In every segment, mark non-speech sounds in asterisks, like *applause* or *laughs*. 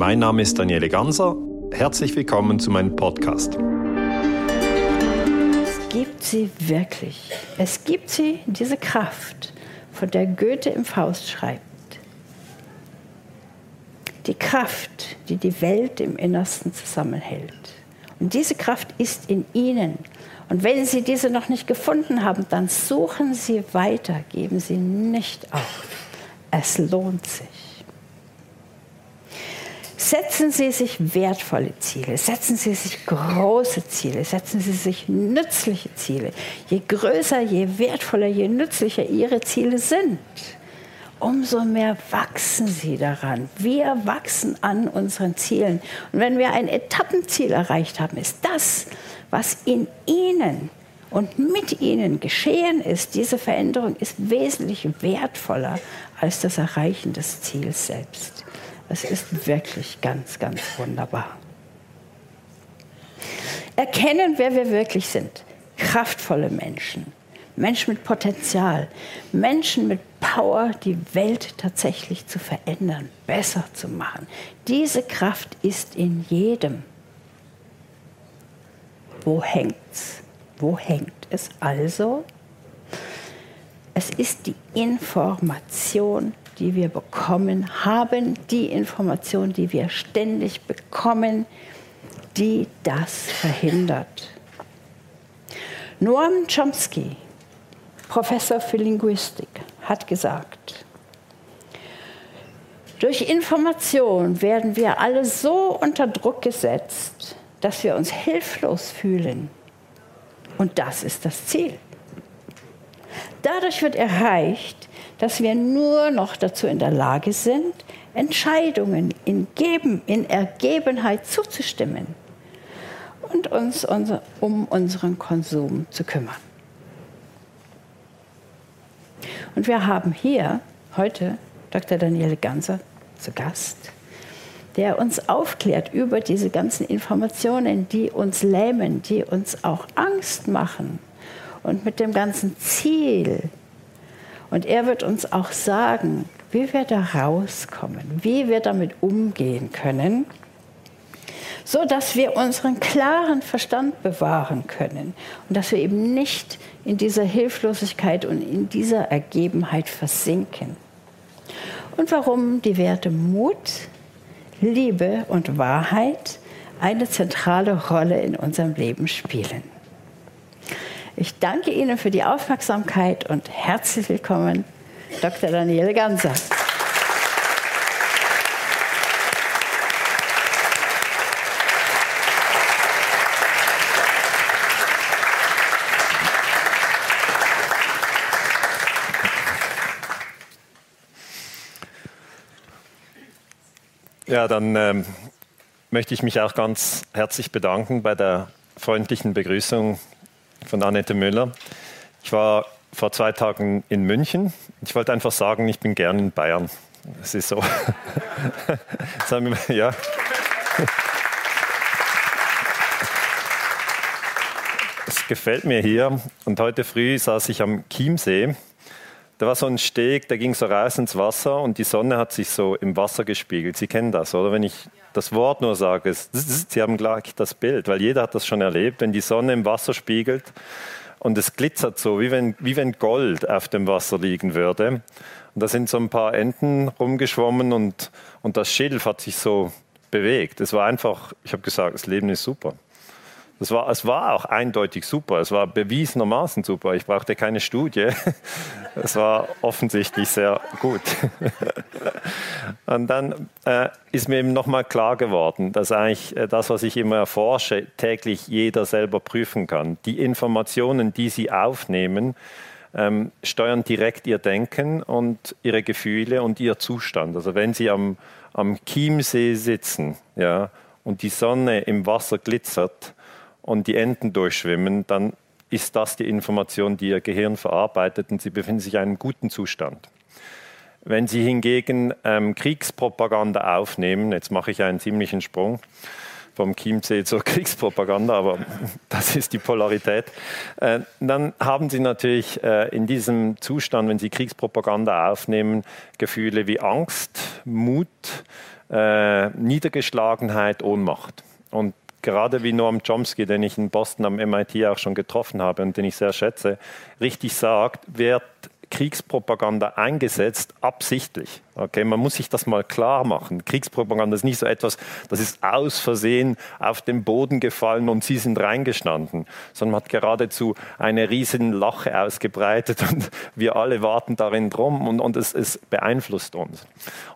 Mein Name ist Daniele Ganser. Herzlich willkommen zu meinem Podcast. Es gibt sie wirklich. Es gibt sie, diese Kraft, von der Goethe im Faust schreibt. Die Kraft, die die Welt im Innersten zusammenhält. Und diese Kraft ist in Ihnen. Und wenn Sie diese noch nicht gefunden haben, dann suchen Sie weiter, geben Sie nicht auf. Es lohnt sich. Setzen Sie sich wertvolle Ziele, setzen Sie sich große Ziele, setzen Sie sich nützliche Ziele. Je größer, je wertvoller, je nützlicher Ihre Ziele sind, umso mehr wachsen Sie daran. Wir wachsen an unseren Zielen. Und wenn wir ein Etappenziel erreicht haben, ist das, was in Ihnen und mit Ihnen geschehen ist, diese Veränderung ist wesentlich wertvoller als das Erreichen des Ziels selbst. Es ist wirklich ganz, ganz wunderbar. Erkennen, wer wir wirklich sind. Kraftvolle Menschen. Menschen mit Potenzial. Menschen mit Power, die Welt tatsächlich zu verändern, besser zu machen. Diese Kraft ist in jedem. Wo hängt's? Wo hängt es also? Es ist die Information, die wir bekommen haben, die Information, die wir ständig bekommen, die das verhindert. Noam Chomsky, Professor für Linguistik, hat gesagt, durch Information werden wir alle so unter Druck gesetzt, dass wir uns hilflos fühlen. Und das ist das Ziel. Dadurch wird erreicht, dass wir nur noch dazu in der Lage sind, Entscheidungen in, Geben, in Ergebenheit zuzustimmen und uns unser, um unseren Konsum zu kümmern. Und wir haben hier heute Dr. Daniele Ganser zu Gast, der uns aufklärt über diese ganzen Informationen, die uns lähmen, die uns auch Angst machen und mit dem ganzen Ziel, und er wird uns auch sagen, wie wir da rauskommen, wie wir damit umgehen können, so dass wir unseren klaren Verstand bewahren können und dass wir eben nicht in dieser Hilflosigkeit und in dieser Ergebenheit versinken. Und warum die Werte Mut, Liebe und Wahrheit eine zentrale Rolle in unserem Leben spielen. Ich danke Ihnen für die Aufmerksamkeit und herzlich willkommen, Dr. Daniele Ganser. Ja, dann ähm, möchte ich mich auch ganz herzlich bedanken bei der freundlichen Begrüßung von Annette Müller. Ich war vor zwei Tagen in München. Ich wollte einfach sagen, ich bin gern in Bayern. Es ist so. *laughs* ja. Es gefällt mir hier. Und heute früh saß ich am Chiemsee. Da war so ein Steg, der ging so raus ins Wasser und die Sonne hat sich so im Wasser gespiegelt. Sie kennen das, oder? Wenn ich das Wort nur sage, Sie haben gleich das Bild, weil jeder hat das schon erlebt, wenn die Sonne im Wasser spiegelt und es glitzert so, wie wenn, wie wenn Gold auf dem Wasser liegen würde. Und da sind so ein paar Enten rumgeschwommen und, und das Schilf hat sich so bewegt. Es war einfach, ich habe gesagt, das Leben ist super. Das war, es war auch eindeutig super. Es war bewiesenermaßen super. Ich brauchte keine Studie. *laughs* Es war offensichtlich sehr gut. *laughs* Und dann äh, ist mir eben nochmal klar geworden, dass eigentlich äh, das, was ich immer erforsche, täglich jeder selber prüfen kann. Die Informationen, die Sie aufnehmen, ähm, steuern direkt Ihr Denken und Ihre Gefühle und Ihr Zustand. Also wenn Sie am, am Chiemsee sitzen ja, und die Sonne im Wasser glitzert, und die Enten durchschwimmen, dann ist das die Information, die Ihr Gehirn verarbeitet und Sie befinden sich in einem guten Zustand. Wenn Sie hingegen ähm, Kriegspropaganda aufnehmen, jetzt mache ich einen ziemlichen Sprung vom Chiemsee zur *laughs* Kriegspropaganda, aber *laughs* das ist die Polarität, äh, dann haben Sie natürlich äh, in diesem Zustand, wenn Sie Kriegspropaganda aufnehmen, Gefühle wie Angst, Mut, äh, Niedergeschlagenheit, Ohnmacht. Und gerade wie Noam Chomsky, den ich in Boston am MIT auch schon getroffen habe und den ich sehr schätze, richtig sagt, wird Kriegspropaganda eingesetzt, absichtlich. Okay, man muss sich das mal klar machen. Kriegspropaganda ist nicht so etwas, das ist aus Versehen auf den Boden gefallen und sie sind reingestanden, sondern man hat geradezu eine riesen Lache ausgebreitet und *laughs* wir alle warten darin drum und, und es, es, beeinflusst uns.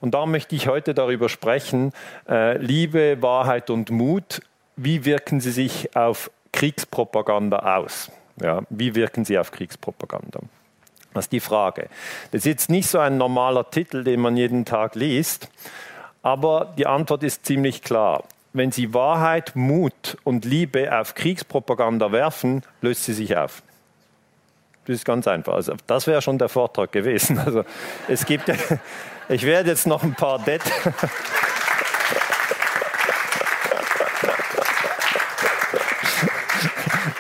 Und da möchte ich heute darüber sprechen, äh, Liebe, Wahrheit und Mut, wie wirken sie sich auf Kriegspropaganda aus? Ja, wie wirken sie auf Kriegspropaganda? Das ist die Frage. Das ist jetzt nicht so ein normaler Titel, den man jeden Tag liest, aber die Antwort ist ziemlich klar. Wenn Sie Wahrheit, Mut und Liebe auf Kriegspropaganda werfen, löst sie sich auf. Das ist ganz einfach. Also das wäre schon der Vortrag gewesen. Also es gibt, *laughs* ich werde jetzt noch ein paar Details.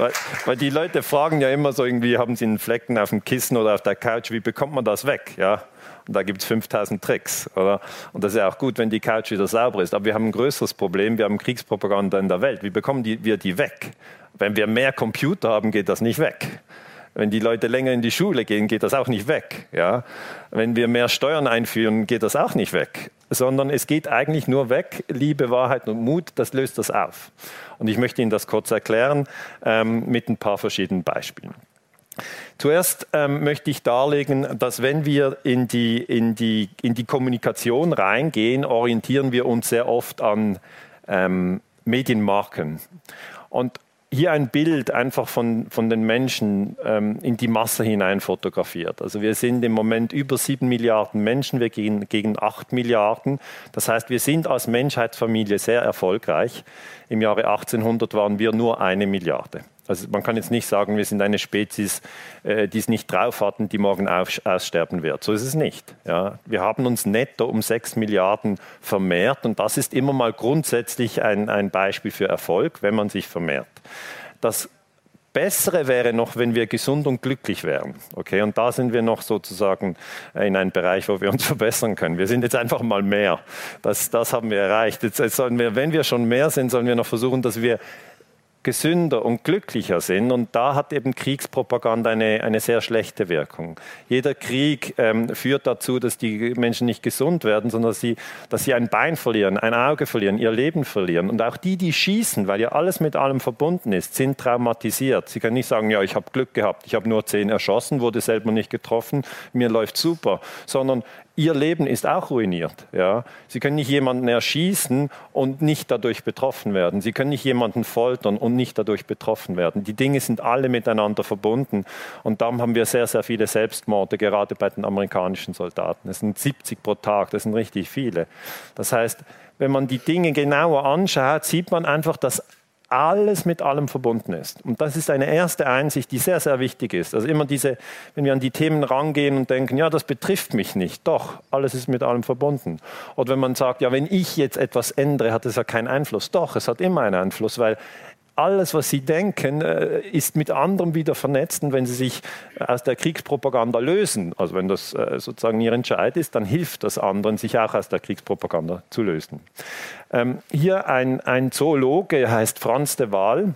Weil, weil, die Leute fragen ja immer so irgendwie, haben sie einen Flecken auf dem Kissen oder auf der Couch, wie bekommt man das weg? Ja? Und da gibt es 5000 Tricks. Oder? Und das ist ja auch gut, wenn die Couch wieder sauber ist. Aber wir haben ein größeres Problem, wir haben Kriegspropaganda in der Welt. Wie bekommen die, wir die weg? Wenn wir mehr Computer haben, geht das nicht weg. Wenn die Leute länger in die Schule gehen, geht das auch nicht weg. Ja? Wenn wir mehr Steuern einführen, geht das auch nicht weg. Sondern es geht eigentlich nur weg. Liebe, Wahrheit und Mut, das löst das auf. Und ich möchte Ihnen das kurz erklären ähm, mit ein paar verschiedenen Beispielen. Zuerst ähm, möchte ich darlegen, dass wenn wir in die, in, die, in die Kommunikation reingehen, orientieren wir uns sehr oft an ähm, Medienmarken. Und hier ein Bild einfach von, von den Menschen ähm, in die Masse hinein fotografiert. Also wir sind im Moment über sieben Milliarden Menschen, wir gehen gegen acht Milliarden. Das heißt, wir sind als Menschheitsfamilie sehr erfolgreich. Im Jahre 1800 waren wir nur eine Milliarde. Also man kann jetzt nicht sagen, wir sind eine Spezies, äh, die es nicht drauf hatten, die morgen aussterben wird. So ist es nicht. Ja. Wir haben uns netto um sechs Milliarden vermehrt und das ist immer mal grundsätzlich ein, ein Beispiel für Erfolg, wenn man sich vermehrt. Das Bessere wäre noch, wenn wir gesund und glücklich wären. Okay, und da sind wir noch sozusagen in einem Bereich, wo wir uns *laughs* verbessern können. Wir sind jetzt einfach mal mehr. Das, das haben wir erreicht. Jetzt sollen wir, wenn wir schon mehr sind, sollen wir noch versuchen, dass wir gesünder und glücklicher sind. Und da hat eben Kriegspropaganda eine, eine sehr schlechte Wirkung. Jeder Krieg ähm, führt dazu, dass die Menschen nicht gesund werden, sondern dass sie, dass sie ein Bein verlieren, ein Auge verlieren, ihr Leben verlieren. Und auch die, die schießen, weil ja alles mit allem verbunden ist, sind traumatisiert. Sie können nicht sagen, ja, ich habe Glück gehabt, ich habe nur zehn erschossen, wurde selber nicht getroffen, mir läuft super, sondern Ihr Leben ist auch ruiniert. Ja? Sie können nicht jemanden erschießen und nicht dadurch betroffen werden. Sie können nicht jemanden foltern und nicht dadurch betroffen werden. Die Dinge sind alle miteinander verbunden. Und darum haben wir sehr, sehr viele Selbstmorde, gerade bei den amerikanischen Soldaten. Es sind 70 pro Tag, das sind richtig viele. Das heißt, wenn man die Dinge genauer anschaut, sieht man einfach, dass alles mit allem verbunden ist. Und das ist eine erste Einsicht, die sehr, sehr wichtig ist. Also immer diese, wenn wir an die Themen rangehen und denken, ja, das betrifft mich nicht. Doch, alles ist mit allem verbunden. Oder wenn man sagt, ja, wenn ich jetzt etwas ändere, hat es ja keinen Einfluss. Doch, es hat immer einen Einfluss, weil alles, was sie denken, äh, ist mit anderem wieder vernetzt. Und wenn sie sich aus der Kriegspropaganda lösen, also wenn das äh, sozusagen ihr Entscheid ist, dann hilft das anderen, sich auch aus der Kriegspropaganda zu lösen. Ähm, hier ein, ein Zoologe, heißt Franz de Waal,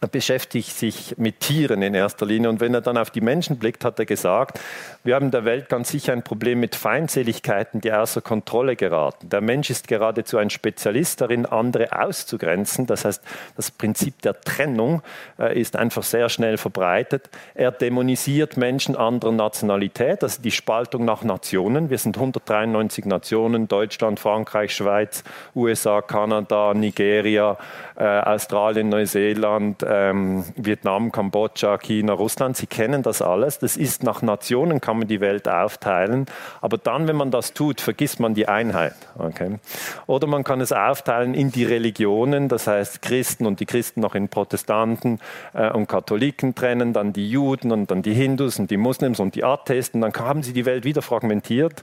er beschäftigt sich mit Tieren in erster Linie. Und wenn er dann auf die Menschen blickt, hat er gesagt, wir haben in der Welt ganz sicher ein Problem mit Feindseligkeiten, die außer Kontrolle geraten. Der Mensch ist geradezu ein Spezialist darin, andere auszugrenzen. Das heißt, das Prinzip der Trennung äh, ist einfach sehr schnell verbreitet. Er dämonisiert Menschen anderer Nationalität, also die Spaltung nach Nationen. Wir sind 193 Nationen, Deutschland, Frankreich, Schweiz, USA, Kanada, Nigeria, äh, Australien, Neuseeland, ähm, Vietnam, Kambodscha, China, Russland, Sie kennen das alles. Das ist nach Nationen kann man die Welt aufteilen, aber dann, wenn man das tut, vergisst man die Einheit. Okay? Oder man kann es aufteilen in die Religionen, das heißt Christen und die Christen noch in Protestanten äh, und Katholiken trennen, dann die Juden und dann die Hindus und die Muslims und die Atheisten, dann haben sie die Welt wieder fragmentiert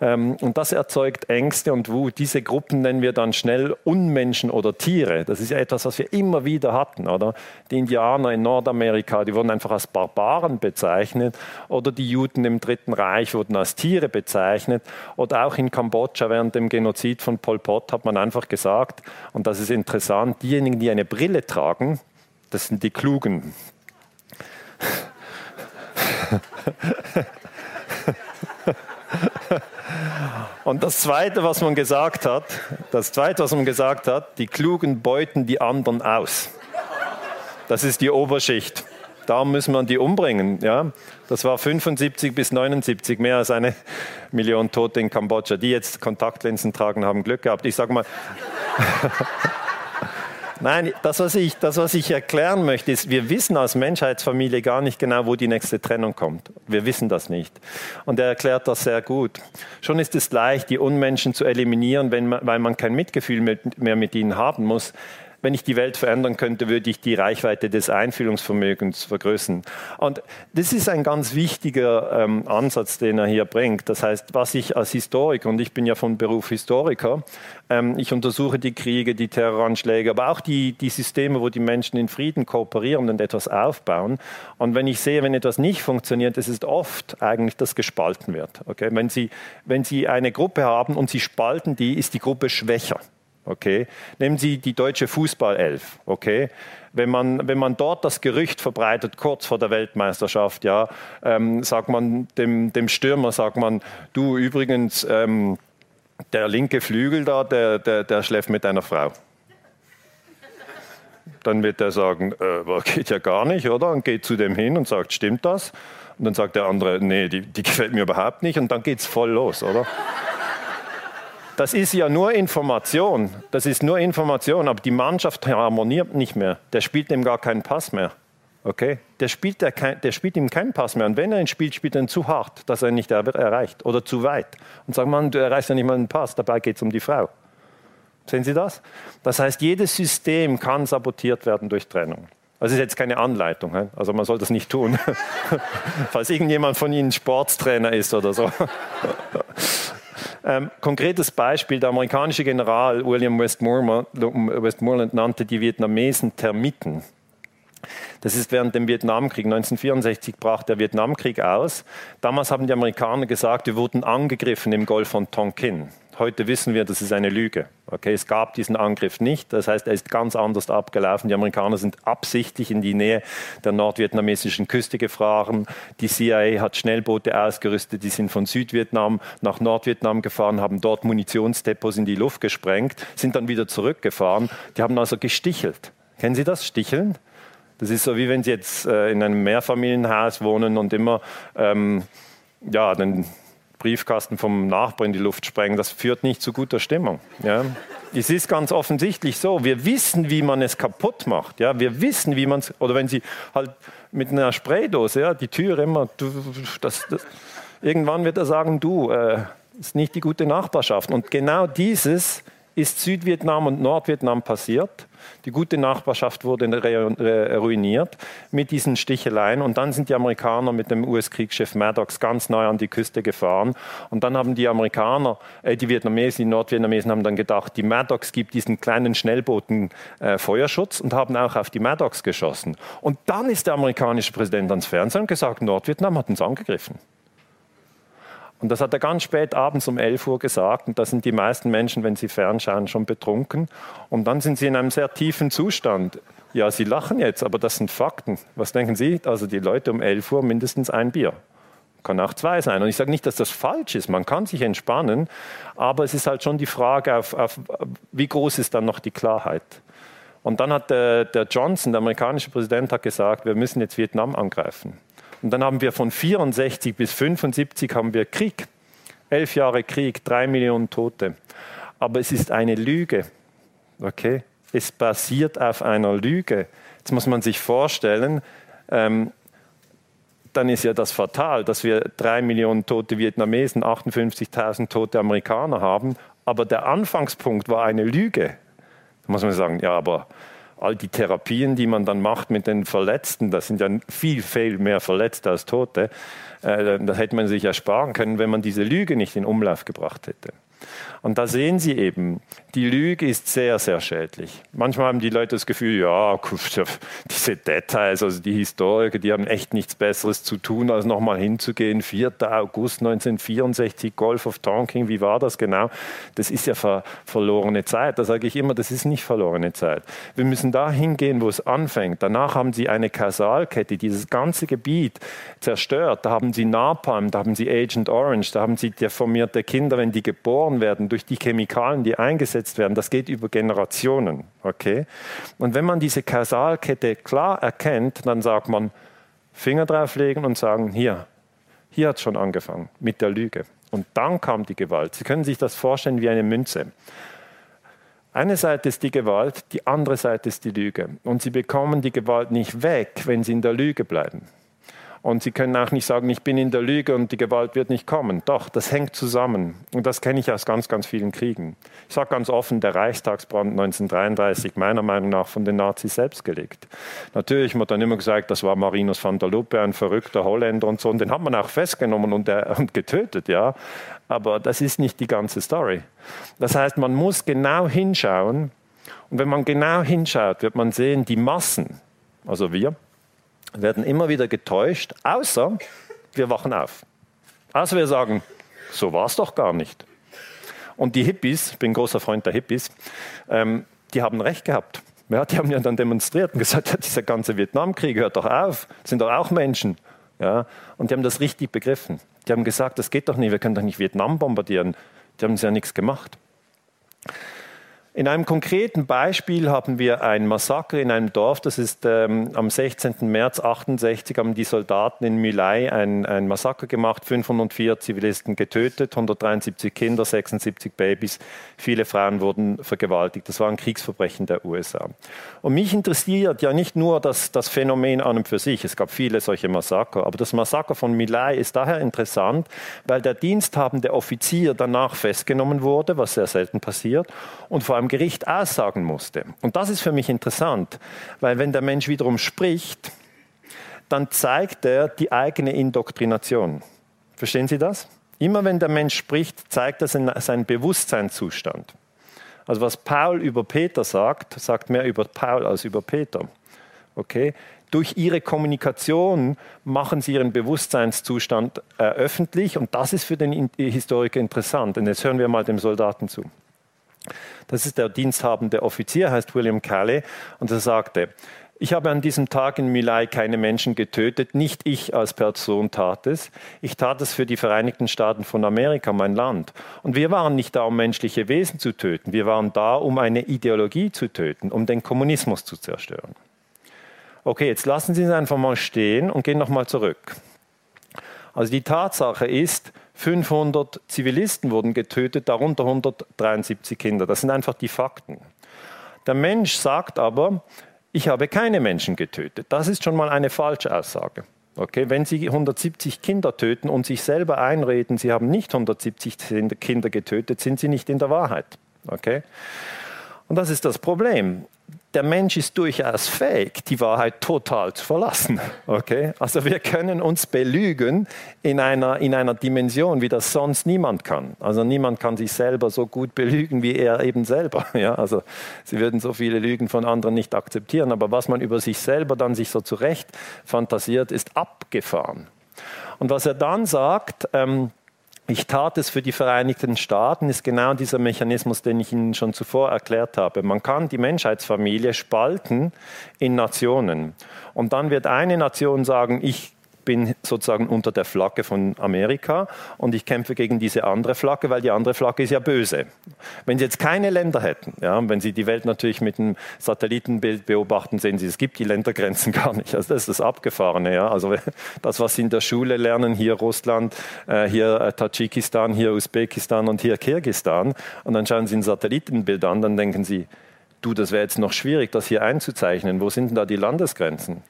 ähm, und das erzeugt Ängste und Wut. Diese Gruppen nennen wir dann schnell Unmenschen oder Tiere. Das ist ja etwas, was wir immer wieder hatten, oder? Die Indianer in Nordamerika, die wurden einfach als Barbaren bezeichnet. Oder die Juden im Dritten Reich wurden als Tiere bezeichnet. Oder auch in Kambodscha während dem Genozid von Pol Pot hat man einfach gesagt, und das ist interessant, diejenigen, die eine Brille tragen, das sind die Klugen. *laughs* Und das Zweite, was man gesagt hat, das Zweite, was man gesagt hat, die Klugen beuten die anderen aus. Das ist die Oberschicht. Da müssen wir die umbringen. Ja? Das war 75 bis 79, mehr als eine Million Tote in Kambodscha. Die jetzt Kontaktlinsen tragen, haben Glück gehabt. Ich sage mal. *laughs* Nein, das was, ich, das, was ich erklären möchte, ist, wir wissen als Menschheitsfamilie gar nicht genau, wo die nächste Trennung kommt. Wir wissen das nicht. Und er erklärt das sehr gut. Schon ist es leicht, die Unmenschen zu eliminieren, wenn man, weil man kein Mitgefühl mehr mit ihnen haben muss wenn ich die Welt verändern könnte, würde ich die Reichweite des Einfühlungsvermögens vergrößern. Und das ist ein ganz wichtiger ähm, Ansatz, den er hier bringt. Das heißt, was ich als Historiker, und ich bin ja von Beruf Historiker, ähm, ich untersuche die Kriege, die Terroranschläge, aber auch die, die Systeme, wo die Menschen in Frieden kooperieren und etwas aufbauen. Und wenn ich sehe, wenn etwas nicht funktioniert, es ist oft eigentlich, dass gespalten wird. Okay? Wenn, Sie, wenn Sie eine Gruppe haben und Sie spalten die, ist die Gruppe schwächer. Okay? Nehmen Sie die deutsche Fußballelf. Okay? Wenn man, wenn man dort das Gerücht verbreitet, kurz vor der Weltmeisterschaft, ja, ähm, sagt man dem, dem Stürmer, sagt man, du übrigens, ähm, der linke Flügel da, der, der, der schläft mit einer Frau. Dann wird er sagen, äh, geht ja gar nicht, oder? Und geht zu dem hin und sagt, stimmt das? Und dann sagt der andere, nee, die, die gefällt mir überhaupt nicht. Und dann geht es voll los, oder? Das ist ja nur Information. Das ist nur Information, aber die Mannschaft harmoniert nicht mehr. Der spielt ihm gar keinen Pass mehr. Okay? Der spielt, der, der spielt ihm keinen Pass mehr. Und wenn er ihn spielt, spielt er ihn zu hart, dass er ihn nicht erreicht oder zu weit. Und sagt man, du erreichst ja nicht mal einen Pass, dabei geht es um die Frau. Sehen Sie das? Das heißt, jedes System kann sabotiert werden durch Trennung. Das ist jetzt keine Anleitung, also man soll das nicht tun, *laughs* falls irgendjemand von Ihnen Sportstrainer ist oder so. Ähm, konkretes Beispiel, der amerikanische General William Westmoreland, nannte die Vietnamesen Termiten. Das ist während dem Vietnamkrieg. 1964 brach der Vietnamkrieg aus. Damals haben die Amerikaner gesagt, wir wurden angegriffen im Golf von Tonkin. Heute wissen wir, das ist eine Lüge. Okay, es gab diesen Angriff nicht. Das heißt, er ist ganz anders abgelaufen. Die Amerikaner sind absichtlich in die Nähe der nordvietnamesischen Küste gefahren. Die CIA hat Schnellboote ausgerüstet. Die sind von Südvietnam nach Nordvietnam gefahren, haben dort Munitionsdepots in die Luft gesprengt, sind dann wieder zurückgefahren. Die haben also gestichelt. Kennen Sie das? Sticheln? Das ist so, wie wenn Sie jetzt äh, in einem Mehrfamilienhaus wohnen und immer ähm, ja, den Briefkasten vom Nachbarn in die Luft sprengen, das führt nicht zu guter Stimmung. Ja. Es ist ganz offensichtlich so, wir wissen, wie man es kaputt macht. Ja. Wir wissen, wie man es, oder wenn Sie halt mit einer Spraydose, ja, die Tür immer, das, das, irgendwann wird er sagen, du, äh, ist nicht die gute Nachbarschaft. Und genau dieses ist Südvietnam und Nordvietnam passiert. Die gute Nachbarschaft wurde ruiniert mit diesen Sticheleien. Und dann sind die Amerikaner mit dem US-Kriegsschiff Maddox ganz neu an die Küste gefahren. Und dann haben die Amerikaner, äh, die Vietnamesen, die Nordvietnamesen haben dann gedacht, die Maddox gibt diesen kleinen Schnellbooten äh, Feuerschutz und haben auch auf die Maddox geschossen. Und dann ist der amerikanische Präsident ans Fernsehen und gesagt, Nordvietnam hat uns angegriffen. Und das hat er ganz spät abends um 11 Uhr gesagt. Und da sind die meisten Menschen, wenn sie fernschauen, schon betrunken. Und dann sind sie in einem sehr tiefen Zustand. Ja, Sie lachen jetzt, aber das sind Fakten. Was denken Sie? Also die Leute um 11 Uhr mindestens ein Bier. Kann auch zwei sein. Und ich sage nicht, dass das falsch ist. Man kann sich entspannen. Aber es ist halt schon die Frage, auf, auf, wie groß ist dann noch die Klarheit? Und dann hat der, der Johnson, der amerikanische Präsident, hat gesagt, wir müssen jetzt Vietnam angreifen. Und dann haben wir von 64 bis 75 haben wir Krieg. Elf Jahre Krieg, drei Millionen Tote. Aber es ist eine Lüge. Okay? Es basiert auf einer Lüge. Jetzt muss man sich vorstellen, ähm, dann ist ja das fatal, dass wir drei Millionen tote Vietnamesen, 58.000 tote Amerikaner haben. Aber der Anfangspunkt war eine Lüge. Da muss man sagen, ja, aber all die Therapien, die man dann macht mit den Verletzten, das sind ja viel, viel mehr Verletzte als Tote, äh, das hätte man sich ersparen können, wenn man diese Lüge nicht in Umlauf gebracht hätte. Und da sehen Sie eben, die Lüge ist sehr, sehr schädlich. Manchmal haben die Leute das Gefühl, ja, diese Details, also die Historiker, die haben echt nichts Besseres zu tun, als nochmal hinzugehen. 4. August 1964, Golf of Tonking, wie war das genau? Das ist ja ver verlorene Zeit. Da sage ich immer, das ist nicht verlorene Zeit. Wir müssen da hingehen, wo es anfängt. Danach haben Sie eine Kausalkette, die dieses ganze Gebiet zerstört. Da haben Sie Napalm, da haben Sie Agent Orange, da haben Sie deformierte Kinder, wenn die geboren werden durch die Chemikalien, die eingesetzt werden, das geht über Generationen. Okay? Und wenn man diese Kausalkette klar erkennt, dann sagt man, Finger drauflegen und sagen, hier, hier hat es schon angefangen mit der Lüge. Und dann kam die Gewalt. Sie können sich das vorstellen wie eine Münze. Eine Seite ist die Gewalt, die andere Seite ist die Lüge. Und sie bekommen die Gewalt nicht weg, wenn sie in der Lüge bleiben. Und Sie können auch nicht sagen, ich bin in der Lüge und die Gewalt wird nicht kommen. Doch, das hängt zusammen. Und das kenne ich aus ganz, ganz vielen Kriegen. Ich sage ganz offen, der Reichstagsbrand 1933, meiner Meinung nach von den Nazis selbst gelegt. Natürlich wird dann immer gesagt, das war Marinus van der Luppe, ein verrückter Holländer und so. Und den hat man auch festgenommen und, der, und getötet, ja. Aber das ist nicht die ganze Story. Das heißt, man muss genau hinschauen. Und wenn man genau hinschaut, wird man sehen, die Massen, also wir, werden immer wieder getäuscht, außer wir wachen auf. Außer wir sagen, so war es doch gar nicht. Und die Hippies, ich bin großer Freund der Hippies, ähm, die haben recht gehabt. Ja, die haben ja dann demonstriert und gesagt, ja, dieser ganze Vietnamkrieg hört doch auf, sind doch auch Menschen. Ja, und die haben das richtig begriffen. Die haben gesagt, das geht doch nicht, wir können doch nicht Vietnam bombardieren. Die haben ja nichts gemacht. In einem konkreten Beispiel haben wir ein Massaker in einem Dorf, das ist ähm, am 16. März 68 haben die Soldaten in Mülay ein, ein Massaker gemacht, 504 Zivilisten getötet, 173 Kinder, 76 Babys, viele Frauen wurden vergewaltigt. Das war ein Kriegsverbrechen der USA. Und mich interessiert ja nicht nur das, das Phänomen an und für sich, es gab viele solche Massaker, aber das Massaker von Mülay ist daher interessant, weil der diensthabende Offizier danach festgenommen wurde, was sehr selten passiert, und vor am Gericht aussagen musste. Und das ist für mich interessant, weil wenn der Mensch wiederum spricht, dann zeigt er die eigene Indoktrination. Verstehen Sie das? Immer wenn der Mensch spricht, zeigt er seinen Bewusstseinszustand. Also was Paul über Peter sagt, sagt mehr über Paul als über Peter. Okay? Durch ihre Kommunikation machen sie ihren Bewusstseinszustand äh, öffentlich und das ist für den Historiker interessant. Und jetzt hören wir mal dem Soldaten zu. Das ist der diensthabende Offizier, heißt William Calley, und er sagte, ich habe an diesem Tag in Milai keine Menschen getötet, nicht ich als Person tat es. Ich tat es für die Vereinigten Staaten von Amerika, mein Land. Und wir waren nicht da, um menschliche Wesen zu töten, wir waren da, um eine Ideologie zu töten, um den Kommunismus zu zerstören. Okay, jetzt lassen Sie es einfach mal stehen und gehen nochmal zurück. Also die Tatsache ist, 500 Zivilisten wurden getötet, darunter 173 Kinder. Das sind einfach die Fakten. Der Mensch sagt aber, ich habe keine Menschen getötet. Das ist schon mal eine falsche Aussage. Okay, wenn Sie 170 Kinder töten und sich selber einreden, Sie haben nicht 170 Kinder getötet, sind Sie nicht in der Wahrheit. Okay? Und das ist das Problem der Mensch ist durchaus fähig, die Wahrheit total zu verlassen. Okay? Also wir können uns belügen in einer, in einer Dimension, wie das sonst niemand kann. Also niemand kann sich selber so gut belügen wie er eben selber. *laughs* Ja? Also sie würden so viele Lügen von anderen nicht akzeptieren, aber was man über sich selber dann sich so zurecht fantasiert, ist abgefahren. Und was er dann sagt, ähm, ich tat es für die Vereinigten Staaten, ist genau dieser Mechanismus, den ich Ihnen schon zuvor erklärt habe. Man kann die Menschheitsfamilie spalten in Nationen. Und dann wird eine Nation sagen, ich bin sozusagen unter der Flagge von Amerika und ich kämpfe gegen diese andere Flagge, weil die andere Flagge ist ja böse. Wenn Sie jetzt keine Länder hätten, ja, wenn Sie die Welt natürlich mit einem Satellitenbild beobachten, sehen Sie, es gibt die Ländergrenzen *laughs* gar nicht. Also das ist das Abgefahrene. Ja. Also *laughs* das, was Sie in der Schule lernen, hier Russland, äh, hier äh, Tadschikistan, hier Usbekistan und hier Kirgistan, und dann schauen Sie ein Satellitenbild an, dann denken Sie, du, das wäre jetzt noch schwierig, das hier einzuzeichnen. Wo sind denn da die Landesgrenzen?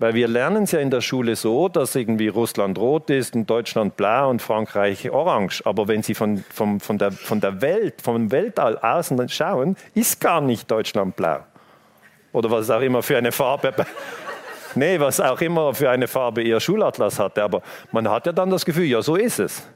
Weil wir lernen es ja in der Schule so, dass irgendwie Russland rot ist und Deutschland blau und Frankreich orange. Aber wenn Sie von, von, von, der, von der Welt, vom Weltall außen schauen, ist gar nicht Deutschland blau. Oder was auch immer für eine Farbe. *laughs* nee, was auch immer für eine Farbe Ihr Schulatlas hatte. Aber man hat ja dann das Gefühl, ja, so ist es.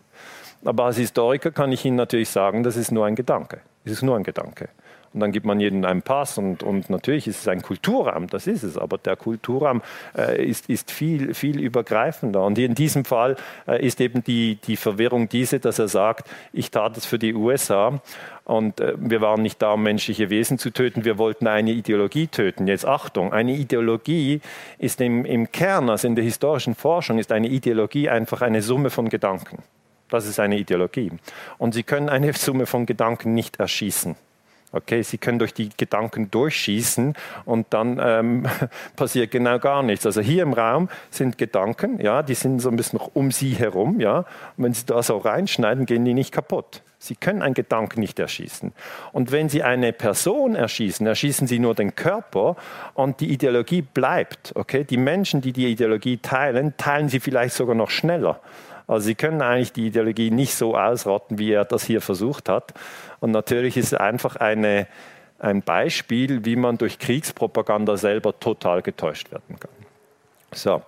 Aber als Historiker kann ich Ihnen natürlich sagen, das ist nur ein Gedanke. Es ist nur ein Gedanke. Und dann gibt man jedem einen Pass und, und natürlich ist es ein Kulturraum, das ist es, aber der Kulturraum äh, ist, ist viel, viel übergreifender. Und in diesem Fall äh, ist eben die, die Verwirrung diese, dass er sagt, ich tat es für die USA und äh, wir waren nicht da, um menschliche Wesen zu töten, wir wollten eine Ideologie töten. Jetzt Achtung, eine Ideologie ist im, im Kern, also in der historischen Forschung, ist eine Ideologie einfach eine Summe von Gedanken. Das ist eine Ideologie. Und Sie können eine Summe von Gedanken nicht erschießen. Okay, Sie können durch die Gedanken durchschießen und dann ähm, *laughs* passiert genau gar nichts. Also hier im Raum sind Gedanken, ja, die sind so ein bisschen noch um Sie herum, ja. Und wenn Sie da so reinschneiden, gehen die nicht kaputt. Sie können einen Gedanken nicht erschießen. Und wenn Sie eine Person erschießen, erschießen Sie nur den Körper und die Ideologie bleibt. Okay, die Menschen, die die Ideologie teilen, teilen sie vielleicht sogar noch schneller. Also sie können eigentlich die Ideologie nicht so ausrotten, wie er das hier versucht hat. Und natürlich ist es einfach eine, ein Beispiel, wie man durch Kriegspropaganda selber total getäuscht werden kann. So,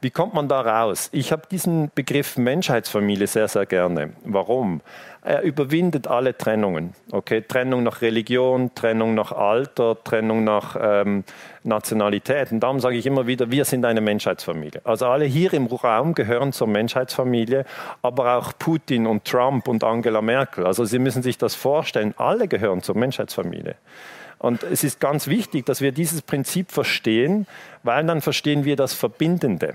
wie kommt man da raus? Ich habe diesen Begriff Menschheitsfamilie sehr, sehr gerne. Warum? Er überwindet alle Trennungen. Okay, Trennung nach Religion, Trennung nach Alter, Trennung nach ähm, Nationalität. Und darum sage ich immer wieder, wir sind eine Menschheitsfamilie. Also alle hier im Raum gehören zur Menschheitsfamilie, aber auch Putin und Trump und Angela Merkel. Also Sie müssen sich das vorstellen, alle gehören zur Menschheitsfamilie. Und es ist ganz wichtig, dass wir dieses Prinzip verstehen, weil dann verstehen wir das Verbindende.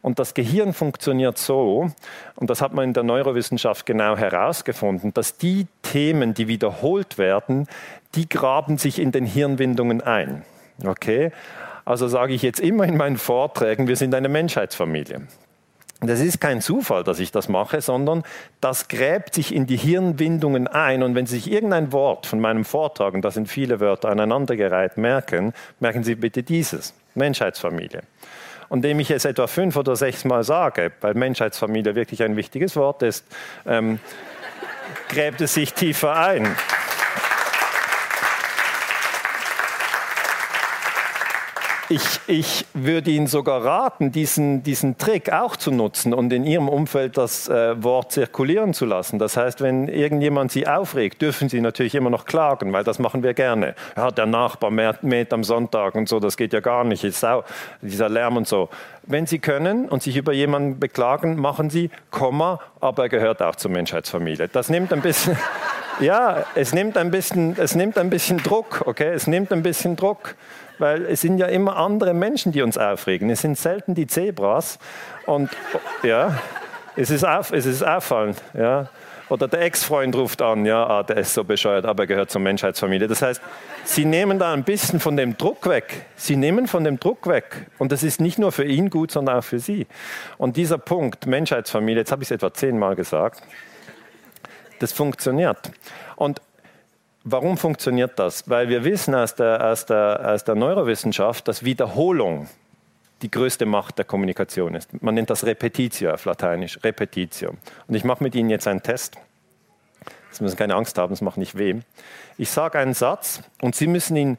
Und das Gehirn funktioniert so, und das hat man in der Neurowissenschaft genau herausgefunden, dass die Themen, die wiederholt werden, die graben sich in den Hirnwindungen ein. Okay? Also sage ich jetzt immer in meinen Vorträgen, wir sind eine Menschheitsfamilie. Das ist kein Zufall, dass ich das mache, sondern das gräbt sich in die Hirnwindungen ein. Und wenn Sie sich irgendein Wort von meinem Vortrag, und da sind viele Wörter aneinandergereiht, merken, merken Sie bitte dieses, Menschheitsfamilie. Und indem ich es etwa fünf oder sechs Mal sage, weil Menschheitsfamilie wirklich ein wichtiges Wort ist, ähm, gräbt es sich tiefer ein. Ich, ich würde Ihnen sogar raten, diesen, diesen Trick auch zu nutzen und in Ihrem Umfeld das äh, Wort zirkulieren zu lassen. Das heißt, wenn irgendjemand Sie aufregt, dürfen Sie natürlich immer noch klagen, weil das machen wir gerne. Ja, der Nachbar mäht am Sonntag und so, das geht ja gar nicht. Ist auch dieser Lärm und so. Wenn Sie können und sich über jemanden beklagen, machen Sie Komma, aber er gehört auch zur Menschheitsfamilie. Das nimmt ein bisschen, *laughs* ja, es nimmt ein bisschen, es nimmt ein bisschen Druck, okay? Es nimmt ein bisschen Druck weil es sind ja immer andere Menschen, die uns aufregen. Es sind selten die Zebras. Und ja, es ist, auf, es ist auffallend. Ja. Oder der Ex-Freund ruft an, ja, ah, der ist so bescheuert, aber er gehört zur Menschheitsfamilie. Das heißt, sie nehmen da ein bisschen von dem Druck weg. Sie nehmen von dem Druck weg. Und das ist nicht nur für ihn gut, sondern auch für sie. Und dieser Punkt, Menschheitsfamilie, jetzt habe ich es etwa zehnmal gesagt, das funktioniert. Und Warum funktioniert das? Weil wir wissen aus der, aus, der, aus der Neurowissenschaft, dass Wiederholung die größte Macht der Kommunikation ist. Man nennt das Repetitio auf Lateinisch, Repetitio. Und ich mache mit Ihnen jetzt einen Test. Sie müssen keine Angst haben, es macht nicht weh. Ich sage einen Satz und Sie müssen ihn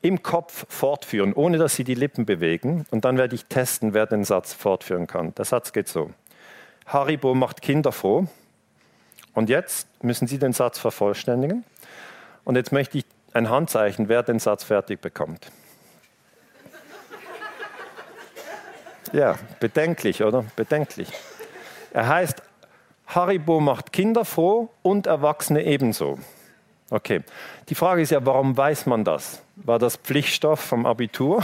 im Kopf fortführen, ohne dass Sie die Lippen bewegen. Und dann werde ich testen, wer den Satz fortführen kann. Der Satz geht so. Haribo macht Kinder froh. Und jetzt müssen Sie den Satz vervollständigen. Und jetzt möchte ich ein Handzeichen, wer den Satz fertig bekommt. Ja, bedenklich, oder? Bedenklich. Er heißt, Haribo macht Kinder froh und Erwachsene ebenso. Okay. Die Frage ist ja, warum weiß man das? War das Pflichtstoff vom Abitur?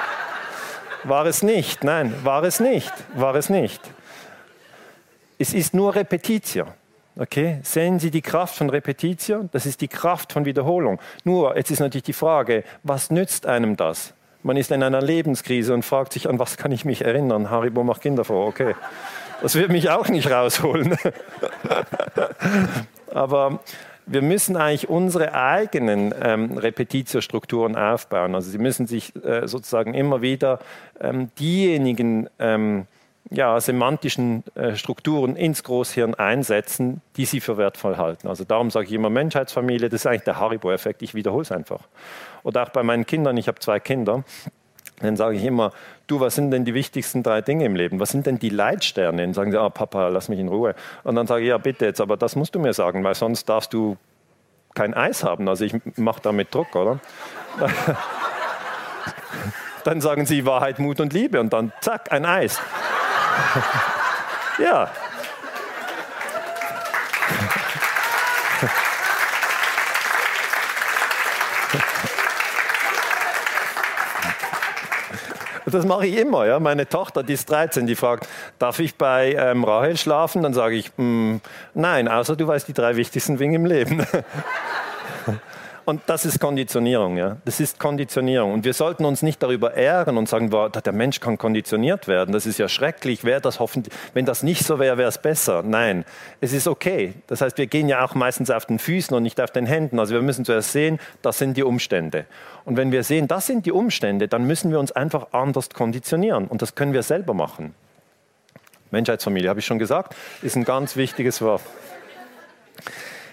*laughs* war es nicht? Nein, war es nicht. War es nicht. Es ist nur Repetition. Okay, sehen Sie die Kraft von Repetition? Das ist die Kraft von Wiederholung. Nur, jetzt ist natürlich die Frage, was nützt einem das? Man ist in einer Lebenskrise und fragt sich, an was kann ich mich erinnern? Haribo macht Kinder vor, okay. Das wird mich auch nicht rausholen. *laughs* Aber wir müssen eigentlich unsere eigenen ähm, Repetitio-Strukturen aufbauen. Also Sie müssen sich äh, sozusagen immer wieder ähm, diejenigen ähm, ja, semantischen äh, Strukturen ins Großhirn einsetzen, die sie für wertvoll halten. Also darum sage ich immer Menschheitsfamilie, das ist eigentlich der Haribo-Effekt, ich wiederhole es einfach. Oder auch bei meinen Kindern, ich habe zwei Kinder, Dann sage ich immer, du, was sind denn die wichtigsten drei Dinge im Leben? Was sind denn die Leitsterne? Dann sagen sie, ah, Papa, lass mich in Ruhe. Und dann sage ich, ja, bitte jetzt, aber das musst du mir sagen, weil sonst darfst du kein Eis haben. Also ich mache damit Druck, oder? *laughs* dann sagen sie Wahrheit, Mut und Liebe und dann zack, ein Eis. *laughs* ja. Das mache ich immer. Ja. Meine Tochter, die ist 13, die fragt, darf ich bei ähm, Rahel schlafen? Dann sage ich, mm, nein, außer du weißt die drei wichtigsten Dinge im Leben. *laughs* Und das ist Konditionierung, ja. Das ist Konditionierung. Und wir sollten uns nicht darüber ärgern und sagen, boah, der Mensch kann konditioniert werden. Das ist ja schrecklich. Wäre das hoffentlich, wenn das nicht so wäre, wäre es besser. Nein, es ist okay. Das heißt, wir gehen ja auch meistens auf den Füßen und nicht auf den Händen. Also wir müssen zuerst sehen, das sind die Umstände. Und wenn wir sehen, das sind die Umstände, dann müssen wir uns einfach anders konditionieren. Und das können wir selber machen. Menschheitsfamilie, habe ich schon gesagt, ist ein ganz wichtiges Wort.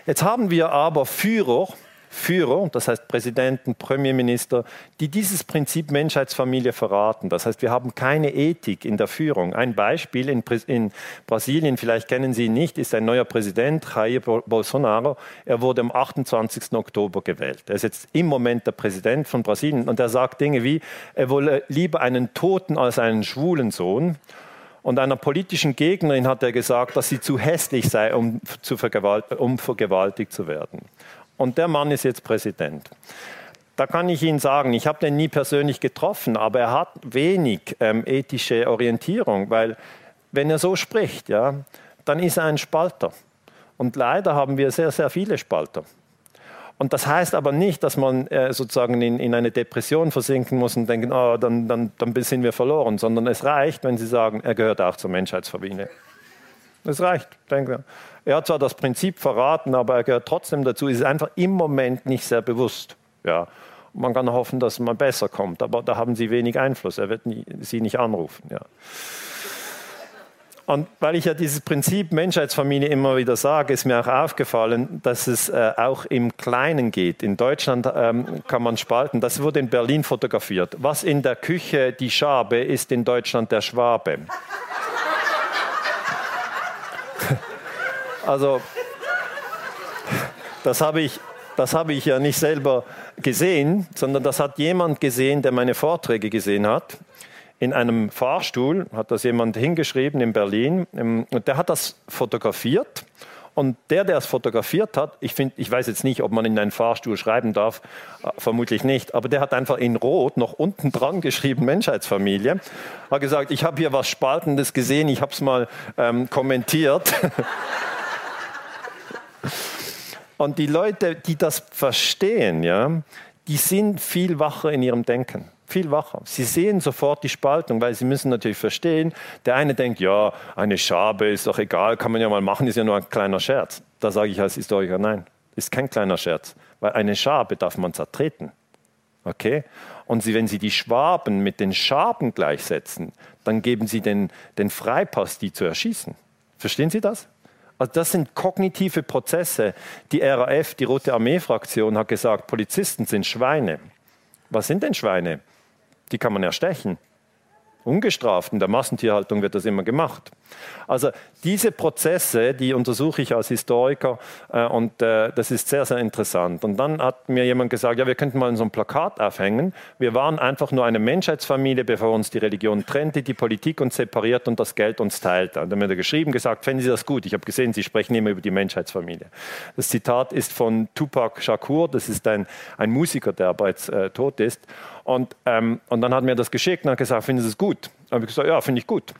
Jetzt haben wir aber Führer, Führer, das heißt Präsidenten, Premierminister, die dieses Prinzip Menschheitsfamilie verraten. Das heißt, wir haben keine Ethik in der Führung. Ein Beispiel in, in Brasilien, vielleicht kennen Sie ihn nicht, ist ein neuer Präsident, Jair Bolsonaro. Er wurde am 28. Oktober gewählt. Er ist jetzt im Moment der Präsident von Brasilien und er sagt Dinge wie, er wolle lieber einen Toten als einen schwulen Sohn. Und einer politischen Gegnerin hat er gesagt, dass sie zu hässlich sei, um, zu vergewalt um vergewaltigt zu werden. Und der Mann ist jetzt Präsident. Da kann ich Ihnen sagen, ich habe den nie persönlich getroffen, aber er hat wenig ähm, ethische Orientierung, weil wenn er so spricht, ja, dann ist er ein Spalter. Und leider haben wir sehr, sehr viele Spalter. Und das heißt aber nicht, dass man äh, sozusagen in, in, eine Depression versinken muss und denken, oh, dann, dann, dann sind wir verloren, sondern es reicht, wenn Sie sagen, er gehört auch zur Menschheitsfamilie. Es reicht, denke ich. Er hat zwar das Prinzip verraten, aber er gehört trotzdem dazu. Es ist einfach im Moment nicht sehr bewusst. Ja. Man kann hoffen, dass man besser kommt, aber da haben Sie wenig Einfluss. Er wird nie, Sie nicht anrufen. Ja. Und weil ich ja dieses Prinzip Menschheitsfamilie immer wieder sage, ist mir auch aufgefallen, dass es äh, auch im Kleinen geht. In Deutschland ähm, kann man spalten. Das wurde in Berlin fotografiert. Was in der Küche die Schabe ist in Deutschland der Schwabe. Also, das habe ich, das ich ja nicht selber gesehen, sondern das hat jemand gesehen, der meine Vorträge gesehen hat. In einem Fahrstuhl hat das jemand hingeschrieben in Berlin und der hat das fotografiert. Und der, der es fotografiert hat, ich, find, ich weiß jetzt nicht, ob man in einen Fahrstuhl schreiben darf, äh, vermutlich nicht, aber der hat einfach in Rot noch unten dran geschrieben, Menschheitsfamilie. Hat gesagt, ich habe hier was Spaltendes gesehen, ich habe es mal ähm, kommentiert. *laughs* Und die Leute, die das verstehen, ja, die sind viel wacher in ihrem Denken. Viel wacher. Sie sehen sofort die Spaltung, weil sie müssen natürlich verstehen, der eine denkt, ja, eine Schabe ist doch egal, kann man ja mal machen, ist ja nur ein kleiner Scherz. Da sage ich als Historiker, nein, ist kein kleiner Scherz, weil eine Schabe darf man zertreten. Okay? Und sie, wenn Sie die Schwaben mit den Schaben gleichsetzen, dann geben Sie den, den Freipass, die zu erschießen. Verstehen Sie das? Also das sind kognitive Prozesse. Die RAF, die Rote Armee-Fraktion, hat gesagt, Polizisten sind Schweine. Was sind denn Schweine? Die kann man erstechen ungestraft. In der Massentierhaltung wird das immer gemacht. Also diese Prozesse, die untersuche ich als Historiker äh, und äh, das ist sehr, sehr interessant. Und dann hat mir jemand gesagt, ja, wir könnten mal so ein Plakat aufhängen. Wir waren einfach nur eine Menschheitsfamilie, bevor uns die Religion trennte, die Politik uns separiert und das Geld uns teilte. Und dann hat er geschrieben, gesagt, fänden Sie das gut? Ich habe gesehen, Sie sprechen immer über die Menschheitsfamilie. Das Zitat ist von Tupac Shakur, das ist ein, ein Musiker, der jetzt äh, tot ist. Und, ähm, und dann hat mir das geschickt und hat gesagt, finden Sie es gut? Habe ich gesagt, ja, finde ich gut.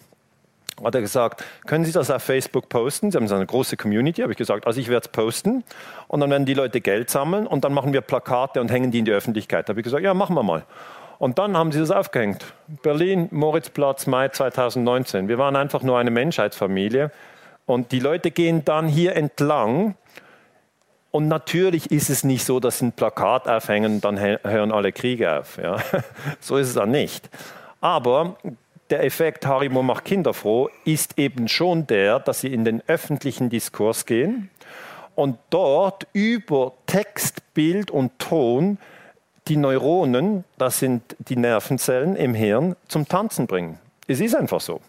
Hat er gesagt, können Sie das auf Facebook posten? Sie haben so eine große Community. Habe ich gesagt, also ich werde es posten und dann werden die Leute Geld sammeln und dann machen wir Plakate und hängen die in die Öffentlichkeit. Habe ich gesagt, ja, machen wir mal. Und dann haben sie das aufgehängt. Berlin, Moritzplatz, Mai 2019. Wir waren einfach nur eine Menschheitsfamilie. Und die Leute gehen dann hier entlang und natürlich ist es nicht so, dass ein Plakat aufhängen und dann hören alle Kriege auf. Ja. *laughs* So ist es dann nicht. Aber der Effekt Harimo macht Kinder froh ist eben schon der, dass sie in den öffentlichen Diskurs gehen und dort über Text, Bild und Ton die Neuronen, das sind die Nervenzellen im Hirn, zum Tanzen bringen. Es ist einfach so.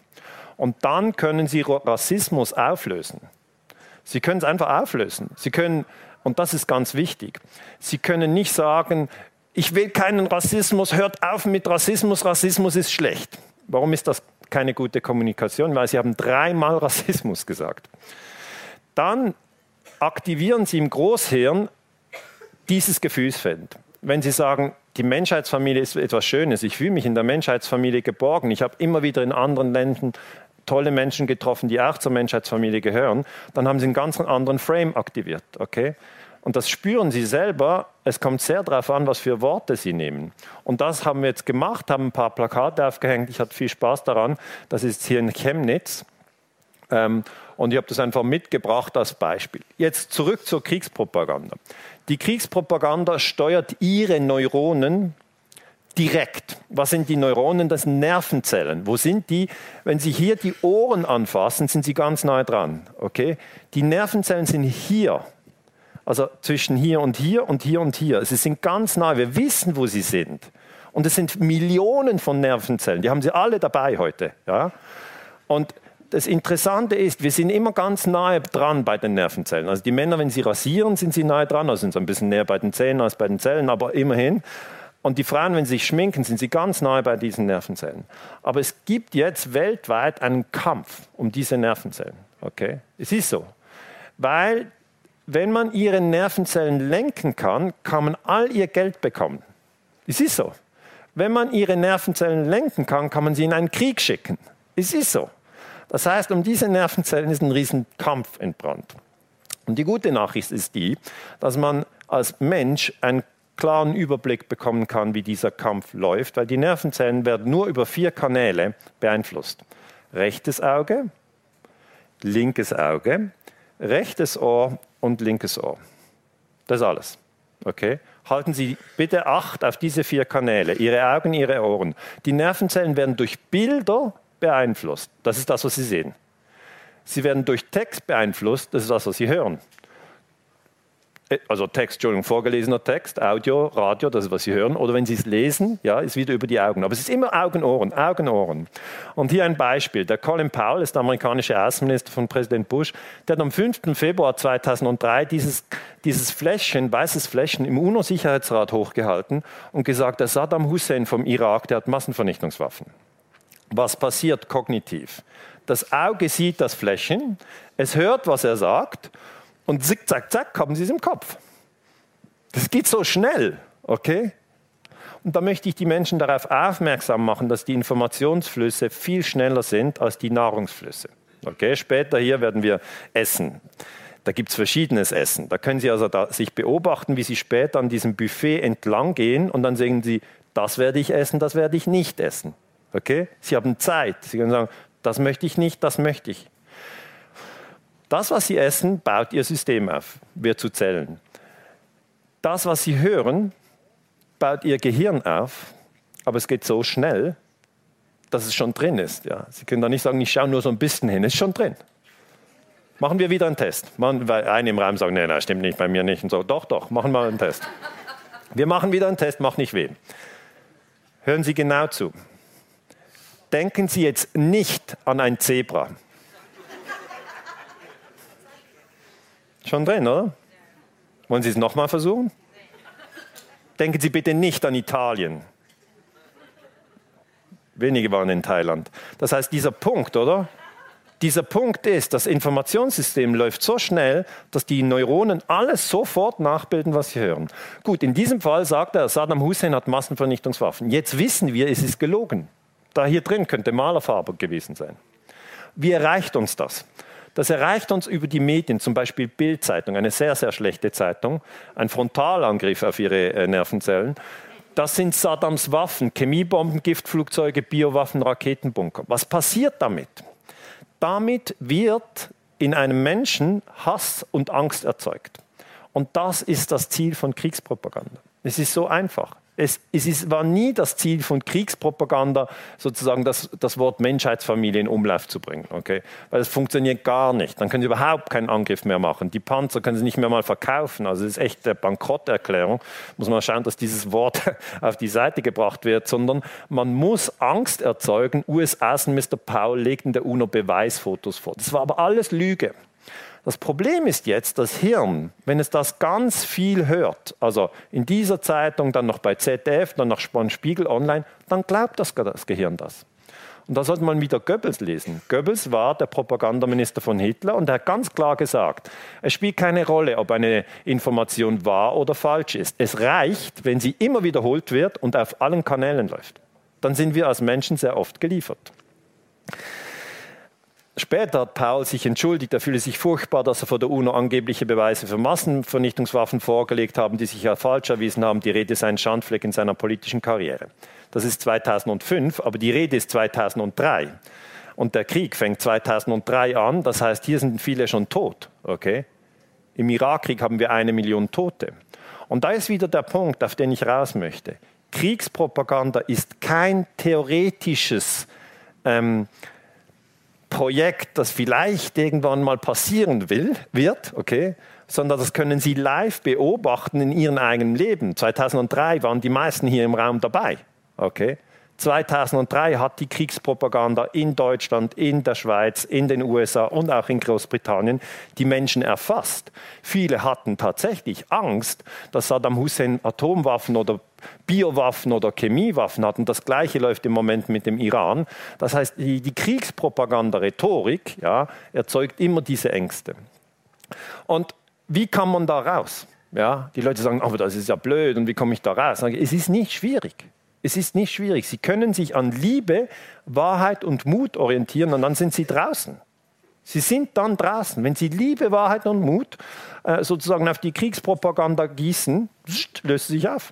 Und dann können Sie Rassismus auflösen. Sie können es einfach auflösen. Sie können, und das ist ganz wichtig, Sie können nicht sagen, ich will keinen Rassismus, hört auf mit Rassismus, Rassismus ist schlecht. Warum ist das keine gute Kommunikation? Weil Sie haben dreimal *laughs* Rassismus gesagt. Dann aktivieren Sie im Großhirn dieses Gefühlsfeld. Wenn Sie sagen, die Menschheitsfamilie ist etwas Schönes, ich fühle mich in der Menschheitsfamilie geborgen, ich habe immer wieder in anderen Ländern tolle Menschen getroffen, die auch zur Menschheitsfamilie gehören, dann haben Sie einen ganz anderen Frame aktiviert. Okay? Und das spüren Sie selber. Es kommt sehr darauf an, was für Worte Sie nehmen. Und das haben wir jetzt gemacht, haben ein paar Plakate aufgehängt. Ich hatte viel Spaß daran. Das ist hier in Chemnitz. Ähm, und ich habe das einfach mitgebracht als Beispiel. Jetzt zurück zur Kriegspropaganda. Die Kriegspropaganda steuert Ihre Neuronen direkt. Was sind die Neuronen? Das sind Nervenzellen. Wo sind die? Wenn Sie hier die Ohren anfassen, sind Sie ganz nahe dran. Okay? Die Nervenzellen sind hier. Also zwischen hier und hier und hier und hier. Sie sind ganz nahe. Wir wissen, wo sie sind. Und es sind Millionen von Nervenzellen. Die haben Sie alle dabei heute. Ja? Und das Interessante ist, wir sind immer ganz nahe dran bei den Nervenzellen. Also die Männer, wenn sie rasieren, sind sie nahe dran, also sind sie ein bisschen näher bei den Zähnen als bei den Zellen, aber immerhin. Und die Frauen, wenn sie sich schminken, sind sie ganz nahe bei diesen Nervenzellen. Aber es gibt jetzt weltweit einen Kampf um diese Nervenzellen. Okay? Es ist so. Weil, wenn man ihre Nervenzellen lenken kann, kann man all ihr Geld bekommen. Es ist so. Wenn man ihre Nervenzellen lenken kann, kann man sie in einen Krieg schicken. Es ist so. Das heißt, um diese Nervenzellen ist ein Riesenkampf entbrannt. Und die gute Nachricht ist die, dass man als Mensch einen klaren Überblick bekommen kann, wie dieser Kampf läuft, weil die Nervenzellen werden nur über vier Kanäle beeinflusst. Rechtes Auge, linkes Auge, rechtes Ohr und linkes Ohr. Das ist alles. Okay? Halten Sie bitte Acht auf diese vier Kanäle, Ihre Augen, Ihre Ohren. Die Nervenzellen werden durch Bilder beeinflusst. Das ist das, was Sie sehen. Sie werden durch Text beeinflusst. Das ist das, was Sie hören. Äh, also Text, Entschuldigung, vorgelesener Text, Audio, Radio, das ist, was Sie hören. Oder wenn Sie es lesen, ja, ist wieder über die Augen. Aber es ist immer Augen, Ohren, Augen, Ohren. Und hier ein Beispiel. Der Colin Powell ist der amerikanische Außenminister von Präsident Bush. Der hat am 5. Februar 2003 dieses, dieses Fläschchen, weißes Fläschchen im UNO-Sicherheitsrat hochgehalten und gesagt, der Saddam Hussein vom Irak, der hat Massenvernichtungswaffen. Was passiert kognitiv? Das Auge sieht das Fläschchen, es hört, was er sagt und zick, zack, zack, haben Sie es im Kopf. Das geht so schnell, okay? Und da möchte ich die Menschen darauf aufmerksam machen, dass die Informationsflüsse viel schneller sind als die Nahrungsflüsse. Okay, später hier werden wir essen. Da gibt es verschiedenes Essen. Da können Sie also da sich beobachten, wie Sie später an diesem Buffet entlang gehen und dann sehen Sie, das werde ich essen, das werde ich nicht essen. Okay? Sie haben Zeit. Sie können sagen, das möchte ich nicht, das möchte ich. Das, was Sie essen, baut Ihr System auf, wird zu Zellen. Das, was Sie hören, baut Ihr Gehirn auf, aber es geht so schnell, dass es schon drin ist. Ja. Sie können da nicht sagen, ich schaue nur so ein bisschen hin, es ist schon drin. Machen wir wieder einen Test. weil eine im Raum sagen, nein, nein, stimmt nicht, bei mir nicht. Und so, doch, doch, machen wir einen Test. Wir machen wieder einen Test, macht nicht weh. Hören Sie genau zu. Denken Sie jetzt nicht an ein Zebra. Schon drin, oder? Wollen Sie es nochmal versuchen? Denken Sie bitte nicht an Italien. Wenige waren in Thailand. Das heißt, dieser Punkt, oder? Dieser Punkt ist, das Informationssystem läuft so schnell, dass die Neuronen alles sofort nachbilden, was sie hören. Gut, in diesem Fall sagt er, Saddam Hussein hat Massenvernichtungswaffen. Jetzt wissen wir, es ist gelogen. Da hier drin könnte Malerfarbe gewesen sein. Wie erreicht uns das? Das erreicht uns über die Medien, zum Beispiel Bildzeitung, eine sehr, sehr schlechte Zeitung, ein Frontalangriff auf ihre äh, Nervenzellen. Das sind Saddams Waffen, Chemiebomben, Giftflugzeuge, Biowaffen, Raketenbunker. Was passiert damit? Damit wird in einem Menschen Hass und Angst erzeugt. Und das ist das Ziel von Kriegspropaganda. Es ist so einfach. Es, es ist, war nie das Ziel von Kriegspropaganda, sozusagen das, das Wort Menschheitsfamilie in Umlauf zu bringen. Okay? Weil es funktioniert gar nicht. Dann können sie überhaupt keinen Angriff mehr machen. Die Panzer können sie nicht mehr mal verkaufen. Also es ist echt eine Bankrotterklärung. Muss man schauen, dass dieses Wort *laughs* auf die Seite gebracht wird, sondern man muss Angst erzeugen. US-Außenminister Paul legt in der UNO Beweisfotos vor. Das war aber alles Lüge. Das Problem ist jetzt, das Hirn, wenn es das ganz viel hört, also in dieser Zeitung, dann noch bei ZDF, dann noch Spiegel Online, dann glaubt das, das Gehirn das. Und da sollte man wieder Goebbels lesen. Goebbels war der Propagandaminister von Hitler und er hat ganz klar gesagt, es spielt keine Rolle, ob eine Information wahr oder falsch ist. Es reicht, wenn sie immer wiederholt wird und auf allen Kanälen läuft. Dann sind wir als Menschen sehr oft geliefert. Später hat Paul sich entschuldigt, er fühle sich furchtbar, dass er vor der UNO angebliche Beweise für Massenvernichtungswaffen vorgelegt haben, die sich ja falsch erwiesen haben. Die Rede sei ein Schandfleck in seiner politischen Karriere. Das ist 2005, aber die Rede ist 2003. Und der Krieg fängt 2003 an, das heißt, hier sind viele schon tot. Okay? Im Irakkrieg haben wir eine Million Tote. Und da ist wieder der Punkt, auf den ich raus möchte. Kriegspropaganda ist kein theoretisches ähm, Projekt, das vielleicht irgendwann mal passieren will, wird, okay, sondern das können Sie live beobachten in Ihrem eigenen Leben. 2003 waren die meisten hier im Raum dabei, okay. 2003 hat die Kriegspropaganda in Deutschland, in der Schweiz, in den USA und auch in Großbritannien die Menschen erfasst. Viele hatten tatsächlich Angst, dass Saddam Hussein Atomwaffen oder Biowaffen oder Chemiewaffen hatten. Das Gleiche läuft im Moment mit dem Iran. Das heißt, die, die Kriegspropaganda-Rhetorik ja, erzeugt immer diese Ängste. Und wie kann man da raus? Ja, die Leute sagen, aber das ist ja blöd und wie komme ich da raus? Es ist nicht schwierig. Es ist nicht schwierig. Sie können sich an Liebe, Wahrheit und Mut orientieren und dann sind Sie draußen. Sie sind dann draußen. Wenn Sie Liebe, Wahrheit und Mut äh, sozusagen auf die Kriegspropaganda gießen, löst sie sich auf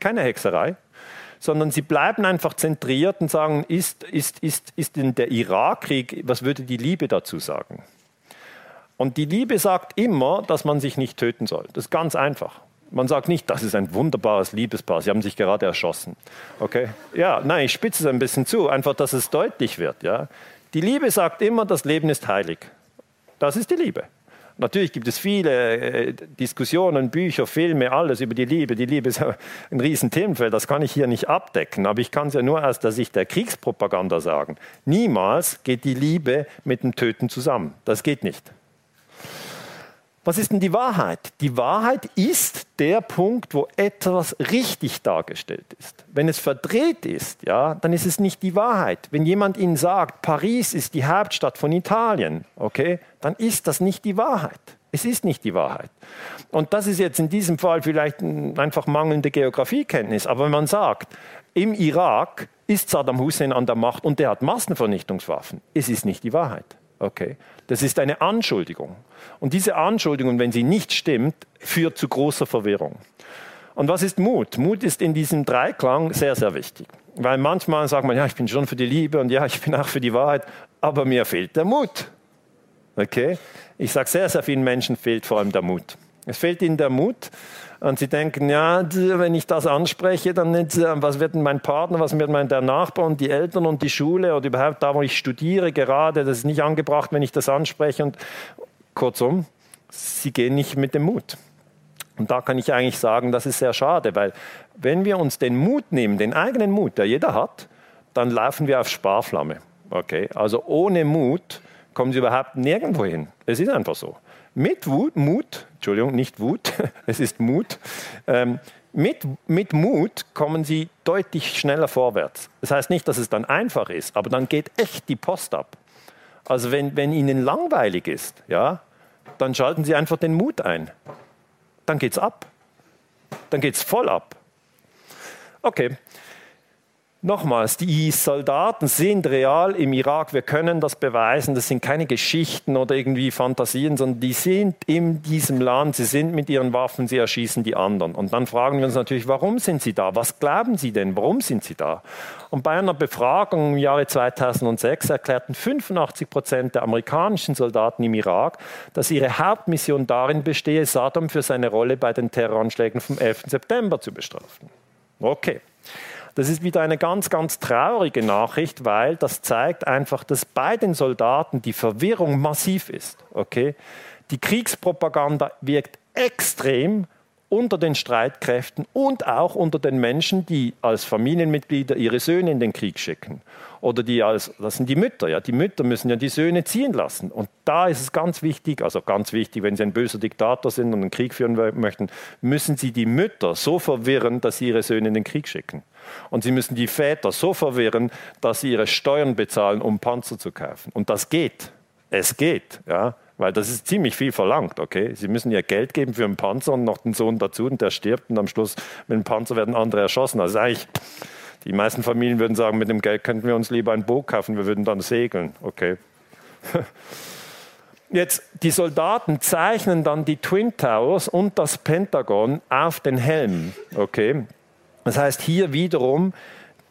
keine Hexerei, sondern sie bleiben einfach zentriert und sagen, ist, ist, ist, ist denn der Irakkrieg, was würde die Liebe dazu sagen? Und die Liebe sagt immer, dass man sich nicht töten soll. Das ist ganz einfach. Man sagt nicht, das ist ein wunderbares Liebespaar, sie haben sich gerade erschossen. Okay? Ja, nein, ich spitze es ein bisschen zu, einfach, dass es deutlich wird. Ja? Die Liebe sagt immer, das Leben ist heilig. Das ist die Liebe. Natürlich gibt es viele äh, Diskussionen, Bücher, Filme, alles über die Liebe. Die Liebe ist *laughs* ein Riesenthemenfeld, das kann ich hier nicht abdecken. Aber ich kann es ja nur aus der Sicht der Kriegspropaganda sagen. Niemals geht die Liebe mit dem Töten zusammen. Das geht nicht. Was ist denn die Wahrheit? Die Wahrheit ist der Punkt, wo etwas richtig dargestellt ist. Wenn es verdreht ist, ja, dann ist es nicht die Wahrheit. Wenn jemand Ihnen sagt, Paris ist die Hauptstadt von Italien, okay, dann ist das nicht die Wahrheit. Es ist nicht die Wahrheit. Und das ist jetzt in diesem Fall vielleicht einfach mangelnde Geografiekenntnis. Aber wenn man sagt, im Irak ist Saddam Hussein an der Macht und der hat Massenvernichtungswaffen, es ist nicht die Wahrheit. Okay? Das ist eine Anschuldigung. Und diese Anschuldigung, wenn sie nicht stimmt, führt zu großer Verwirrung. Und was ist Mut? Mut ist in diesem Dreiklang sehr, sehr wichtig. Weil manchmal sagt man, ja, ich bin schon für die Liebe und ja, ich bin auch für die Wahrheit, aber mir fehlt der Mut. Okay? Ich sage sehr, sehr vielen Menschen fehlt vor allem der Mut. Es fehlt ihnen der Mut und sie denken, ja, wenn ich das anspreche, dann äh, was wird denn mein Partner, was wird mein der Nachbar und die Eltern und die Schule oder überhaupt da, wo ich studiere gerade, das ist nicht angebracht, wenn ich das anspreche und kurzum, sie gehen nicht mit dem Mut. Und da kann ich eigentlich sagen, das ist sehr schade, weil wenn wir uns den Mut nehmen, den eigenen Mut, der jeder hat, dann laufen wir auf Sparflamme. Okay? Also ohne Mut kommen sie überhaupt nirgendwo hin. Es ist einfach so. Mit Wut, Mut, Entschuldigung, nicht Wut, *laughs* es ist Mut. Ähm, mit, mit Mut kommen sie deutlich schneller vorwärts. Das heißt nicht, dass es dann einfach ist, aber dann geht echt die Post ab. Also wenn, wenn ihnen langweilig ist, ja, dann schalten sie einfach den Mut ein. Dann geht's ab. Dann geht's voll ab. Okay, Nochmals, die Soldaten sind real im Irak, wir können das beweisen, das sind keine Geschichten oder irgendwie Fantasien, sondern die sind in diesem Land, sie sind mit ihren Waffen, sie erschießen die anderen. Und dann fragen wir uns natürlich, warum sind sie da? Was glauben sie denn? Warum sind sie da? Und bei einer Befragung im Jahre 2006 erklärten 85 Prozent der amerikanischen Soldaten im Irak, dass ihre Hauptmission darin bestehe, Saddam für seine Rolle bei den Terroranschlägen vom 11. September zu bestrafen. Okay. Das ist wieder eine ganz, ganz traurige Nachricht, weil das zeigt einfach, dass bei den Soldaten die Verwirrung massiv ist. Okay? Die Kriegspropaganda wirkt extrem unter den Streitkräften und auch unter den Menschen, die als Familienmitglieder ihre Söhne in den Krieg schicken. Oder die als, das sind die Mütter, ja. Die Mütter müssen ja die Söhne ziehen lassen. Und da ist es ganz wichtig, also ganz wichtig, wenn sie ein böser Diktator sind und einen Krieg führen möchten, müssen sie die Mütter so verwirren, dass sie ihre Söhne in den Krieg schicken. Und sie müssen die Väter so verwirren, dass sie ihre Steuern bezahlen, um Panzer zu kaufen. Und das geht. Es geht, ja. Weil das ist ziemlich viel verlangt, okay? Sie müssen ihr Geld geben für einen Panzer und noch den Sohn dazu und der stirbt und am Schluss mit dem Panzer werden andere erschossen. Also eigentlich, die meisten Familien würden sagen, mit dem Geld könnten wir uns lieber ein Boot kaufen, wir würden dann segeln, okay? *laughs* Jetzt, die Soldaten zeichnen dann die Twin Towers und das Pentagon auf den Helm, okay? Das heißt, hier wiederum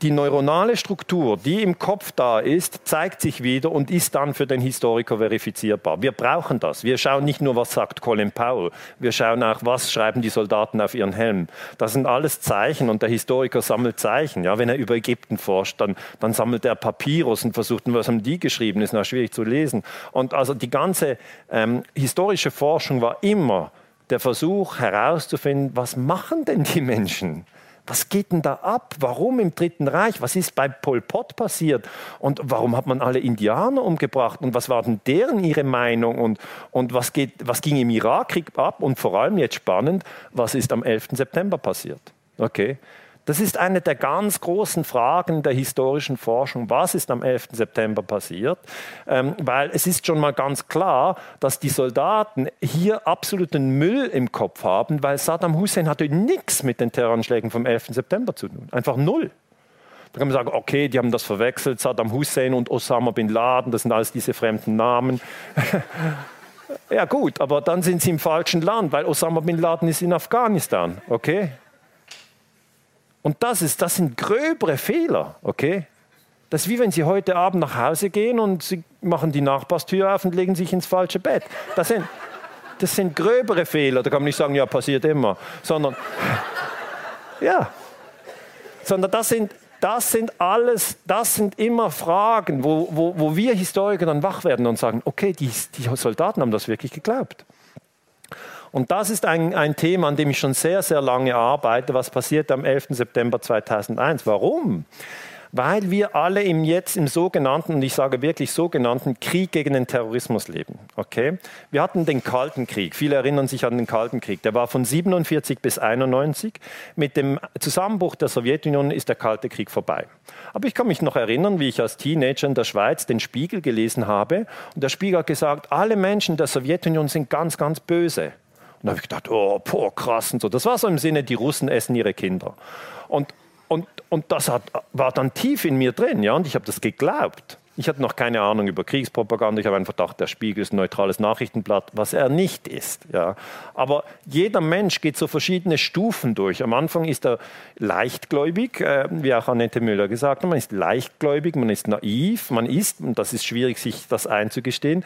die neuronale Struktur, die im Kopf da ist, zeigt sich wieder und ist dann für den Historiker verifizierbar. Wir brauchen das. Wir schauen nicht nur, was sagt Colin Powell, wir schauen auch, was schreiben die Soldaten auf ihren Helm. Das sind alles Zeichen und der Historiker sammelt Zeichen. Ja, wenn er über Ägypten forscht, dann, dann sammelt er Papyrus und versucht, was haben die geschrieben, ist noch schwierig zu lesen. Und also die ganze ähm, historische Forschung war immer der Versuch herauszufinden, was machen denn die Menschen? Was geht denn da ab? Warum im Dritten Reich? Was ist bei Pol Pot passiert? Und warum hat man alle Indianer umgebracht? Und was war denn deren ihre Meinung? Und, und was, geht, was ging im Irakkrieg ab? Und vor allem jetzt spannend, was ist am 11. September passiert? Okay. Das ist eine der ganz großen Fragen der historischen Forschung. Was ist am 11. September passiert? Ähm, weil es ist schon mal ganz klar, dass die Soldaten hier absoluten Müll im Kopf haben, weil Saddam Hussein hatte nichts mit den Terroranschlägen vom 11. September zu tun. Einfach null. Da kann man sagen, okay, die haben das verwechselt, Saddam Hussein und Osama bin Laden, das sind alles diese fremden Namen. *laughs* ja gut, aber dann sind sie im falschen Land, weil Osama bin Laden ist in Afghanistan, okay? Und das, ist, das sind gröbere Fehler, okay? Das ist wie wenn Sie heute Abend nach Hause gehen und Sie machen die Nachbarstür auf und legen sich ins falsche Bett. Das sind, das sind gröbere Fehler. Da kann man nicht sagen, ja, passiert immer, sondern, ja, sondern das sind, das sind alles, das sind immer Fragen, wo, wo, wo wir Historiker dann wach werden und sagen, okay, die, die Soldaten haben das wirklich geglaubt. Und das ist ein, ein Thema, an dem ich schon sehr, sehr lange arbeite. Was passiert am 11. September 2001? Warum? weil wir alle im jetzt im sogenannten, und ich sage wirklich sogenannten Krieg gegen den Terrorismus leben. Okay? Wir hatten den Kalten Krieg. Viele erinnern sich an den Kalten Krieg. Der war von 47 bis 91. Mit dem Zusammenbruch der Sowjetunion ist der Kalte Krieg vorbei. Aber ich kann mich noch erinnern, wie ich als Teenager in der Schweiz den Spiegel gelesen habe. Und der Spiegel hat gesagt, alle Menschen der Sowjetunion sind ganz, ganz böse. Und da habe ich gedacht, oh, boah, krass und so. Das war so im Sinne, die Russen essen ihre Kinder. Und, und, und das hat, war dann tief in mir drin, ja, und ich habe das geglaubt. Ich hatte noch keine Ahnung über Kriegspropaganda. Ich habe einfach gedacht, der Spiegel ist ein neutrales Nachrichtenblatt, was er nicht ist. Ja. Aber jeder Mensch geht so verschiedene Stufen durch. Am Anfang ist er leichtgläubig, äh, wie auch Annette Müller gesagt hat. Man ist leichtgläubig, man ist naiv, man ist, und das ist schwierig, sich das einzugestehen,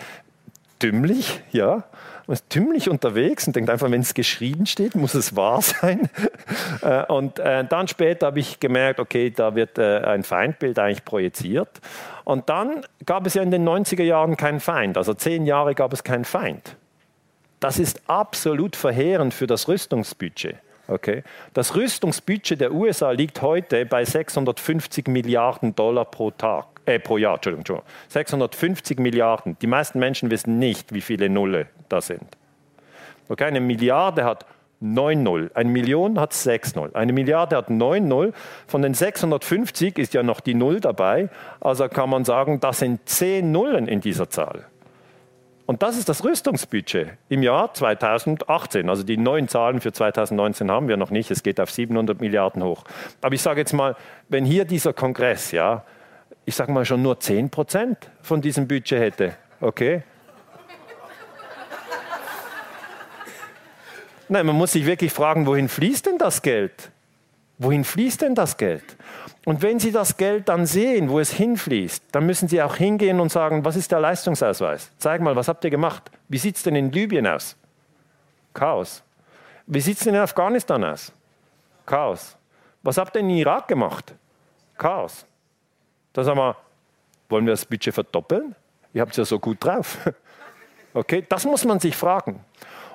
dümmlich, ja. Man ist dümmlich unterwegs und denkt einfach, wenn es geschrieben steht, muss es wahr sein. *laughs* Äh, und äh, dann später habe ich gemerkt, okay, da wird äh, ein Feindbild eigentlich projiziert. Und dann gab es ja in den 90er Jahren keinen Feind. Also zehn Jahre gab es keinen Feind. Das ist absolut verheerend für das Rüstungsbudget. Okay. Das Rüstungsbudget der USA liegt heute bei 650 Milliarden Dollar pro Tag äh, pro Jahr, Entschuldigung, Entschuldigung, 650 Milliarden. Die meisten Menschen wissen nicht, wie viele Nulle da sind. Okay, eine Milliarde hat 9 Null, eine Million hat 6 Null, eine Milliarde hat 9 Null. Von den 650 ist ja noch die Null dabei, also kann man sagen, das sind 10 Nullen in dieser Zahl. Und das ist das Rüstungsbudget im Jahr 2018. Also die neuen Zahlen für 2019 haben wir noch nicht. Es geht auf 700 Milliarden hoch. Aber ich sage jetzt mal, wenn hier dieser Kongress, ja, ich sage mal schon nur 10 Prozent von diesem Budget hätte, okay? Nein, man muss sich wirklich fragen, wohin fließt denn das Geld? Wohin fließt denn das Geld? Und wenn Sie das Geld dann sehen, wo es hinfließt, dann müssen Sie auch hingehen und sagen, was ist der Leistungsausweis? Zeig mal, was habt ihr gemacht? Wie sieht es denn in Libyen aus? Chaos. Wie sieht es denn in Afghanistan aus? Chaos. Was habt ihr in Irak gemacht? Chaos. Da sagen wir, wollen wir das Budget verdoppeln? Ihr habt es ja so gut drauf. *laughs* Okay, das muss man sich fragen.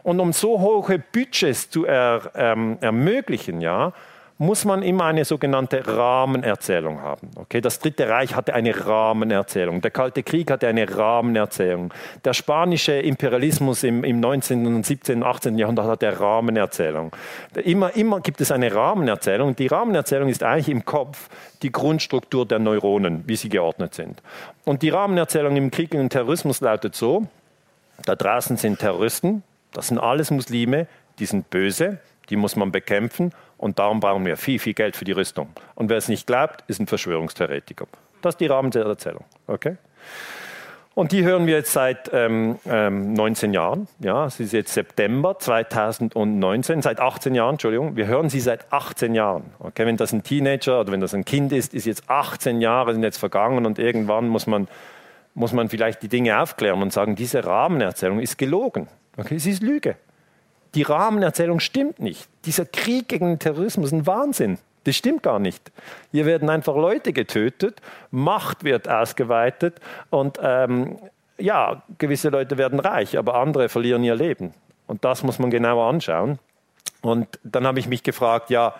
Und um so hohe Budgets zu er, ähm, ermöglichen, ja, muss man immer eine sogenannte Rahmenerzählung haben. Okay, das Dritte Reich hatte eine Rahmenerzählung. Der Kalte Krieg hatte eine Rahmenerzählung. Der spanische Imperialismus im, im 19., 17., 18. Jahrhundert hatte eine Rahmenerzählung. Immer, immer gibt es eine Rahmenerzählung. Die Rahmenerzählung ist eigentlich im Kopf die Grundstruktur der Neuronen, wie sie geordnet sind. Und die Rahmenerzählung im Krieg gegen den Terrorismus lautet so, da draußen sind Terroristen, das sind alles Muslime, die sind böse, die muss man bekämpfen und darum brauchen wir viel, viel Geld für die Rüstung. Und wer es nicht glaubt, ist ein Verschwörungstheoretiker. Das ist die Rahmen der Erzählung. Okay? Und die hören wir jetzt seit ähm, ähm, 19 Jahren. Ja, es ist jetzt September 2019, seit 18 Jahren, Entschuldigung. Wir hören sie seit 18 Jahren. Okay, wenn das ein Teenager oder wenn das ein Kind ist, ist jetzt 18 Jahre sind jetzt vergangen und irgendwann muss man, muss man vielleicht die Dinge aufklären und sagen, diese Rahmenerzählung ist gelogen. Okay, sie ist Lüge die Rahmenerzählung stimmt nicht. Dieser Krieg gegen den Terrorismus ist ein Wahnsinn. Das stimmt gar nicht. Hier werden einfach Leute getötet, Macht wird ausgeweitet und ähm, ja, gewisse Leute werden reich, aber andere verlieren ihr Leben. Und das muss man genauer anschauen. Und dann habe ich mich gefragt, ja,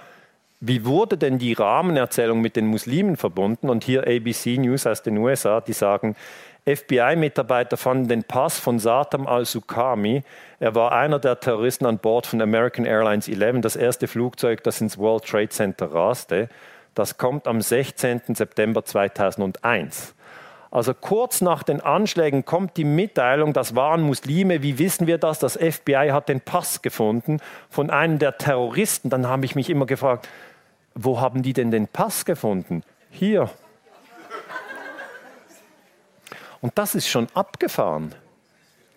wie wurde denn die Rahmenerzählung mit den Muslimen verbunden? Und hier ABC News aus den USA, die sagen, FBI-Mitarbeiter fanden den Pass von Satam al-Sukami. Er war einer der Terroristen an Bord von American Airlines 11, das erste Flugzeug, das ins World Trade Center raste. Das kommt am 16. September 2001. Also kurz nach den Anschlägen kommt die Mitteilung, das waren Muslime. Wie wissen wir das? Das FBI hat den Pass gefunden von einem der Terroristen. Dann habe ich mich immer gefragt, wo haben die denn den Pass gefunden? Hier, und das ist schon abgefahren.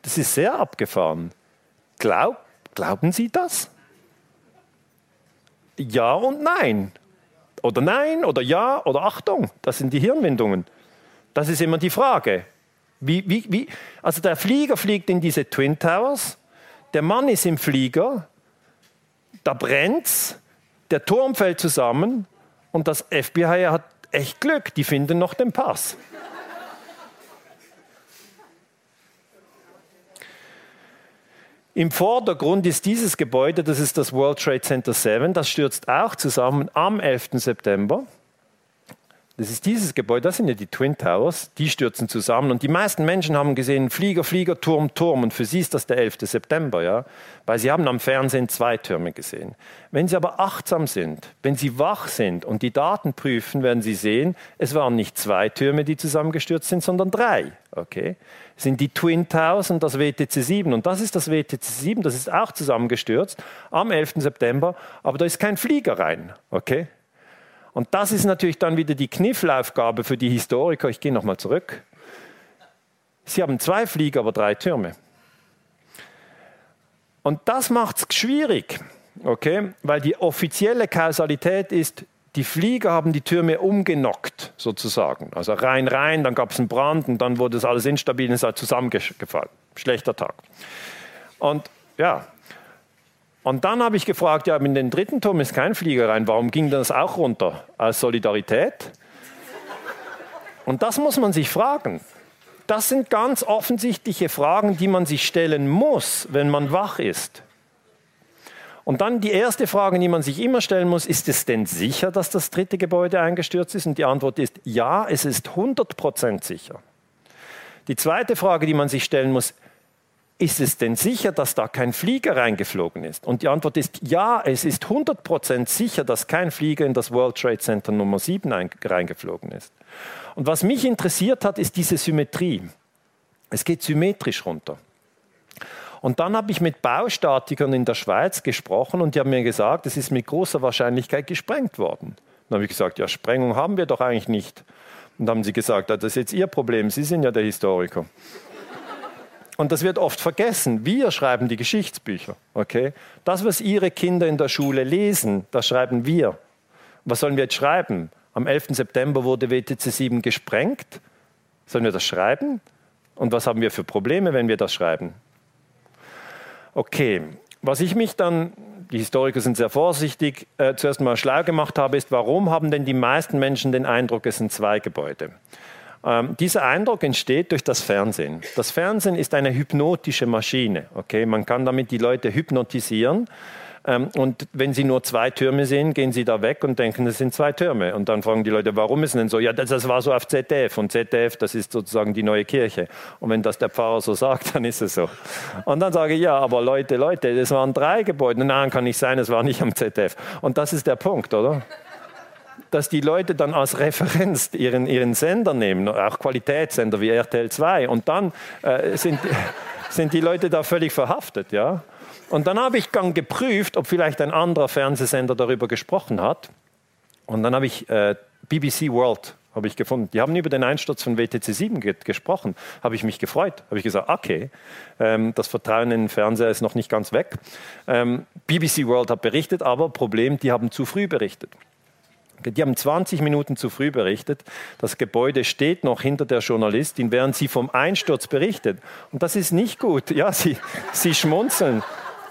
Das ist sehr abgefahren. Glaub, glauben Sie das? Ja und nein. Oder nein oder ja oder Achtung. Das sind die Hirnwindungen. Das ist immer die Frage. Wie, wie, wie? Also der Flieger fliegt in diese Twin Towers. Der Mann ist im Flieger. Da brennt's. Der Turm fällt zusammen. Und das FBI hat echt Glück. Die finden noch den Pass. Im Vordergrund ist dieses Gebäude, das ist das World Trade Center 7, das stürzt auch zusammen am 11. September. Das ist dieses Gebäude, das sind ja die Twin Towers, die stürzen zusammen. Und die meisten Menschen haben gesehen, Flieger, Flieger, Turm, Turm. Und für sie ist das der 11. September, ja. Weil sie haben am Fernsehen zwei Türme gesehen. Wenn sie aber achtsam sind, wenn sie wach sind und die Daten prüfen, werden sie sehen, es waren nicht zwei Türme, die zusammengestürzt sind, sondern drei. Okay? Es sind die Twin Towers und das WTC 7. Und das ist das WTC 7, das ist auch zusammengestürzt am 11. September, aber da ist kein Flieger rein. Okay? Und das ist natürlich dann wieder die Kniffelaufgabe für die Historiker. Ich gehe nochmal zurück. Sie haben zwei Flieger, aber drei Türme. Und das macht es schwierig, okay? weil die offizielle Kausalität ist, die Flieger haben die Türme umgenockt, sozusagen. Also rein, rein, dann gab es einen Brand und dann wurde es alles instabil und ist halt zusammengefallen. Schlechter Tag. Und ja, und dann habe ich gefragt, ja, in den dritten Turm ist kein Flieger rein, warum ging das auch runter? Als Solidarität? Und das muss man sich fragen. Das sind ganz offensichtliche Fragen, die man sich stellen muss, wenn man wach ist. Und dann die erste Frage, die man sich immer stellen muss, ist es denn sicher, dass das dritte Gebäude eingestürzt ist? Und die Antwort ist ja, es ist 100% sicher. Die zweite Frage, die man sich stellen muss, ist es denn sicher, dass da kein Flieger reingeflogen ist? Und die Antwort ist ja, es ist 100% sicher, dass kein Flieger in das World Trade Center Nummer 7 reingeflogen ist. Und was mich interessiert hat, ist diese Symmetrie. Es geht symmetrisch runter. Und dann habe ich mit Baustatikern in der Schweiz gesprochen und die haben mir gesagt, es ist mit großer Wahrscheinlichkeit gesprengt worden. Dann habe ich gesagt, ja, Sprengung haben wir doch eigentlich nicht. Und dann haben sie gesagt, das ist jetzt Ihr Problem, Sie sind ja der Historiker. Und das wird oft vergessen. Wir schreiben die Geschichtsbücher. Okay? Das, was Ihre Kinder in der Schule lesen, das schreiben wir. Was sollen wir jetzt schreiben? Am 11. September wurde WTC 7 gesprengt. Sollen wir das schreiben? Und was haben wir für Probleme, wenn wir das schreiben? Okay, was ich mich dann die Historiker sind sehr vorsichtig, äh, zuerst mal schlau gemacht habe, ist, warum haben denn die meisten Menschen den Eindruck, es sind zwei Gebäude? Ähm, dieser Eindruck entsteht durch das Fernsehen. Das Fernsehen ist eine hypnotische Maschine. Okay? Man kann damit die Leute hypnotisieren. Ähm, und wenn Sie nur zwei Türme sehen, gehen Sie da weg und denken, es sind zwei Türme. Und dann fragen die Leute, warum ist es denn so? Ja, das, das war so auf ZDF. Und ZDF, das ist sozusagen die neue Kirche. Und wenn das der Pfarrer so sagt, *laughs* dann ist es so. Und dann sage ich, ja, aber Leute, Leute, das waren drei Gebäude. Nein, kann nicht sein, es war nicht am ZDF. Und das ist der Punkt, oder? Dass die Leute dann als Referenz ihren, ihren Sender nehmen, auch Qualitätssender wie RTL 2, und dann äh, sind, *laughs* sind die Leute da völlig verhaftet. Ja? Und dann habe ich dann geprüft, ob vielleicht ein anderer Fernsehsender darüber gesprochen hat. Und dann habe ich äh, BBC World habe ich gefunden. Die haben über den Einsturz von WTC 7 ge gesprochen. Habe ich mich gefreut. Habe ich gesagt, okay, ähm, das Vertrauen in den Fernseher ist noch nicht ganz weg. Ähm, BBC World hat berichtet, aber Problem, die haben zu früh berichtet. Die haben 20 Minuten zu früh berichtet. Das Gebäude steht noch hinter der Journalistin, während sie vom Einsturz berichtet. Und das ist nicht gut. Ja, sie, sie schmunzeln.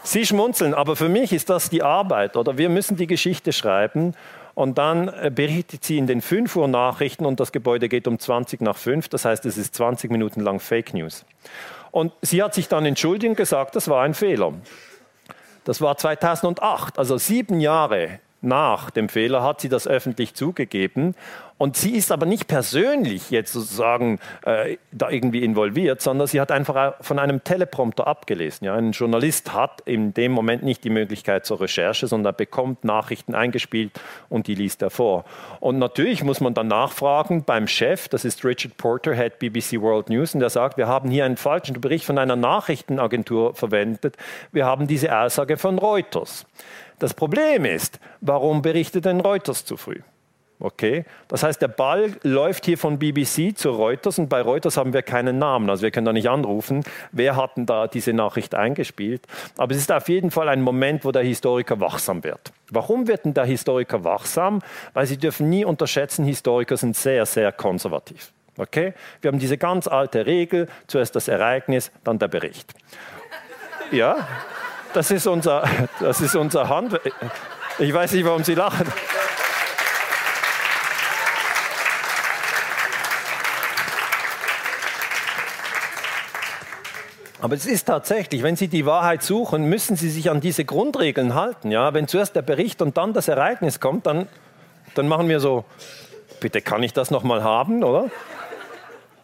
Sie schmunzeln, aber für mich ist das die Arbeit. Oder wir müssen die Geschichte schreiben. Und dann äh, berichtet sie in den 5 Uhr Nachrichten und das Gebäude geht um 20 nach 5. Das heißt, es ist 20 Minuten lang Fake News. Und sie hat sich dann entschuldigt und gesagt, das war ein Fehler. Das war 2008, also sieben Jahre nach dem Fehler hat sie das öffentlich zugegeben. Und sie ist aber nicht persönlich jetzt sozusagen äh, da irgendwie involviert, sondern sie hat einfach von einem Teleprompter abgelesen. Ja, ein Journalist hat in dem Moment nicht die Möglichkeit zur Recherche, sondern bekommt Nachrichten eingespielt und die liest er vor. Und natürlich muss man dann nachfragen beim Chef, das ist Richard Porter, Head BBC World News, und der sagt, wir haben hier einen falschen Bericht von einer Nachrichtenagentur verwendet. Wir haben diese Aussage von Reuters. Das Problem ist, warum berichtet denn Reuters zu früh? Okay, das heißt, der Ball läuft hier von BBC zu Reuters und bei Reuters haben wir keinen Namen, also wir können da nicht anrufen, wer hat denn da diese Nachricht eingespielt. Aber es ist auf jeden Fall ein Moment, wo der Historiker wachsam wird. Warum wird denn der Historiker wachsam? Weil Sie dürfen nie unterschätzen, Historiker sind sehr, sehr konservativ. Okay? Wir haben diese ganz alte Regel, zuerst das Ereignis, dann der Bericht. Ja, das ist unser, das ist unser Handwerk. Ich weiß nicht, warum Sie lachen. Aber es ist tatsächlich, wenn Sie die Wahrheit suchen, müssen Sie sich an diese Grundregeln halten. Ja? Wenn zuerst der Bericht und dann das Ereignis kommt, dann, dann machen wir so, bitte kann ich das nochmal haben, oder?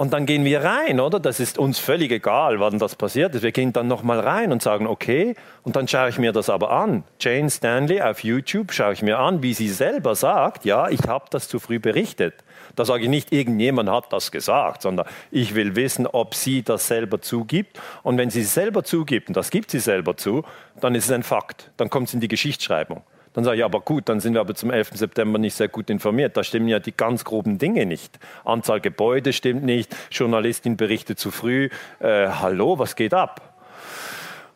Und dann gehen wir rein, oder? Das ist uns völlig egal, wann das passiert ist. Wir gehen dann nochmal rein und sagen, okay, und dann schaue ich mir das aber an. Jane Stanley auf YouTube schaue ich mir an, wie sie selber sagt, ja, ich habe das zu früh berichtet. Da sage ich nicht, irgendjemand hat das gesagt, sondern ich will wissen, ob sie das selber zugibt. Und wenn sie es selber zugibt, und das gibt sie selber zu, dann ist es ein Fakt. Dann kommt es in die Geschichtsschreibung. Dann sage ich, aber gut, dann sind wir aber zum 11. September nicht sehr gut informiert. Da stimmen ja die ganz groben Dinge nicht. Anzahl Gebäude stimmt nicht, Journalistin berichtet zu früh. Äh, hallo, was geht ab?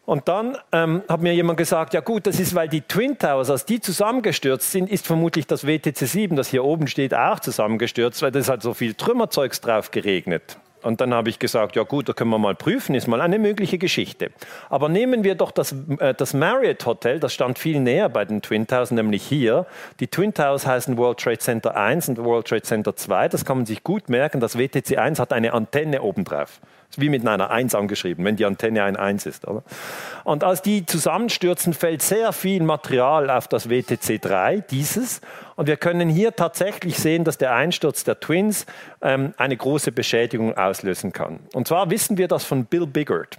Und dann ähm, hat mir jemand gesagt, ja gut, das ist, weil die Twin Towers, als die zusammengestürzt sind, ist vermutlich das WTC 7, das hier oben steht, auch zusammengestürzt, weil das hat so viel Trümmerzeugs drauf geregnet. Und dann habe ich gesagt, ja gut, da können wir mal prüfen, ist mal eine mögliche Geschichte. Aber nehmen wir doch das, äh, das Marriott Hotel, das stand viel näher bei den Twin Towers, nämlich hier. Die Twin Towers heißen World Trade Center 1 und World Trade Center 2. Das kann man sich gut merken. Das WTC 1 hat eine Antenne obendrauf wie mit einer 1 angeschrieben, wenn die Antenne ein 1 ist. Oder? Und als die zusammenstürzen, fällt sehr viel Material auf das WTC 3, dieses. Und wir können hier tatsächlich sehen, dass der Einsturz der Twins ähm, eine große Beschädigung auslösen kann. Und zwar wissen wir das von Bill Biggert.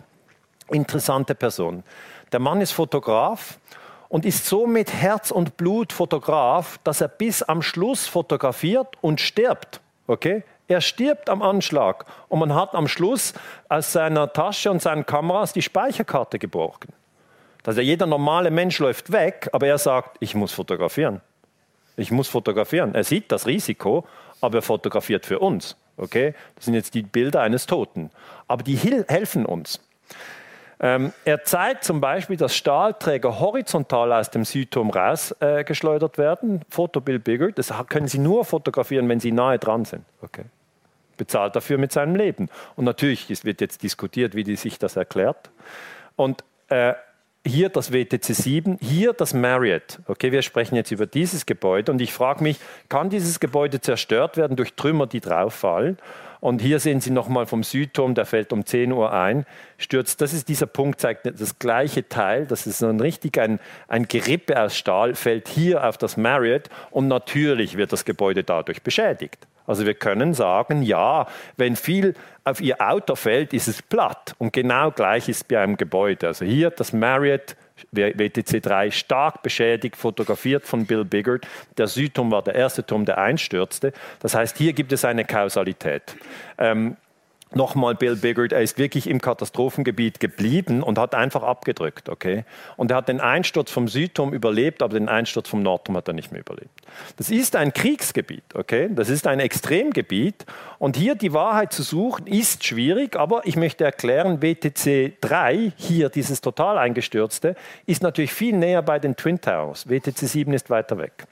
Interessante Person. Der Mann ist Fotograf und ist so mit Herz und Blut Fotograf, dass er bis am Schluss fotografiert und stirbt. Okay? Er stirbt am Anschlag und man hat am Schluss aus seiner Tasche und seinen Kameras die Speicherkarte geborgen. Also jeder normale Mensch läuft weg, aber er sagt, ich muss fotografieren. Ich muss fotografieren. Er sieht das Risiko, aber er fotografiert für uns. Okay? Das sind jetzt die Bilder eines Toten. Aber die helfen uns. Ähm, er zeigt zum Beispiel, dass Stahlträger horizontal aus dem Südturm rausgeschleudert äh, werden. Fotobild bigger. Das können Sie nur fotografieren, wenn Sie nahe dran sind. Okay. Bezahlt dafür mit seinem Leben. Und natürlich es wird jetzt diskutiert, wie die sich das erklärt. Und äh, hier das WTC 7, hier das Marriott. Okay, wir sprechen jetzt über dieses Gebäude und ich frage mich, kann dieses Gebäude zerstört werden durch Trümmer, die drauffallen? Und hier sehen Sie nochmal vom Südturm, der fällt um 10 Uhr ein, stürzt. Das ist dieser Punkt, zeigt das gleiche Teil. Das ist so ein richtig ein, ein Gerippe aus Stahl, fällt hier auf das Marriott und natürlich wird das Gebäude dadurch beschädigt. Also wir können sagen, ja, wenn viel auf Ihr Auto fällt, ist es platt. Und genau gleich ist bei einem Gebäude. Also hier das Marriott WTC 3 stark beschädigt, fotografiert von Bill Biggert. Der Südturm war der erste Turm, der einstürzte. Das heißt, hier gibt es eine Kausalität. Ähm, Nochmal Bill Biggert, er ist wirklich im Katastrophengebiet geblieben und hat einfach abgedrückt, okay? Und er hat den Einsturz vom Südturm überlebt, aber den Einsturz vom Nordturm hat er nicht mehr überlebt. Das ist ein Kriegsgebiet, okay? Das ist ein Extremgebiet und hier die Wahrheit zu suchen ist schwierig, aber ich möchte erklären, WTC 3, hier dieses total eingestürzte, ist natürlich viel näher bei den Twin Towers. WTC 7 ist weiter weg.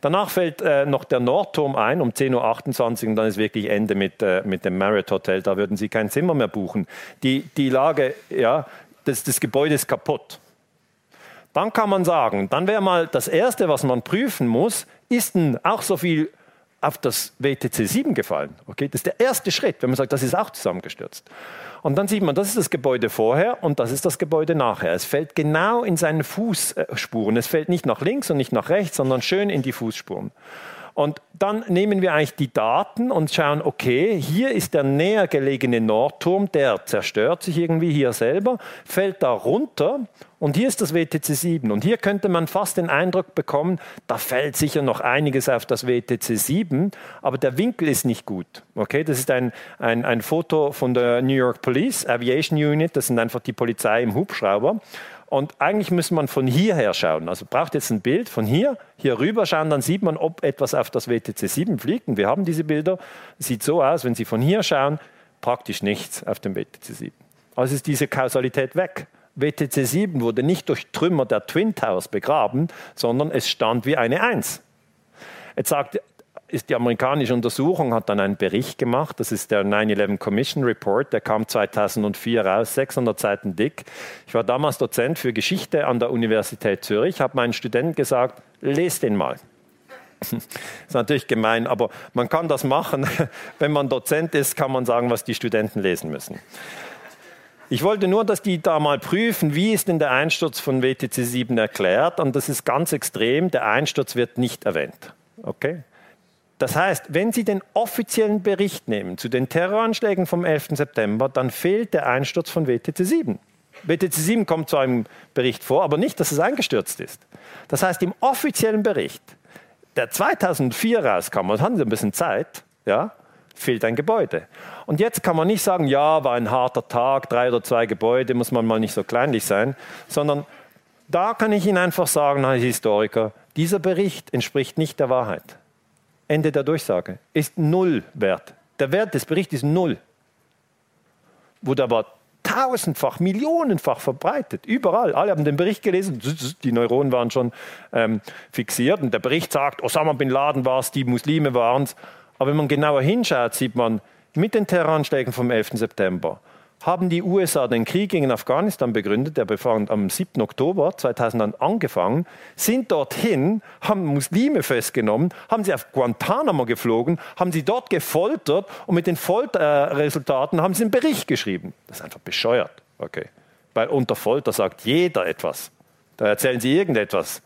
Danach fällt äh, noch der Nordturm ein um 10.28 Uhr und dann ist wirklich Ende mit, äh, mit dem Marriott Hotel. Da würden Sie kein Zimmer mehr buchen. Die, die Lage, ja, das, das Gebäude ist kaputt. Dann kann man sagen, dann wäre mal das Erste, was man prüfen muss, ist denn auch so viel auf das WTC 7 gefallen. Okay? Das ist der erste Schritt, wenn man sagt, das ist auch zusammengestürzt. Und dann sieht man, das ist das Gebäude vorher und das ist das Gebäude nachher. Es fällt genau in seine Fußspuren. Es fällt nicht nach links und nicht nach rechts, sondern schön in die Fußspuren. Und dann nehmen wir eigentlich die Daten und schauen, okay, hier ist der näher gelegene Nordturm, der zerstört sich irgendwie hier selber, fällt da runter und hier ist das WTC 7. Und hier könnte man fast den Eindruck bekommen, da fällt sicher noch einiges auf das WTC 7, aber der Winkel ist nicht gut. Okay, das ist ein, ein, ein Foto von der New York Police Aviation Unit, das sind einfach die Polizei im Hubschrauber. Und eigentlich müsste man von hierher schauen. Also braucht jetzt ein Bild von hier, hier rüber schauen, dann sieht man, ob etwas auf das WTC 7 fliegt. Und wir haben diese Bilder. Sieht so aus, wenn Sie von hier schauen, praktisch nichts auf dem WTC 7. Also ist diese Kausalität weg. WTC 7 wurde nicht durch Trümmer der Twin Towers begraben, sondern es stand wie eine Eins. Jetzt sagt ist die amerikanische Untersuchung, hat dann einen Bericht gemacht. Das ist der 9-11 Commission Report. Der kam 2004 raus, 600 Seiten dick. Ich war damals Dozent für Geschichte an der Universität Zürich, habe meinen Studenten gesagt, lest den mal. Das *laughs* ist natürlich gemein, aber man kann das machen. *laughs* Wenn man Dozent ist, kann man sagen, was die Studenten lesen müssen. Ich wollte nur, dass die da mal prüfen, wie ist denn der Einsturz von WTC 7 erklärt. Und das ist ganz extrem, der Einsturz wird nicht erwähnt. Okay? Das heißt, wenn Sie den offiziellen Bericht nehmen zu den Terroranschlägen vom 11. September, dann fehlt der Einsturz von WTC 7. WTC 7 kommt zu einem Bericht vor, aber nicht, dass es eingestürzt ist. Das heißt, im offiziellen Bericht, der 2004 rauskam, und haben Sie ein bisschen Zeit, ja, fehlt ein Gebäude. Und jetzt kann man nicht sagen, ja, war ein harter Tag, drei oder zwei Gebäude, muss man mal nicht so kleinlich sein, sondern da kann ich Ihnen einfach sagen, als Historiker, dieser Bericht entspricht nicht der Wahrheit. Ende der Durchsage, ist null wert. Der Wert des Berichts ist null. Wurde aber tausendfach, millionenfach verbreitet, überall. Alle haben den Bericht gelesen, die Neuronen waren schon ähm, fixiert und der Bericht sagt, Osama bin Laden war es, die Muslime waren es. Aber wenn man genauer hinschaut, sieht man, mit den Terroranschlägen vom 11. September haben die USA den Krieg gegen Afghanistan begründet, der am 7. Oktober 2000 angefangen, sind dorthin, haben Muslime festgenommen, haben sie auf Guantanamo geflogen, haben sie dort gefoltert und mit den Folterresultaten haben sie einen Bericht geschrieben. Das ist einfach bescheuert. Okay. Weil unter Folter sagt jeder etwas. Da erzählen sie irgendetwas.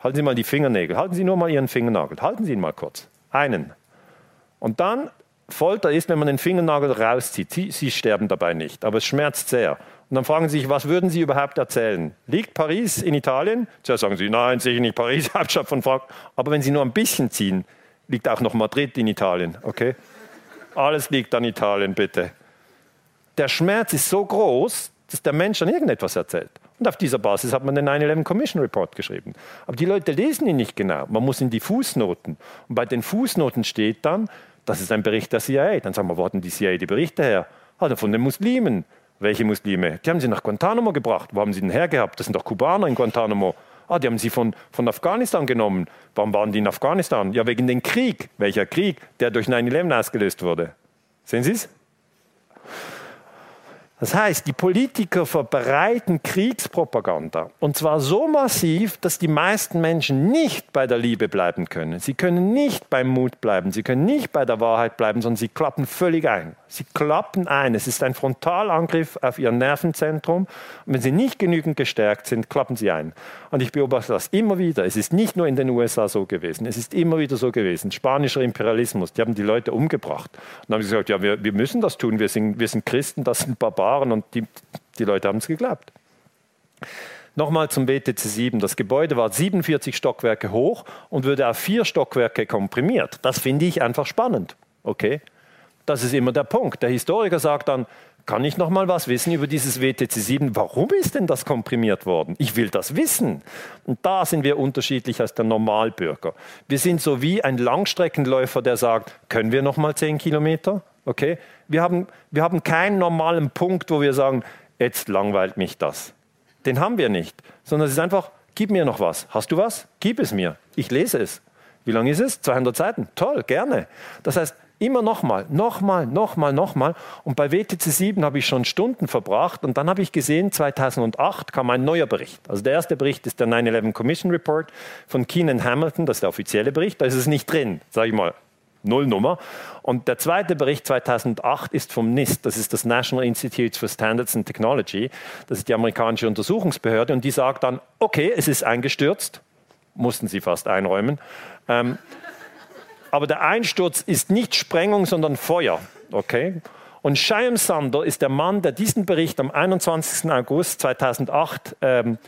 Halten Sie mal die Fingernägel, halten Sie nur mal Ihren Fingernagel, halten Sie ihn mal kurz. Einen. Und dann Folter ist, wenn man den Fingernagel rauszieht. Sie, Sie, sterben dabei nicht, aber es schmerzt sehr. Und dann fragen Sie sich, was würden Sie überhaupt erzählen? Liegt Paris in Italien? Zuerst sagen Sie, nein, sicher nicht Paris, *laughs* Hauptstadt von Frankreich. Aber wenn Sie nur ein bisschen ziehen, liegt auch noch Madrid in Italien, okay? Alles liegt an Italien, bitte. Der Schmerz ist so groß, dass der Mensch dann irgendetwas erzählt. Und auf dieser Basis hat man den 9-11 Commission Report geschrieben. Aber die Leute lesen ihn nicht genau. Man muss in die Fußnoten. Und bei den Fußnoten steht dann, das ist ein Bericht der CIA. Dann sagen wir, wo hatten die CIA die Berichte her? Also von den Muslimen. Welche Muslime? Die haben sie nach Guantanamo gebracht. Wo haben sie denn hergehabt? Das sind doch Kubaner in Guantanamo. Ah, die haben sie von, von Afghanistan genommen. Warum waren die in Afghanistan? Ja, wegen dem Krieg. Welcher Krieg? Der durch 9-11 ausgelöst wurde. Sehen Sie es? Das heißt, die Politiker verbreiten Kriegspropaganda. Und zwar so massiv, dass die meisten Menschen nicht bei der Liebe bleiben können. Sie können nicht beim Mut bleiben. Sie können nicht bei der Wahrheit bleiben, sondern sie klappen völlig ein. Sie klappen ein. Es ist ein Frontalangriff auf ihr Nervenzentrum. Und wenn sie nicht genügend gestärkt sind, klappen sie ein. Und ich beobachte das immer wieder. Es ist nicht nur in den USA so gewesen. Es ist immer wieder so gewesen. Spanischer Imperialismus. Die haben die Leute umgebracht. Und haben sie gesagt, ja, wir, wir müssen das tun. Wir sind, wir sind Christen, das sind Barbaren. Barbaren und die, die Leute haben es geglaubt. Nochmal zum WTC 7. Das Gebäude war 47 Stockwerke hoch und würde auf vier Stockwerke komprimiert. Das finde ich einfach spannend. Okay? Das ist immer der Punkt. Der Historiker sagt dann, kann ich noch mal was wissen über dieses WTC 7? Warum ist denn das komprimiert worden? Ich will das wissen. Und da sind wir unterschiedlich als der Normalbürger. Wir sind so wie ein Langstreckenläufer, der sagt, können wir noch mal 10 Kilometer? Okay? Wir haben, wir haben keinen normalen Punkt, wo wir sagen, jetzt langweilt mich das. Den haben wir nicht, sondern es ist einfach, gib mir noch was. Hast du was? Gib es mir. Ich lese es. Wie lang ist es? 200 Seiten. Toll, gerne. Das heißt, immer nochmal, nochmal, nochmal, nochmal. Und bei WTC 7 habe ich schon Stunden verbracht. Und dann habe ich gesehen, 2008 kam ein neuer Bericht. Also der erste Bericht ist der 9-11 Commission Report von Keenan Hamilton, das ist der offizielle Bericht, da ist es nicht drin, sage ich mal, Nullnummer. Und der zweite Bericht 2008 ist vom NIST, das ist das National Institute for Standards and Technology, das ist die amerikanische Untersuchungsbehörde, und die sagt dann, okay, es ist eingestürzt, mussten sie fast einräumen, ähm, aber der Einsturz ist nicht Sprengung, sondern Feuer, okay? Und Shyam Sander ist der Mann, der diesen Bericht am 21. August 2008 ähm,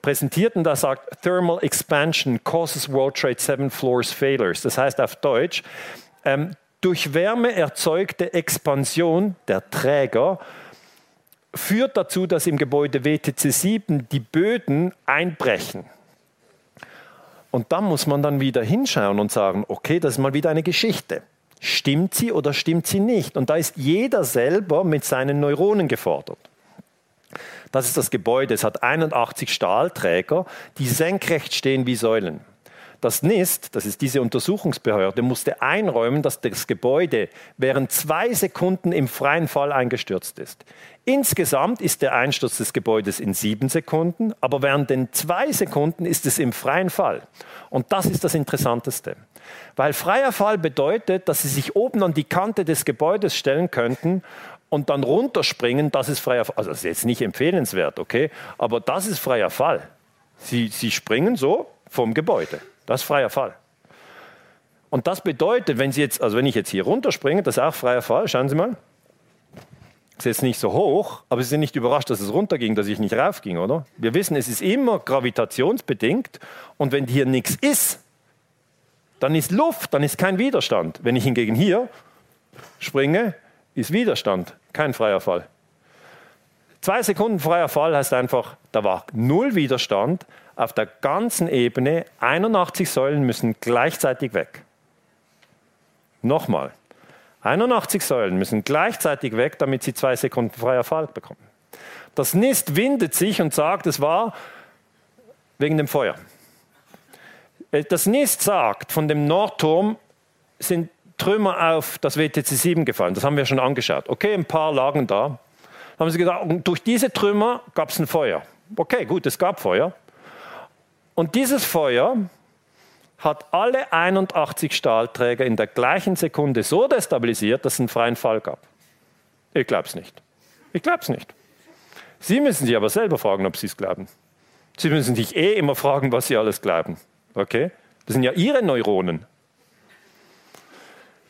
präsentiert und da sagt, Thermal Expansion causes World Trade 7 Floors Failures. Das heißt auf Deutsch, ähm, durch Wärme erzeugte Expansion der Träger führt dazu, dass im Gebäude WTC 7 die Böden einbrechen. Und da muss man dann wieder hinschauen und sagen, okay, das ist mal wieder eine Geschichte. Stimmt sie oder stimmt sie nicht? Und da ist jeder selber mit seinen Neuronen gefordert. Das ist das Gebäude. Es hat 81 Stahlträger, die senkrecht stehen wie Säulen. Das NIST, das ist diese Untersuchungsbehörde, musste einräumen, dass das Gebäude während zwei Sekunden im freien Fall eingestürzt ist. Insgesamt ist der Einsturz des Gebäudes in sieben Sekunden, aber während den zwei Sekunden ist es im freien Fall. Und das ist das Interessanteste. Weil freier Fall bedeutet, dass Sie sich oben an die Kante des Gebäudes stellen könnten und dann runterspringen, das ist freier Fall. Also das ist jetzt nicht empfehlenswert, okay? Aber das ist freier Fall. Sie, Sie springen so vom Gebäude. Das ist freier Fall. Und das bedeutet, wenn Sie jetzt, also wenn ich jetzt hier runterspringe, das ist auch freier Fall, schauen Sie mal. Ist jetzt nicht so hoch, aber Sie sind nicht überrascht, dass es runterging, dass ich nicht raufging, oder? Wir wissen, es ist immer gravitationsbedingt und wenn hier nichts ist, dann ist Luft, dann ist kein Widerstand. Wenn ich hingegen hier springe, ist Widerstand, kein freier Fall. Zwei Sekunden freier Fall heißt einfach, da war null Widerstand, auf der ganzen Ebene, 81 Säulen müssen gleichzeitig weg. Nochmal, 81 Säulen müssen gleichzeitig weg, damit sie zwei Sekunden freier Fall bekommen. Das Nist windet sich und sagt, es war wegen dem Feuer. Äh, das Nist sagt, von dem Nordturm sind Trümmer auf das WTC 7 gefallen. Das haben wir schon angeschaut. Okay, ein paar lagen da. Dann haben sie gesagt, durch diese Trümmer gab es ein Feuer. Okay, gut, es gab Feuer. Und dieses Feuer hat alle 81 Stahlträger in der gleichen Sekunde so destabilisiert, dass es einen freien Fall gab. Ich glaube es nicht. Ich glaube es nicht. Sie müssen sich aber selber fragen, ob Sie es glauben. Sie müssen sich eh immer fragen, was Sie alles glauben. Okay? Das sind ja Ihre Neuronen.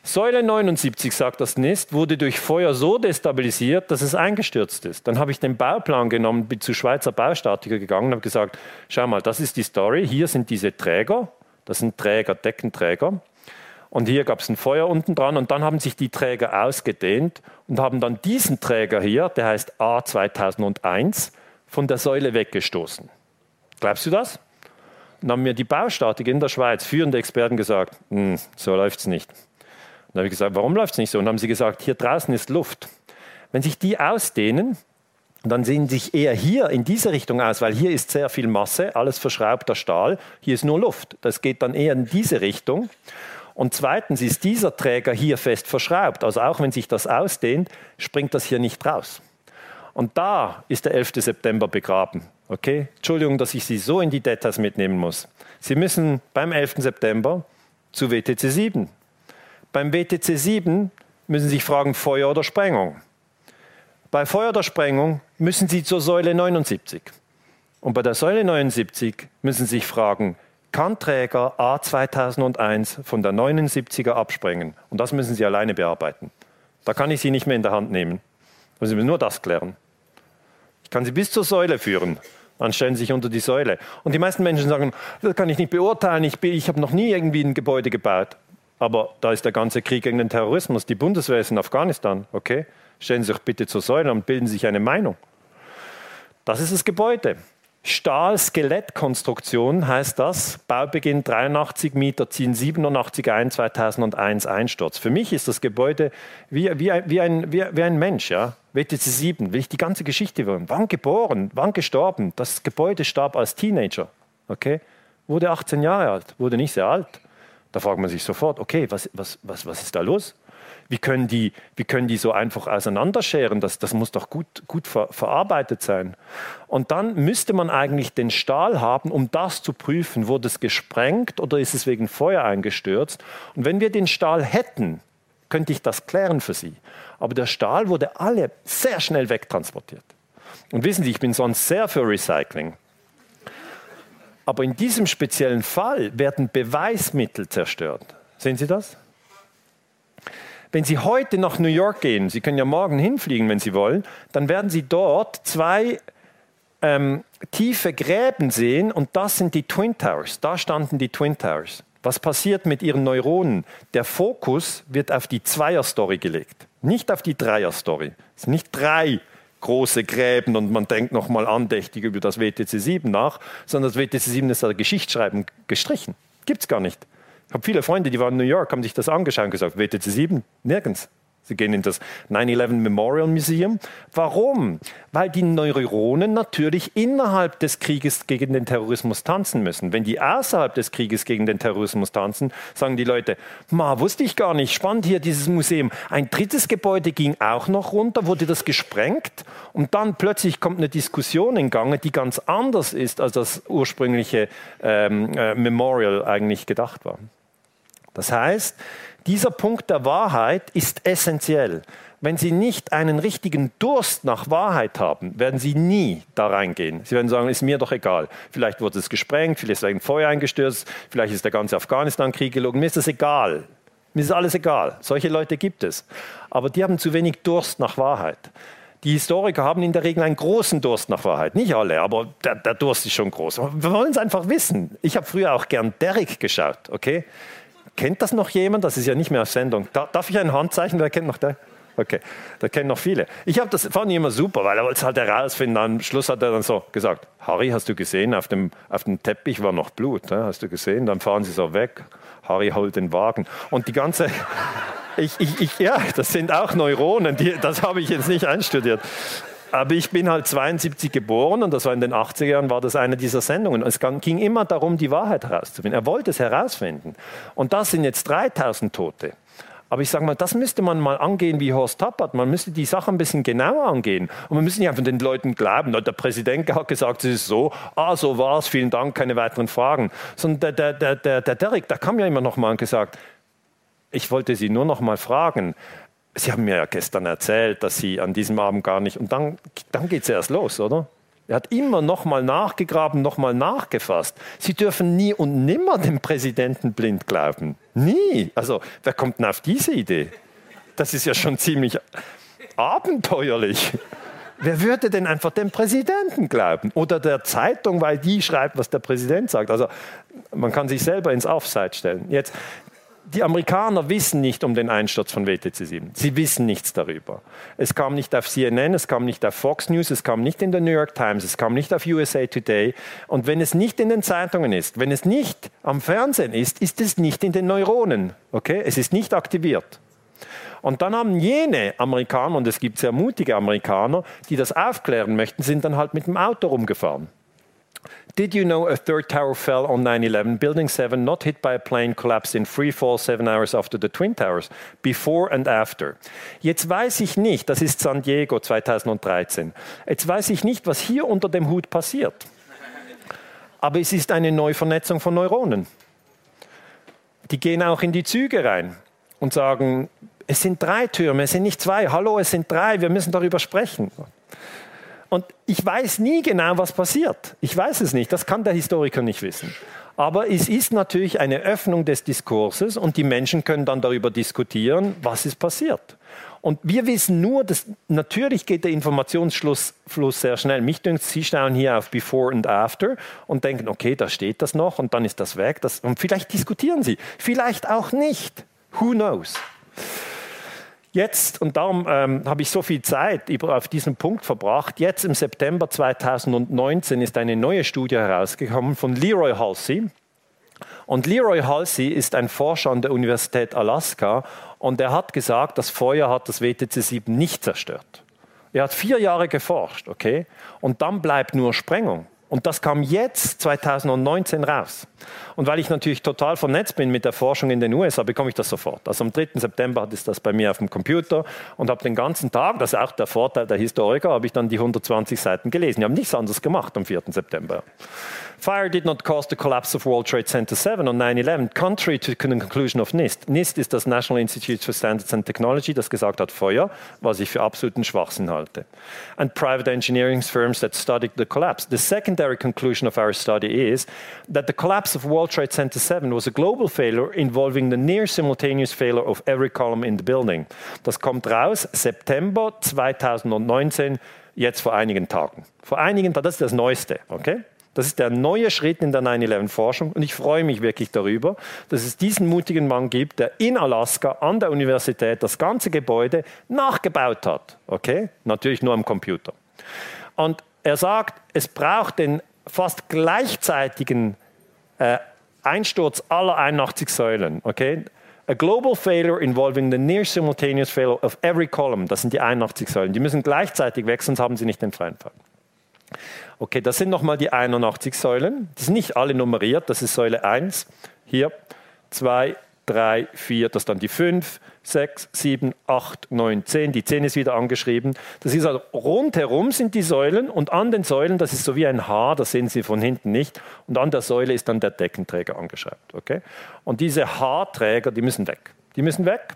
Säule 79, sagt das Nest, wurde durch Feuer so destabilisiert, dass es eingestürzt ist. Dann habe ich den Bauplan genommen, bin zu Schweizer Baustatiker gegangen und habe gesagt, schau mal, das ist die Story, hier sind diese Träger, das sind Träger, Deckenträger. Und hier gab es ein Feuer unten dran und dann haben sich die Träger ausgedehnt und haben dann diesen Träger hier, der heißt A2001, von der Säule weggestoßen. Glaubst du das? Dann haben mir die Baustatiker in der Schweiz, führende Experten, gesagt, hm, so läuft es nicht. Dann habe ich gesagt, warum läuft es nicht so? Und dann haben sie gesagt, hier draußen ist Luft. Wenn sich die ausdehnen, dann sehen sich eher hier in diese Richtung aus, weil hier ist sehr viel Masse, alles verschraubter Stahl, hier ist nur Luft. Das geht dann eher in diese Richtung. Und zweitens ist dieser Träger hier fest verschraubt. Also auch wenn sich das ausdehnt, springt das hier nicht raus. Und da ist der 11. September begraben. Okay? Entschuldigung, dass ich Sie so in die Details mitnehmen muss. Sie müssen beim 11. September zu WTC 7. Beim WTC 7 müssen Sie sich fragen, Feuer oder Sprengung. Bei Feuer oder Sprengung müssen Sie zur Säule 79. Und bei der Säule 79 müssen Sie sich fragen, kann Träger A 2001 von der 79er absprengen? Und das müssen Sie alleine bearbeiten. Da kann ich Sie nicht mehr in der Hand nehmen. Da müssen Sie nur das klären. Ich kann Sie bis zur Säule führen. Dann stellen Sie sich unter die Säule. Und die meisten Menschen sagen, das kann ich nicht beurteilen, ich, ich habe noch nie irgendwie ein Gebäude gebaut. Aber da ist der ganze Krieg gegen den Terrorismus. Die Bundeswehr ist in Afghanistan. Okay? Stellen Sie sich bitte zur Säule und bilden sich eine Meinung. Das ist das Gebäude. Stahl-Skelettkonstruktion heißt das. Baubeginn 83 Meter, ziehen 87 ein, 2001 Einsturz. Für mich ist das Gebäude wie, wie, wie, ein, wie, wie ein Mensch. Ja? WTC 7, will ich die ganze Geschichte hören. Wann geboren, wann gestorben? Das Gebäude starb als Teenager. Okay? Wurde 18 Jahre alt, wurde nicht sehr alt. Da fragt man sich sofort, okay, was, was, was, was ist da los? Wie können die, wie können die so einfach auseinanderscheren? Das, das muss doch gut, gut ver, verarbeitet sein. Und dann müsste man eigentlich den Stahl haben, um das zu prüfen, wurde es gesprengt oder ist es wegen Feuer eingestürzt? Und wenn wir den Stahl hätten, könnte ich das klären für Sie. Aber der Stahl wurde alle sehr schnell wegtransportiert. Und wissen Sie, ich bin sonst sehr für Recycling. Aber in diesem speziellen Fall werden Beweismittel zerstört. Sehen Sie das? Wenn Sie heute nach New York gehen, Sie können ja morgen hinfliegen, wenn Sie wollen, dann werden Sie dort zwei ähm, tiefe Gräben sehen und das sind die Twin Towers. Da standen die Twin Towers. Was passiert mit Ihren Neuronen? Der Fokus wird auf die Zweier-Story gelegt, nicht auf die Dreier-Story. Es sind nicht drei große Gräben und man denkt nochmal andächtig über das WTC 7 nach, sondern das WTC 7 ist der Geschichtsschreiben gestrichen. Gibt es gar nicht. Ich habe viele Freunde, die waren in New York, haben sich das angeschaut und gesagt, WTC 7, nirgends. Sie gehen in das 9-11 Memorial Museum. Warum? Weil die Neuronen natürlich innerhalb des Krieges gegen den Terrorismus tanzen müssen. Wenn die außerhalb des Krieges gegen den Terrorismus tanzen, sagen die Leute, ma, wusste ich gar nicht, spannend hier dieses Museum. Ein drittes Gebäude ging auch noch runter, wurde das gesprengt und dann plötzlich kommt eine Diskussion in Gange, die ganz anders ist, als das ursprüngliche ähm, äh, Memorial eigentlich gedacht war. Das heißt, dieser Punkt der Wahrheit ist essentiell. Wenn Sie nicht einen richtigen Durst nach Wahrheit haben, werden Sie nie da reingehen. Sie werden sagen, ist mir doch egal. Vielleicht wurde es gesprengt, vielleicht ist ein Feuer eingestürzt, vielleicht ist der ganze Afghanistan-Krieg gelogen. Mir ist das egal. Mir ist alles egal. Solche Leute gibt es. Aber die haben zu wenig Durst nach Wahrheit. Die Historiker haben in der Regel einen großen Durst nach Wahrheit. Nicht alle, aber der, der Durst ist schon groß. Wir wollen es einfach wissen. Ich habe früher auch gern Derrick geschaut, okay? Kennt das noch jemand? Das ist ja nicht mehr auf Sendung. darf ich ein Handzeichen? Wer kennt noch der? Okay, da kennen noch viele. Ich habe das fand ich immer super, weil er wollte es halt herausfinden. Am Schluss hat er dann so gesagt: Harry, hast du gesehen, auf dem, auf dem Teppich war noch Blut. Ja? Hast du gesehen? Dann fahren sie so weg. Harry holt den Wagen. Und die ganze. *laughs* Ich, ich, ich, ja, das sind auch Neuronen, die, das habe ich jetzt nicht einstudiert. Aber ich bin halt 72 geboren und das war in den 80er Jahren, war das eine dieser Sendungen. Es ging immer darum, die Wahrheit herauszufinden. Er wollte es herausfinden. Und das sind jetzt 3000 Tote. Aber ich sage mal, das müsste man mal angehen wie Horst Tappert. Man müsste die Sache ein bisschen genauer angehen. Und man müsste nicht einfach den Leuten glauben, der Präsident hat gesagt, es ist so, ah, so war es, vielen Dank, keine weiteren Fragen. Sondern der, der, der, der Derek, der kam ja immer noch mal und gesagt, ich wollte Sie nur noch mal fragen, Sie haben mir ja gestern erzählt, dass Sie an diesem Abend gar nicht. Und dann, dann geht es erst los, oder? Er hat immer noch mal nachgegraben, noch mal nachgefasst. Sie dürfen nie und nimmer dem Präsidenten blind glauben. Nie. Also, wer kommt denn auf diese Idee? Das ist ja schon ziemlich abenteuerlich. Wer würde denn einfach dem Präsidenten glauben? Oder der Zeitung, weil die schreibt, was der Präsident sagt. Also man kann sich selber ins Offside stellen. Jetzt, die Amerikaner wissen nicht um den Einsturz von WTC 7. Sie wissen nichts darüber. Es kam nicht auf CNN, es kam nicht auf Fox News, es kam nicht in der New York Times, es kam nicht auf USA Today. Und wenn es nicht in den Zeitungen ist, wenn es nicht am Fernsehen ist, ist es nicht in den Neuronen. Okay? Es ist nicht aktiviert. Und dann haben jene Amerikaner, und es gibt sehr mutige Amerikaner, die das aufklären möchten, sind dann halt mit dem Auto rumgefahren. Did you know a third tower fell on 9-11? Building 7 not hit by a plane collapsed in free fall seven hours after the Twin Towers. Before and after. Jetzt weiß ich nicht, das ist San Diego 2013. Jetzt weiß ich nicht, was hier unter dem Hut passiert. Aber es ist eine Neuvernetzung von Neuronen. Die gehen auch in die Züge rein und sagen, es sind drei Türme, es sind nicht zwei. Hallo, es sind drei, wir müssen darüber sprechen. Und ich weiß nie genau, was passiert. Ich weiß es nicht, das kann der Historiker nicht wissen. Aber es ist natürlich eine Öffnung des Diskurses und die Menschen können dann darüber diskutieren, was ist passiert. Und wir wissen nur, dass natürlich geht der Informationsfluss sehr schnell. Mich dünkt, Sie schauen hier auf Before and After und denken, okay, da steht das noch und dann ist das weg. Das, und vielleicht diskutieren Sie, vielleicht auch nicht. Who knows? Jetzt, und darum ähm, habe ich so viel Zeit auf diesen Punkt verbracht, jetzt im September 2019 ist eine neue Studie herausgekommen von Leroy Halsey. Und Leroy Halsey ist ein Forscher an der Universität Alaska und er hat gesagt, das Feuer hat das WTC-7 nicht zerstört. Er hat vier Jahre geforscht, okay? Und dann bleibt nur Sprengung. Und das kam jetzt 2019 raus. Und weil ich natürlich total vernetzt bin mit der Forschung in den USA, bekomme ich das sofort. Also am 3. September ist das bei mir auf dem Computer und habe den ganzen Tag, das ist auch der Vorteil der Historiker, habe ich dann die 120 Seiten gelesen. Ich habe nichts anderes gemacht am 4. September. Fire did not cause the collapse of World Trade Center 7 on 9-11, contrary to the conclusion of NIST. NIST ist das National Institute for Standards and Technology, das gesagt hat Feuer, was ich für absoluten Schwachsinn halte. And private engineering firms that studied the collapse. The secondary conclusion of our study is that the collapse of World Trade Center 7 was a global failure involving the near simultaneous failure of every column in the building. Das kommt raus September 2019, jetzt vor einigen Tagen. Vor einigen Tagen, das ist das Neueste, okay? Das ist der neue Schritt in der 9-11-Forschung und ich freue mich wirklich darüber, dass es diesen mutigen Mann gibt, der in Alaska an der Universität das ganze Gebäude nachgebaut hat. Okay? Natürlich nur am Computer. Und er sagt, es braucht den fast gleichzeitigen äh, Einsturz aller 81 Säulen. Okay? A global failure involving the near simultaneous failure of every column. Das sind die 81 Säulen. Die müssen gleichzeitig weg, sonst haben sie nicht den freien Fall. Okay, das sind nochmal die 81 Säulen. Die sind nicht alle nummeriert. Das ist Säule 1. Hier 2, 3, 4, das ist dann die 5, 6, 7, 8, 9, 10. Die 10 ist wieder angeschrieben. Das ist also rundherum sind die Säulen und an den Säulen, das ist so wie ein Haar, das sehen Sie von hinten nicht. Und an der Säule ist dann der Deckenträger angeschrieben. Okay? Und diese Haarträger, die müssen weg. Die müssen weg.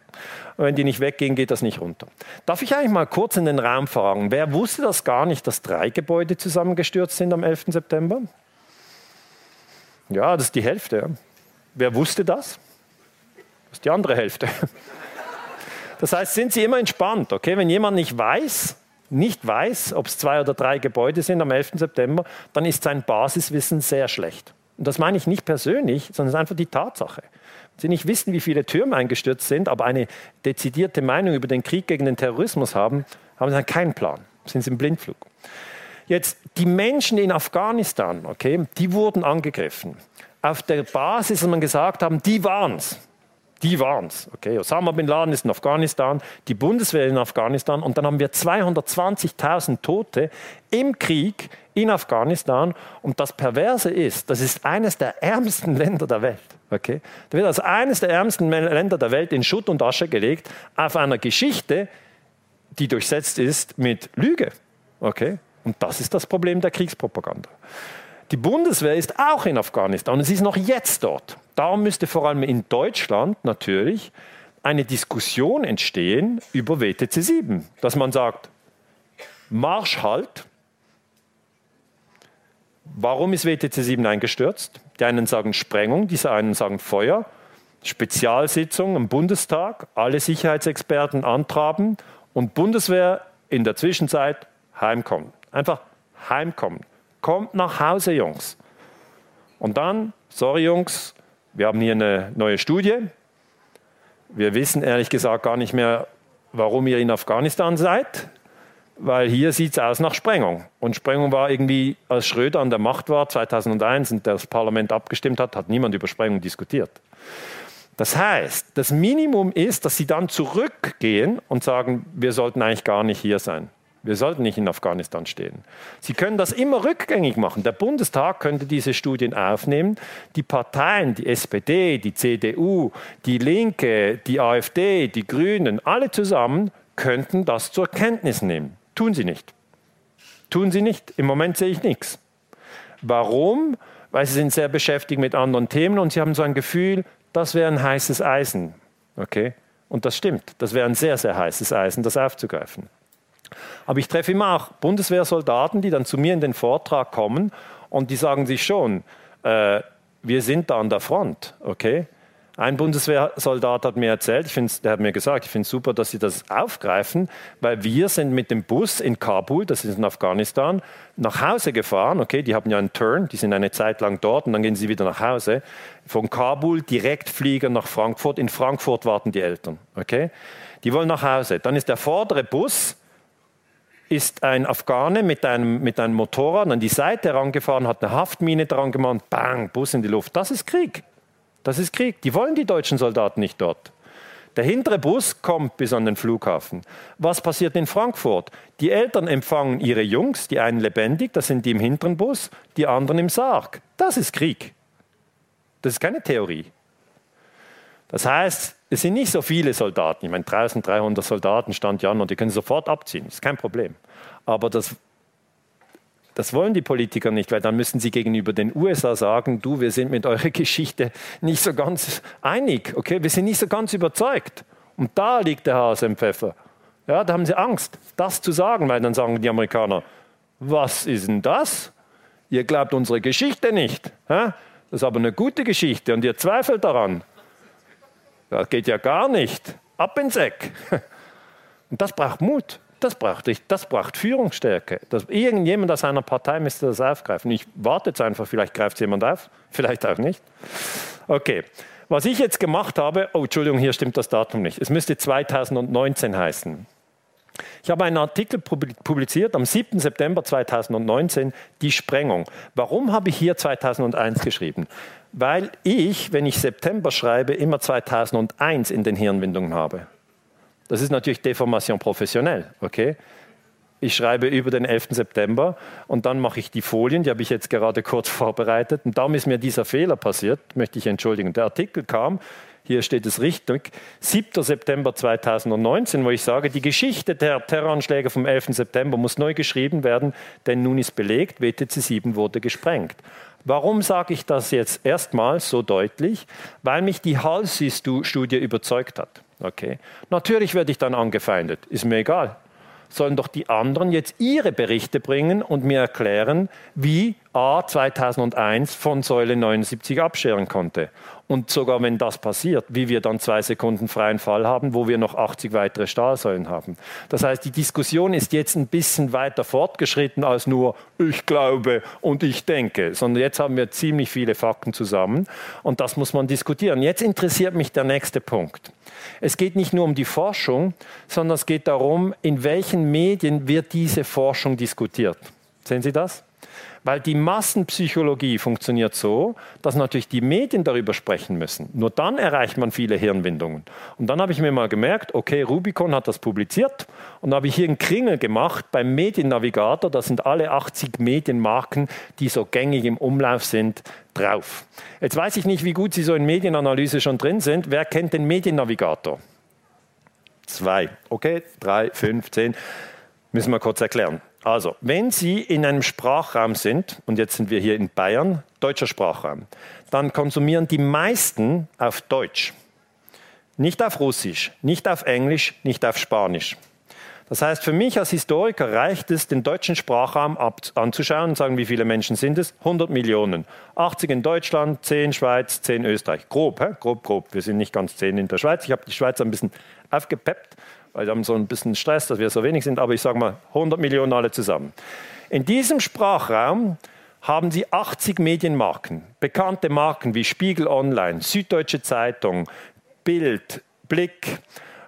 Und wenn die nicht weggehen, geht das nicht runter. Darf ich eigentlich mal kurz in den Raum fragen, wer wusste das gar nicht, dass drei Gebäude zusammengestürzt sind am 11. September? Ja, das ist die Hälfte. Wer wusste das? Das ist die andere Hälfte. Das heißt, sind Sie immer entspannt, okay? Wenn jemand nicht weiß, nicht weiß, ob es zwei oder drei Gebäude sind am 11. September, dann ist sein Basiswissen sehr schlecht. Und das meine ich nicht persönlich, sondern es ist einfach die Tatsache. Sie nicht wissen, wie viele Türme eingestürzt sind, aber eine dezidierte Meinung über den Krieg gegen den Terrorismus haben, haben sie dann keinen Plan. Sind sie im Blindflug. Jetzt, die Menschen in Afghanistan, okay, die wurden angegriffen. Auf der Basis, dass man gesagt haben, die waren's. Die waren's. Okay, Osama bin Laden ist in Afghanistan, die Bundeswehr in Afghanistan und dann haben wir 220.000 Tote im Krieg in Afghanistan. Und das Perverse ist, das ist eines der ärmsten Länder der Welt. Okay? Da wird als eines der ärmsten Länder der Welt in Schutt und Asche gelegt auf einer Geschichte, die durchsetzt ist mit Lüge. Okay? Und das ist das Problem der Kriegspropaganda. Die Bundeswehr ist auch in Afghanistan und es ist noch jetzt dort. Darum müsste vor allem in Deutschland natürlich eine Diskussion entstehen über WTC 7, dass man sagt, Marsch halt. Warum ist WTC 7 eingestürzt? Die einen sagen Sprengung, die einen sagen Feuer. Spezialsitzung im Bundestag, alle Sicherheitsexperten antraben und Bundeswehr in der Zwischenzeit heimkommen. Einfach heimkommen. Kommt nach Hause, Jungs. Und dann, sorry Jungs, wir haben hier eine neue Studie. Wir wissen ehrlich gesagt gar nicht mehr, warum ihr in Afghanistan seid, weil hier sieht es aus nach Sprengung. Und Sprengung war irgendwie, als Schröder an der Macht war, 2001 und das Parlament abgestimmt hat, hat niemand über Sprengung diskutiert. Das heißt, das Minimum ist, dass sie dann zurückgehen und sagen, wir sollten eigentlich gar nicht hier sein. Wir sollten nicht in Afghanistan stehen. Sie können das immer rückgängig machen. Der Bundestag könnte diese Studien aufnehmen. Die Parteien, die SPD, die CDU, die Linke, die AfD, die Grünen, alle zusammen könnten das zur Kenntnis nehmen. Tun sie nicht. Tun sie nicht. Im Moment sehe ich nichts. Warum? Weil sie sind sehr beschäftigt mit anderen Themen und sie haben so ein Gefühl, das wäre ein heißes Eisen. Okay? Und das stimmt. Das wäre ein sehr, sehr heißes Eisen, das aufzugreifen. Aber ich treffe immer auch Bundeswehrsoldaten, die dann zu mir in den Vortrag kommen und die sagen sich schon, äh, wir sind da an der Front, okay? Ein Bundeswehrsoldat hat mir erzählt, ich der hat mir gesagt, ich finde es super, dass Sie das aufgreifen, weil wir sind mit dem Bus in Kabul, das ist in Afghanistan, nach Hause gefahren. Okay, die haben ja einen Turn, die sind eine Zeit lang dort und dann gehen sie wieder nach Hause. Von Kabul direkt fliegen nach Frankfurt. In Frankfurt warten die Eltern. Okay, die wollen nach Hause. Dann ist der vordere Bus ist ein Afghane mit einem, mit einem Motorrad an die Seite herangefahren, hat eine Haftmine dran gemacht, bang, Bus in die Luft. Das ist Krieg. Das ist Krieg. Die wollen die deutschen Soldaten nicht dort. Der hintere Bus kommt bis an den Flughafen. Was passiert in Frankfurt? Die Eltern empfangen ihre Jungs, die einen lebendig, das sind die im hinteren Bus, die anderen im Sarg. Das ist Krieg. Das ist keine Theorie. Das heißt, es sind nicht so viele Soldaten. Ich meine, 1300 Soldaten stand Jan und die können sofort abziehen. Das ist kein Problem. Aber das, das wollen die Politiker nicht, weil dann müssen sie gegenüber den USA sagen, du, wir sind mit eurer Geschichte nicht so ganz einig. Okay, wir sind nicht so ganz überzeugt. Und da liegt der Hase im Pfeffer. Ja, da haben sie Angst, das zu sagen, weil dann sagen die Amerikaner, was ist denn das? Ihr glaubt unsere Geschichte nicht. Das ist aber eine gute Geschichte und ihr zweifelt daran. Das geht ja gar nicht. Ab ins Eck. *laughs* Und das braucht Mut. Das braucht, das braucht Führungsstärke. Das, irgendjemand aus einer Partei müsste das aufgreifen. Ich warte jetzt einfach, vielleicht greift es jemand auf, vielleicht auch nicht. Okay, was ich jetzt gemacht habe, oh Entschuldigung, hier stimmt das Datum nicht. Es müsste 2019 heißen. Ich habe einen Artikel publiziert am 7. September 2019, die Sprengung. Warum habe ich hier 2001 geschrieben? Weil ich, wenn ich September schreibe, immer 2001 in den Hirnwindungen habe. Das ist natürlich Deformation professionell, okay? Ich schreibe über den 11. September und dann mache ich die Folien, die habe ich jetzt gerade kurz *laughs* vorbereitet. Und darum ist mir dieser Fehler passiert, möchte ich entschuldigen. Der Artikel kam, hier steht es richtig, 7. September 2019, wo ich sage, die Geschichte der Terroranschläge vom 11. September muss neu geschrieben werden, denn nun ist belegt, WTC 7 wurde gesprengt. Warum sage ich das jetzt erstmals so deutlich? Weil mich die Halsey-Studie überzeugt hat. Okay. Natürlich werde ich dann angefeindet, ist mir egal sollen doch die anderen jetzt ihre Berichte bringen und mir erklären, wie A 2001 von Säule 79 abscheren konnte. Und sogar wenn das passiert, wie wir dann zwei Sekunden freien Fall haben, wo wir noch 80 weitere Stahlsäulen haben. Das heißt, die Diskussion ist jetzt ein bisschen weiter fortgeschritten als nur ich glaube und ich denke, sondern jetzt haben wir ziemlich viele Fakten zusammen und das muss man diskutieren. Jetzt interessiert mich der nächste Punkt. Es geht nicht nur um die Forschung, sondern es geht darum, in welchen Medien wird diese Forschung diskutiert. Sehen Sie das? Weil die Massenpsychologie funktioniert so, dass natürlich die Medien darüber sprechen müssen. Nur dann erreicht man viele Hirnwindungen. Und dann habe ich mir mal gemerkt, okay, Rubicon hat das publiziert und habe ich hier einen Kringel gemacht beim Mediennavigator. Das sind alle 80 Medienmarken, die so gängig im Umlauf sind, drauf. Jetzt weiß ich nicht, wie gut Sie so in Medienanalyse schon drin sind. Wer kennt den Mediennavigator? Zwei. Okay, drei, fünf, zehn. Müssen wir kurz erklären. Also, wenn Sie in einem Sprachraum sind, und jetzt sind wir hier in Bayern, deutscher Sprachraum, dann konsumieren die meisten auf Deutsch. Nicht auf Russisch, nicht auf Englisch, nicht auf Spanisch. Das heißt, für mich als Historiker reicht es, den deutschen Sprachraum anzuschauen und sagen, wie viele Menschen sind es? 100 Millionen. 80 in Deutschland, 10 Schweiz, 10 Österreich. Grob, hä? grob, grob. Wir sind nicht ganz 10 in der Schweiz. Ich habe die Schweiz ein bisschen aufgepeppt weil wir haben so ein bisschen Stress, dass wir so wenig sind, aber ich sage mal 100 Millionen alle zusammen. In diesem Sprachraum haben Sie 80 Medienmarken, bekannte Marken wie Spiegel Online, Süddeutsche Zeitung, Bild, Blick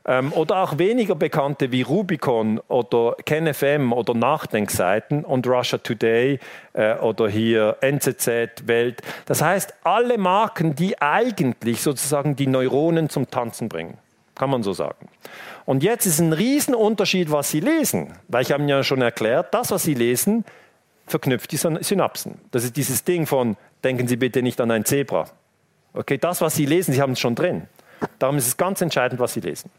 ähm, oder auch weniger bekannte wie Rubicon oder KenFM oder Nachdenkseiten und Russia Today äh, oder hier NZZ, Welt. Das heißt, alle Marken, die eigentlich sozusagen die Neuronen zum Tanzen bringen. Kann man so sagen. Und jetzt ist ein Riesenunterschied, was Sie lesen. Weil ich habe Ihnen ja schon erklärt, das, was Sie lesen, verknüpft die Synapsen. Das ist dieses Ding von, denken Sie bitte nicht an ein Zebra. Okay, das, was Sie lesen, Sie haben es schon drin. Darum ist es ganz entscheidend, was Sie lesen.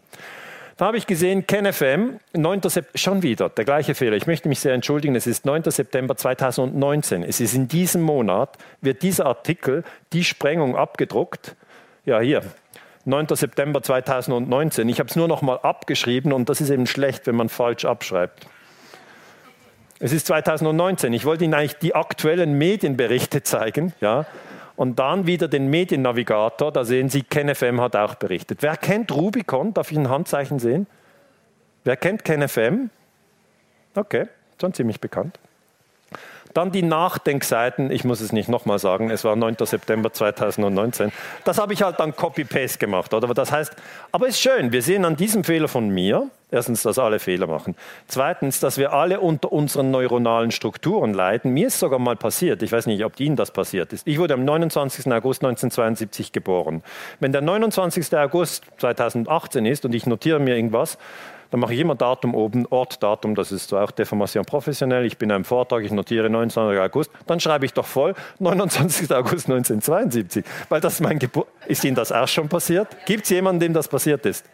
Da habe ich gesehen, KenFM, 9. September, schon wieder, der gleiche Fehler. Ich möchte mich sehr entschuldigen, es ist 9. September 2019. Es ist in diesem Monat, wird dieser Artikel, die Sprengung abgedruckt. Ja, hier, 9. September 2019. Ich habe es nur noch mal abgeschrieben und das ist eben schlecht, wenn man falsch abschreibt. Es ist 2019. Ich wollte Ihnen eigentlich die aktuellen Medienberichte zeigen. Ja. Und dann wieder den Mediennavigator, da sehen Sie, KenFM hat auch berichtet. Wer kennt Rubicon? Darf ich ein Handzeichen sehen? Wer kennt KenFM? Okay, schon ziemlich bekannt. Dann die Nachdenkseiten, ich muss es nicht nochmal sagen, es war 9. September 2019. Das habe ich halt dann Copy-Paste gemacht, oder? Das heißt, aber ist schön, wir sehen an diesem Fehler von mir, erstens, dass alle Fehler machen. Zweitens, dass wir alle unter unseren neuronalen Strukturen leiden. Mir ist sogar mal passiert, ich weiß nicht, ob Ihnen das passiert ist. Ich wurde am 29. August 1972 geboren. Wenn der 29. August 2018 ist und ich notiere mir irgendwas, dann mache ich immer Datum oben, Ort, Datum, das ist zwar auch Deformation professionell. Ich bin am Vortrag, ich notiere 29. August. Dann schreibe ich doch voll *laughs* 29. August 1972, weil das mein Geburt. Ist Ihnen das auch schon passiert? Gibt es jemanden, dem das passiert ist?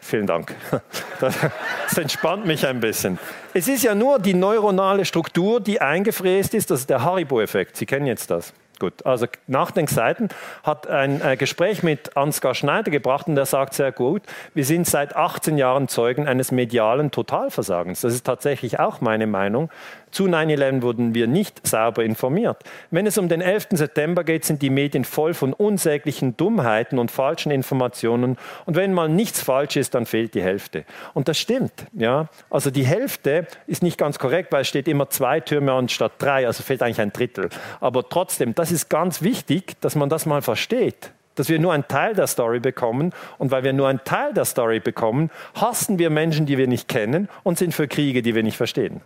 Vielen Dank. *laughs* Das entspannt mich ein bisschen. Es ist ja nur die neuronale Struktur, die eingefräst ist. Das ist der Haribo-Effekt. Sie kennen jetzt das. Gut, also Nachdenkseiten hat ein äh, Gespräch mit Ansgar Schneider gebracht und der sagt sehr gut, wir sind seit 18 Jahren Zeugen eines medialen Totalversagens. Das ist tatsächlich auch meine Meinung. Zu 9-11 wurden wir nicht sauber informiert. Wenn es um den 11. September geht, sind die Medien voll von unsäglichen Dummheiten und falschen Informationen. Und wenn mal nichts falsch ist, dann fehlt die Hälfte. Und das stimmt. Ja? Also die Hälfte ist nicht ganz korrekt, weil es steht immer zwei Türme anstatt drei, also fehlt eigentlich ein Drittel. Aber trotzdem, das ist ganz wichtig, dass man das mal versteht dass wir nur einen Teil der Story bekommen. Und weil wir nur einen Teil der Story bekommen, hassen wir Menschen, die wir nicht kennen und sind für Kriege, die wir nicht verstehen.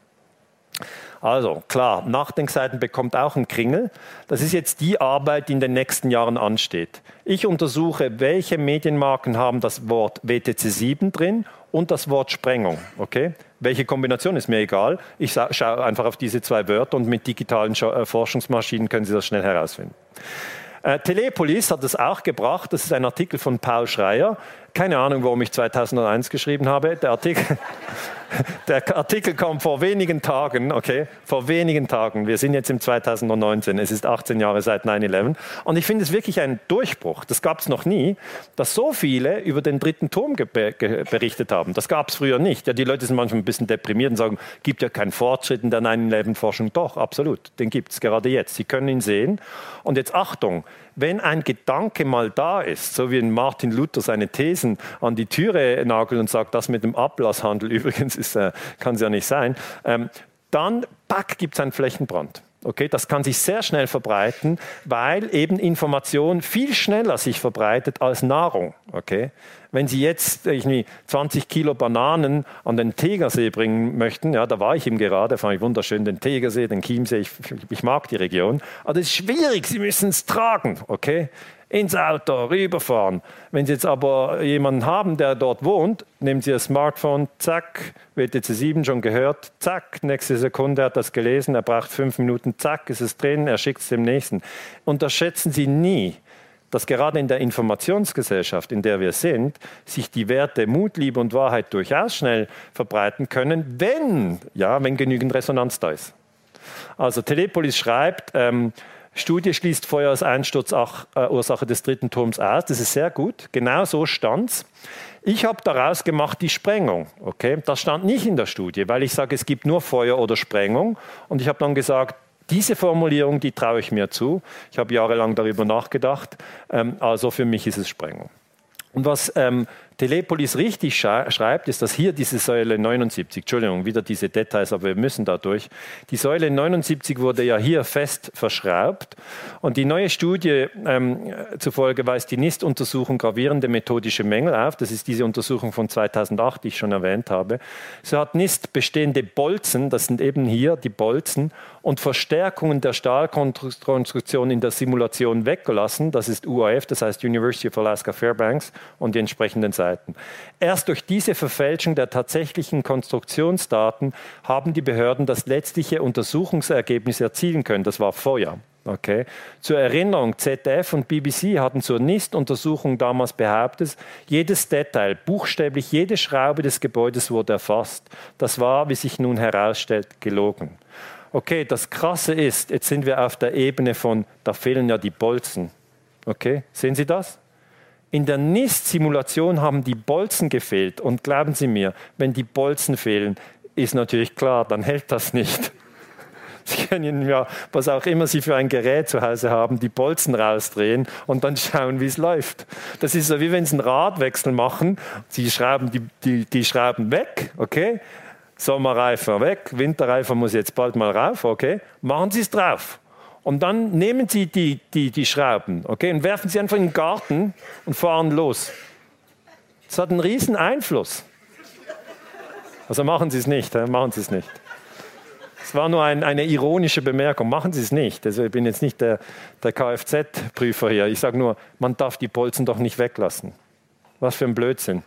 Also klar, Nachdenkseiten bekommt auch einen Kringel. Das ist jetzt die Arbeit, die in den nächsten Jahren ansteht. Ich untersuche, welche Medienmarken haben das Wort WTC 7 drin und das Wort Sprengung. Okay? Welche Kombination ist mir egal. Ich schaue einfach auf diese zwei Wörter und mit digitalen äh, Forschungsmaschinen können Sie das schnell herausfinden. Äh, Telepolis hat es auch gebracht. Das ist ein Artikel von Paul Schreier. Keine Ahnung, warum ich 2001 geschrieben habe. Der Artikel, *laughs* der Artikel kam vor wenigen Tagen, okay, vor wenigen Tagen. Wir sind jetzt im 2019, es ist 18 Jahre seit 9-11. Und ich finde es wirklich ein Durchbruch. Das gab es noch nie, dass so viele über den dritten Turm berichtet haben. Das gab es früher nicht. Ja, die Leute sind manchmal ein bisschen deprimiert und sagen, gibt ja keinen Fortschritt in der 9-11-Forschung. Doch, absolut. Den gibt es gerade jetzt. Sie können ihn sehen. Und jetzt Achtung, wenn ein Gedanke mal da ist, so wie Martin Luther seine Thesen an die Türe nagelt und sagt, das mit dem Ablasshandel *laughs* übrigens ist, äh, kann es ja nicht sein, ähm, dann gibt es einen Flächenbrand. Okay, das kann sich sehr schnell verbreiten, weil eben Information viel schneller sich verbreitet als Nahrung. Okay, wenn Sie jetzt ich 20 Kilo Bananen an den Tegersee bringen möchten, ja, da war ich ihm gerade, fand ich wunderschön, den Tegersee, den Chiemsee, ich, ich mag die Region, aber das ist schwierig, Sie müssen es tragen, okay? Ins Auto, rüberfahren. Wenn Sie jetzt aber jemanden haben, der dort wohnt, nehmen Sie Ihr Smartphone, zack, WTC 7 schon gehört, zack, nächste Sekunde hat das gelesen, er braucht fünf Minuten, zack, ist es drin, er schickt es dem Nächsten. Unterschätzen Sie nie, dass gerade in der Informationsgesellschaft, in der wir sind, sich die Werte Mut, Liebe und Wahrheit durchaus schnell verbreiten können, wenn, ja, wenn genügend Resonanz da ist. Also Telepolis schreibt, ähm, Studie schließt Feuer als Einsturzursache des dritten Turms aus. Das ist sehr gut. Genau so stand's. Ich habe daraus gemacht die Sprengung. Okay, das stand nicht in der Studie, weil ich sage, es gibt nur Feuer oder Sprengung. Und ich habe dann gesagt, diese Formulierung, die traue ich mir zu. Ich habe jahrelang darüber nachgedacht. Ähm, also für mich ist es Sprengung. Und was ähm, Telepolis richtig schreibt, ist, dass hier diese Säule 79, Entschuldigung, wieder diese Details, aber wir müssen da durch. Die Säule 79 wurde ja hier fest verschraubt und die neue Studie ähm, zufolge weist die NIST-Untersuchung gravierende methodische Mängel auf. Das ist diese Untersuchung von 2008, die ich schon erwähnt habe. So hat NIST bestehende Bolzen, das sind eben hier die Bolzen, und Verstärkungen der Stahlkonstruktion in der Simulation weggelassen. Das ist UAF, das heißt University of Alaska Fairbanks und die entsprechenden Seiten. Erst durch diese Verfälschung der tatsächlichen Konstruktionsdaten haben die Behörden das letztliche Untersuchungsergebnis erzielen können. Das war Feuer. Okay. Zur Erinnerung, ZDF und BBC hatten zur NIST-Untersuchung damals behauptet, jedes Detail, buchstäblich jede Schraube des Gebäudes wurde erfasst. Das war, wie sich nun herausstellt, gelogen. Okay, das Krasse ist, jetzt sind wir auf der Ebene von, da fehlen ja die Bolzen. Okay, sehen Sie das? In der NIST-Simulation haben die Bolzen gefehlt. Und glauben Sie mir, wenn die Bolzen fehlen, ist natürlich klar, dann hält das nicht. *laughs* Sie können ja, was auch immer Sie für ein Gerät zu Hause haben, die Bolzen rausdrehen und dann schauen, wie es läuft. Das ist so wie wenn Sie einen Radwechsel machen. Sie schrauben die, die, die Schrauben weg, okay? Sommerreifen weg, Winterreifen muss jetzt bald mal rauf, okay? Machen Sie es drauf. Und dann nehmen Sie die, die, die Schrauben, okay, und werfen sie einfach in den Garten und fahren los. Das hat einen riesen Einfluss. Also machen Sie es nicht, machen Sie es nicht. Es war nur ein, eine ironische Bemerkung. Machen Sie es nicht. Also ich bin jetzt nicht der, der Kfz-Prüfer hier. Ich sage nur, man darf die Bolzen doch nicht weglassen. Was für ein Blödsinn.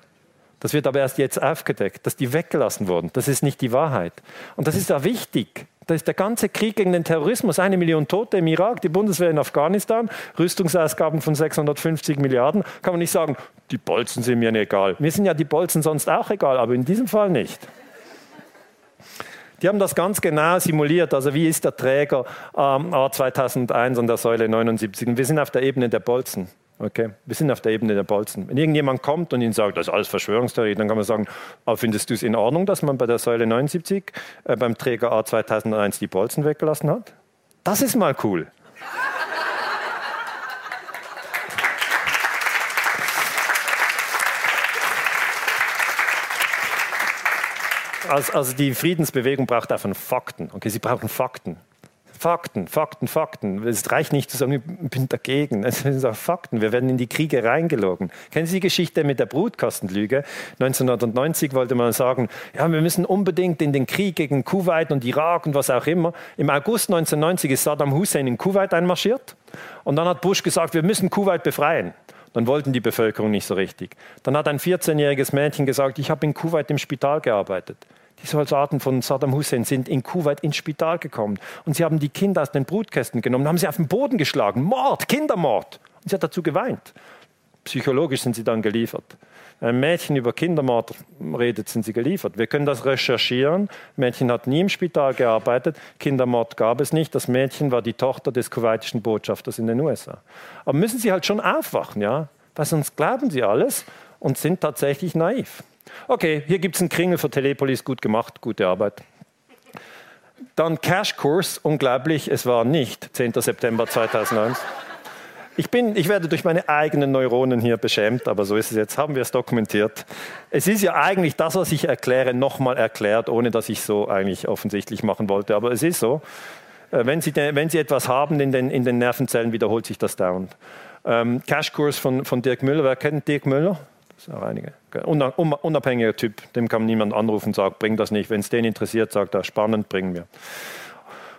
Das wird aber erst jetzt aufgedeckt, dass die weggelassen wurden. Das ist nicht die Wahrheit. Und das ist ja wichtig. Das ist der ganze Krieg gegen den Terrorismus. Eine Million Tote im Irak, die Bundeswehr in Afghanistan, Rüstungsausgaben von 650 Milliarden. Kann man nicht sagen, die Bolzen sind mir nicht egal. Mir sind ja die Bolzen sonst auch egal, aber in diesem Fall nicht. Die haben das ganz genau simuliert. Also wie ist der Träger ähm, A2001 an der Säule 79? Und wir sind auf der Ebene der Bolzen. Okay, wir sind auf der Ebene der Bolzen. Wenn irgendjemand kommt und ihnen sagt, das ist alles Verschwörungstheorie, dann kann man sagen, aber findest du es in Ordnung, dass man bei der Säule 79 äh, beim Träger A2001 die Bolzen weggelassen hat? Das ist mal cool. Also, also, die Friedensbewegung braucht davon Fakten. Okay, sie brauchen Fakten. Fakten, Fakten, Fakten. Es reicht nicht zu sagen, ich bin dagegen. Es sind auch Fakten. Wir werden in die Kriege reingelogen. Kennen Sie die Geschichte mit der Brutkastenlüge? 1990 wollte man sagen, ja, wir müssen unbedingt in den Krieg gegen Kuwait und Irak und was auch immer. Im August 1990 ist Saddam Hussein in Kuwait einmarschiert. Und dann hat Bush gesagt, wir müssen Kuwait befreien. Dann wollten die Bevölkerung nicht so richtig. Dann hat ein 14-jähriges Mädchen gesagt, ich habe in Kuwait im Spital gearbeitet. Die Soldaten von Saddam Hussein sind in Kuwait ins Spital gekommen und sie haben die Kinder aus den Brutkästen genommen, haben sie auf den Boden geschlagen. Mord, Kindermord. Und sie hat dazu geweint. Psychologisch sind sie dann geliefert. Wenn ein Mädchen über Kindermord redet, sind sie geliefert. Wir können das recherchieren. Mädchen hat nie im Spital gearbeitet. Kindermord gab es nicht. Das Mädchen war die Tochter des kuwaitischen Botschafters in den USA. Aber müssen sie halt schon aufwachen, ja? Weil sonst glauben sie alles und sind tatsächlich naiv. Okay, hier gibt es einen Kringel für Telepolis, gut gemacht, gute Arbeit. Dann Cash-Kurs, unglaublich, es war nicht 10. September 2001. Ich, bin, ich werde durch meine eigenen Neuronen hier beschämt, aber so ist es jetzt, haben wir es dokumentiert. Es ist ja eigentlich das, was ich erkläre, nochmal erklärt, ohne dass ich so eigentlich offensichtlich machen wollte, aber es ist so. Äh, wenn Sie, wenn Sie etwas haben in den, in den Nervenzellen, wiederholt sich das dauernd. Ähm, Cash-Kurs von, von Dirk Müller, wer kennt Dirk Müller? Das sind auch einige. Unabhängiger Typ, dem kann niemand anrufen und sagen, bring das nicht. Wenn es den interessiert, sagt er, spannend, bringen wir.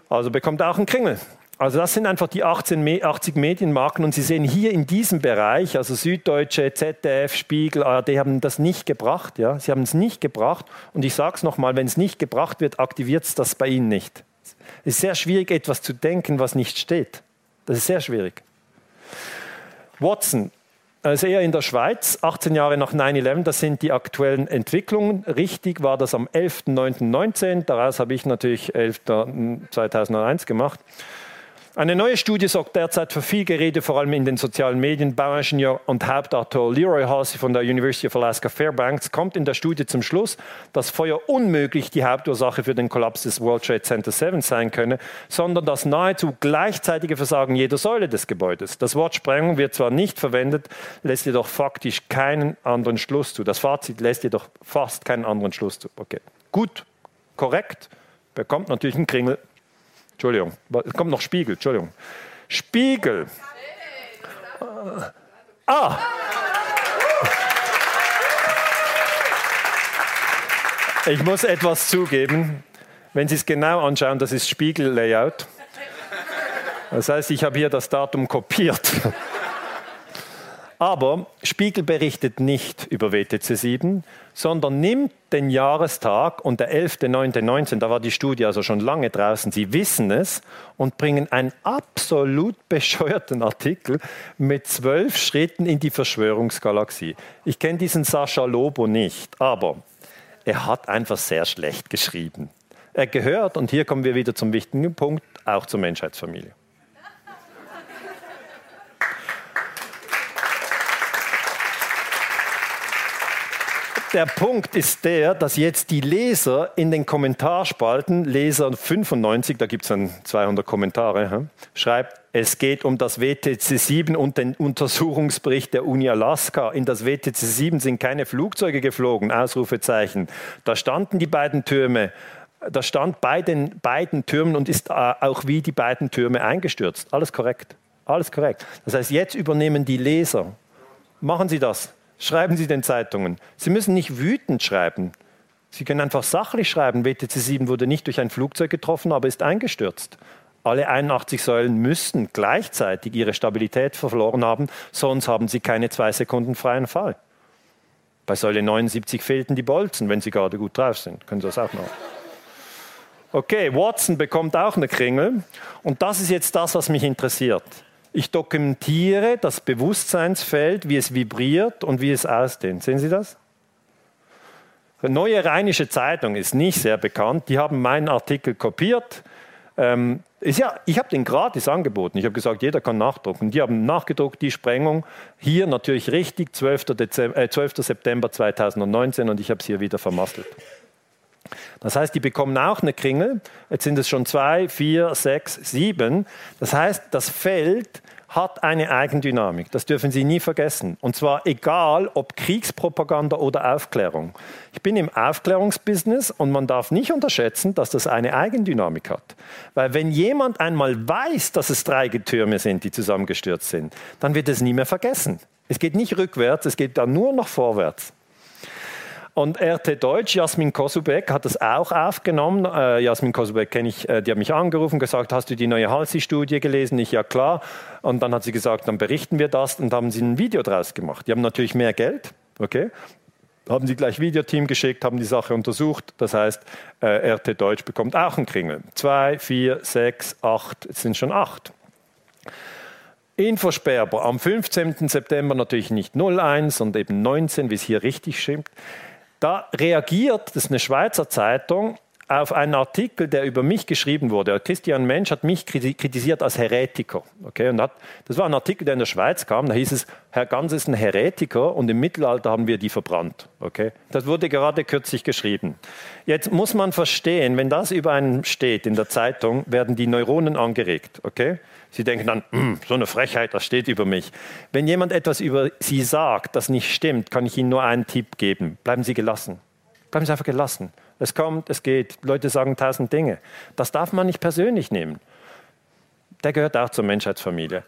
Also bekommt er auch einen Kringel. Also das sind einfach die 18, 80 Medienmarken und Sie sehen hier in diesem Bereich, also Süddeutsche, ZDF, Spiegel, ARD haben das nicht gebracht. Ja? Sie haben es nicht gebracht und ich sage es nochmal, wenn es nicht gebracht wird, aktiviert es das bei Ihnen nicht. Es ist sehr schwierig, etwas zu denken, was nicht steht. Das ist sehr schwierig. Watson, also eher in der Schweiz, 18 Jahre nach 9-11, das sind die aktuellen Entwicklungen. Richtig war das am 11.09.19, daraus habe ich natürlich 11.2001 gemacht. Eine neue Studie sorgt derzeit für viel Gerede, vor allem in den sozialen Medien. Bauingenieur und Hauptautor Leroy Halsey von der University of Alaska Fairbanks kommt in der Studie zum Schluss, dass Feuer unmöglich die Hauptursache für den Kollaps des World Trade Center 7 sein könne, sondern das nahezu gleichzeitige Versagen jeder Säule des Gebäudes. Das Wort Sprengung wird zwar nicht verwendet, lässt jedoch faktisch keinen anderen Schluss zu. Das Fazit lässt jedoch fast keinen anderen Schluss zu. Okay. Gut, korrekt, bekommt natürlich einen Kringel. Entschuldigung, es kommt noch Spiegel, Entschuldigung. Spiegel. Ah! Ich muss etwas zugeben. Wenn Sie es genau anschauen, das ist Spiegel-Layout. Das heißt, ich habe hier das Datum kopiert. Aber Spiegel berichtet nicht über WTC 7, sondern nimmt den Jahrestag und der 11.9.19, da war die Studie also schon lange draußen, Sie wissen es, und bringen einen absolut *laughs* bescheuerten Artikel mit zwölf Schritten in die Verschwörungsgalaxie. Ich kenne diesen Sascha Lobo nicht, aber er hat einfach sehr schlecht geschrieben. Er gehört, und hier kommen wir wieder zum wichtigen Punkt, auch zur Menschheitsfamilie. Der Punkt ist der, dass jetzt die Leser in den Kommentarspalten, Leser 95, da gibt es dann 200 Kommentare, schreibt, es geht um das WTC 7 und den Untersuchungsbericht der Uni Alaska. In das WTC 7 sind keine Flugzeuge geflogen, Ausrufezeichen. Da standen die beiden Türme, da stand bei den beiden Türmen und ist äh, auch wie die beiden Türme eingestürzt. Alles korrekt. Alles korrekt. Das heißt, jetzt übernehmen die Leser. Machen Sie das. Schreiben Sie den Zeitungen. Sie müssen nicht wütend schreiben. Sie können einfach sachlich schreiben. WTC 7 wurde nicht durch ein Flugzeug getroffen, aber ist eingestürzt. Alle 81 Säulen müssten gleichzeitig ihre Stabilität verloren haben, sonst haben sie keine zwei Sekunden freien Fall. Bei Säule 79 fehlten die Bolzen, wenn sie gerade gut drauf sind. Können Sie das auch noch? Okay, Watson bekommt auch eine Kringel. Und das ist jetzt das, was mich interessiert. Ich dokumentiere das Bewusstseinsfeld, wie es vibriert und wie es ausdehnt. Sehen Sie das? Neue Rheinische Zeitung ist nicht sehr bekannt. Die haben meinen Artikel kopiert. Ähm, ist ja, ich habe den gratis angeboten. Ich habe gesagt, jeder kann nachdrucken. Die haben nachgedruckt, die Sprengung. Hier natürlich richtig, 12. Dezember, äh, 12. September 2019 und ich habe es hier wieder vermasselt. Das heißt, die bekommen auch eine Kringel. Jetzt sind es schon zwei, vier, sechs, sieben. Das heißt, das Feld hat eine Eigendynamik. Das dürfen Sie nie vergessen. Und zwar egal, ob Kriegspropaganda oder Aufklärung. Ich bin im Aufklärungsbusiness und man darf nicht unterschätzen, dass das eine Eigendynamik hat. Weil wenn jemand einmal weiß, dass es drei Getürme sind, die zusammengestürzt sind, dann wird es nie mehr vergessen. Es geht nicht rückwärts, es geht dann nur noch vorwärts. Und RT Deutsch, Jasmin Kosubek, hat das auch aufgenommen. Äh, Jasmin Kosubek kenne ich, äh, die hat mich angerufen, gesagt, hast du die neue Halsi-Studie gelesen? Ich, ja klar. Und dann hat sie gesagt, dann berichten wir das und haben sie ein Video draus gemacht. Die haben natürlich mehr Geld, okay? Haben sie gleich Videoteam geschickt, haben die Sache untersucht. Das heißt, äh, RT Deutsch bekommt auch einen Kringel. Zwei, vier, sechs, acht, es sind schon acht. Infosperber am 15. September natürlich nicht 01 und eben 19, wie es hier richtig stimmt. Da reagiert, das ist eine Schweizer Zeitung, auf einen Artikel, der über mich geschrieben wurde. Christian Mensch hat mich kritisiert als Heretiker. Okay, und hat, das war ein Artikel, der in der Schweiz kam. Da hieß es, Herr Ganz ist ein Heretiker und im Mittelalter haben wir die verbrannt. Okay, das wurde gerade kürzlich geschrieben. Jetzt muss man verstehen, wenn das über einen steht in der Zeitung, werden die Neuronen angeregt. Okay, Sie denken dann, hm, so eine Frechheit, das steht über mich. Wenn jemand etwas über Sie sagt, das nicht stimmt, kann ich Ihnen nur einen Tipp geben. Bleiben Sie gelassen. Bleiben Sie einfach gelassen. Es kommt, es geht. Leute sagen tausend Dinge. Das darf man nicht persönlich nehmen. Der gehört auch zur Menschheitsfamilie.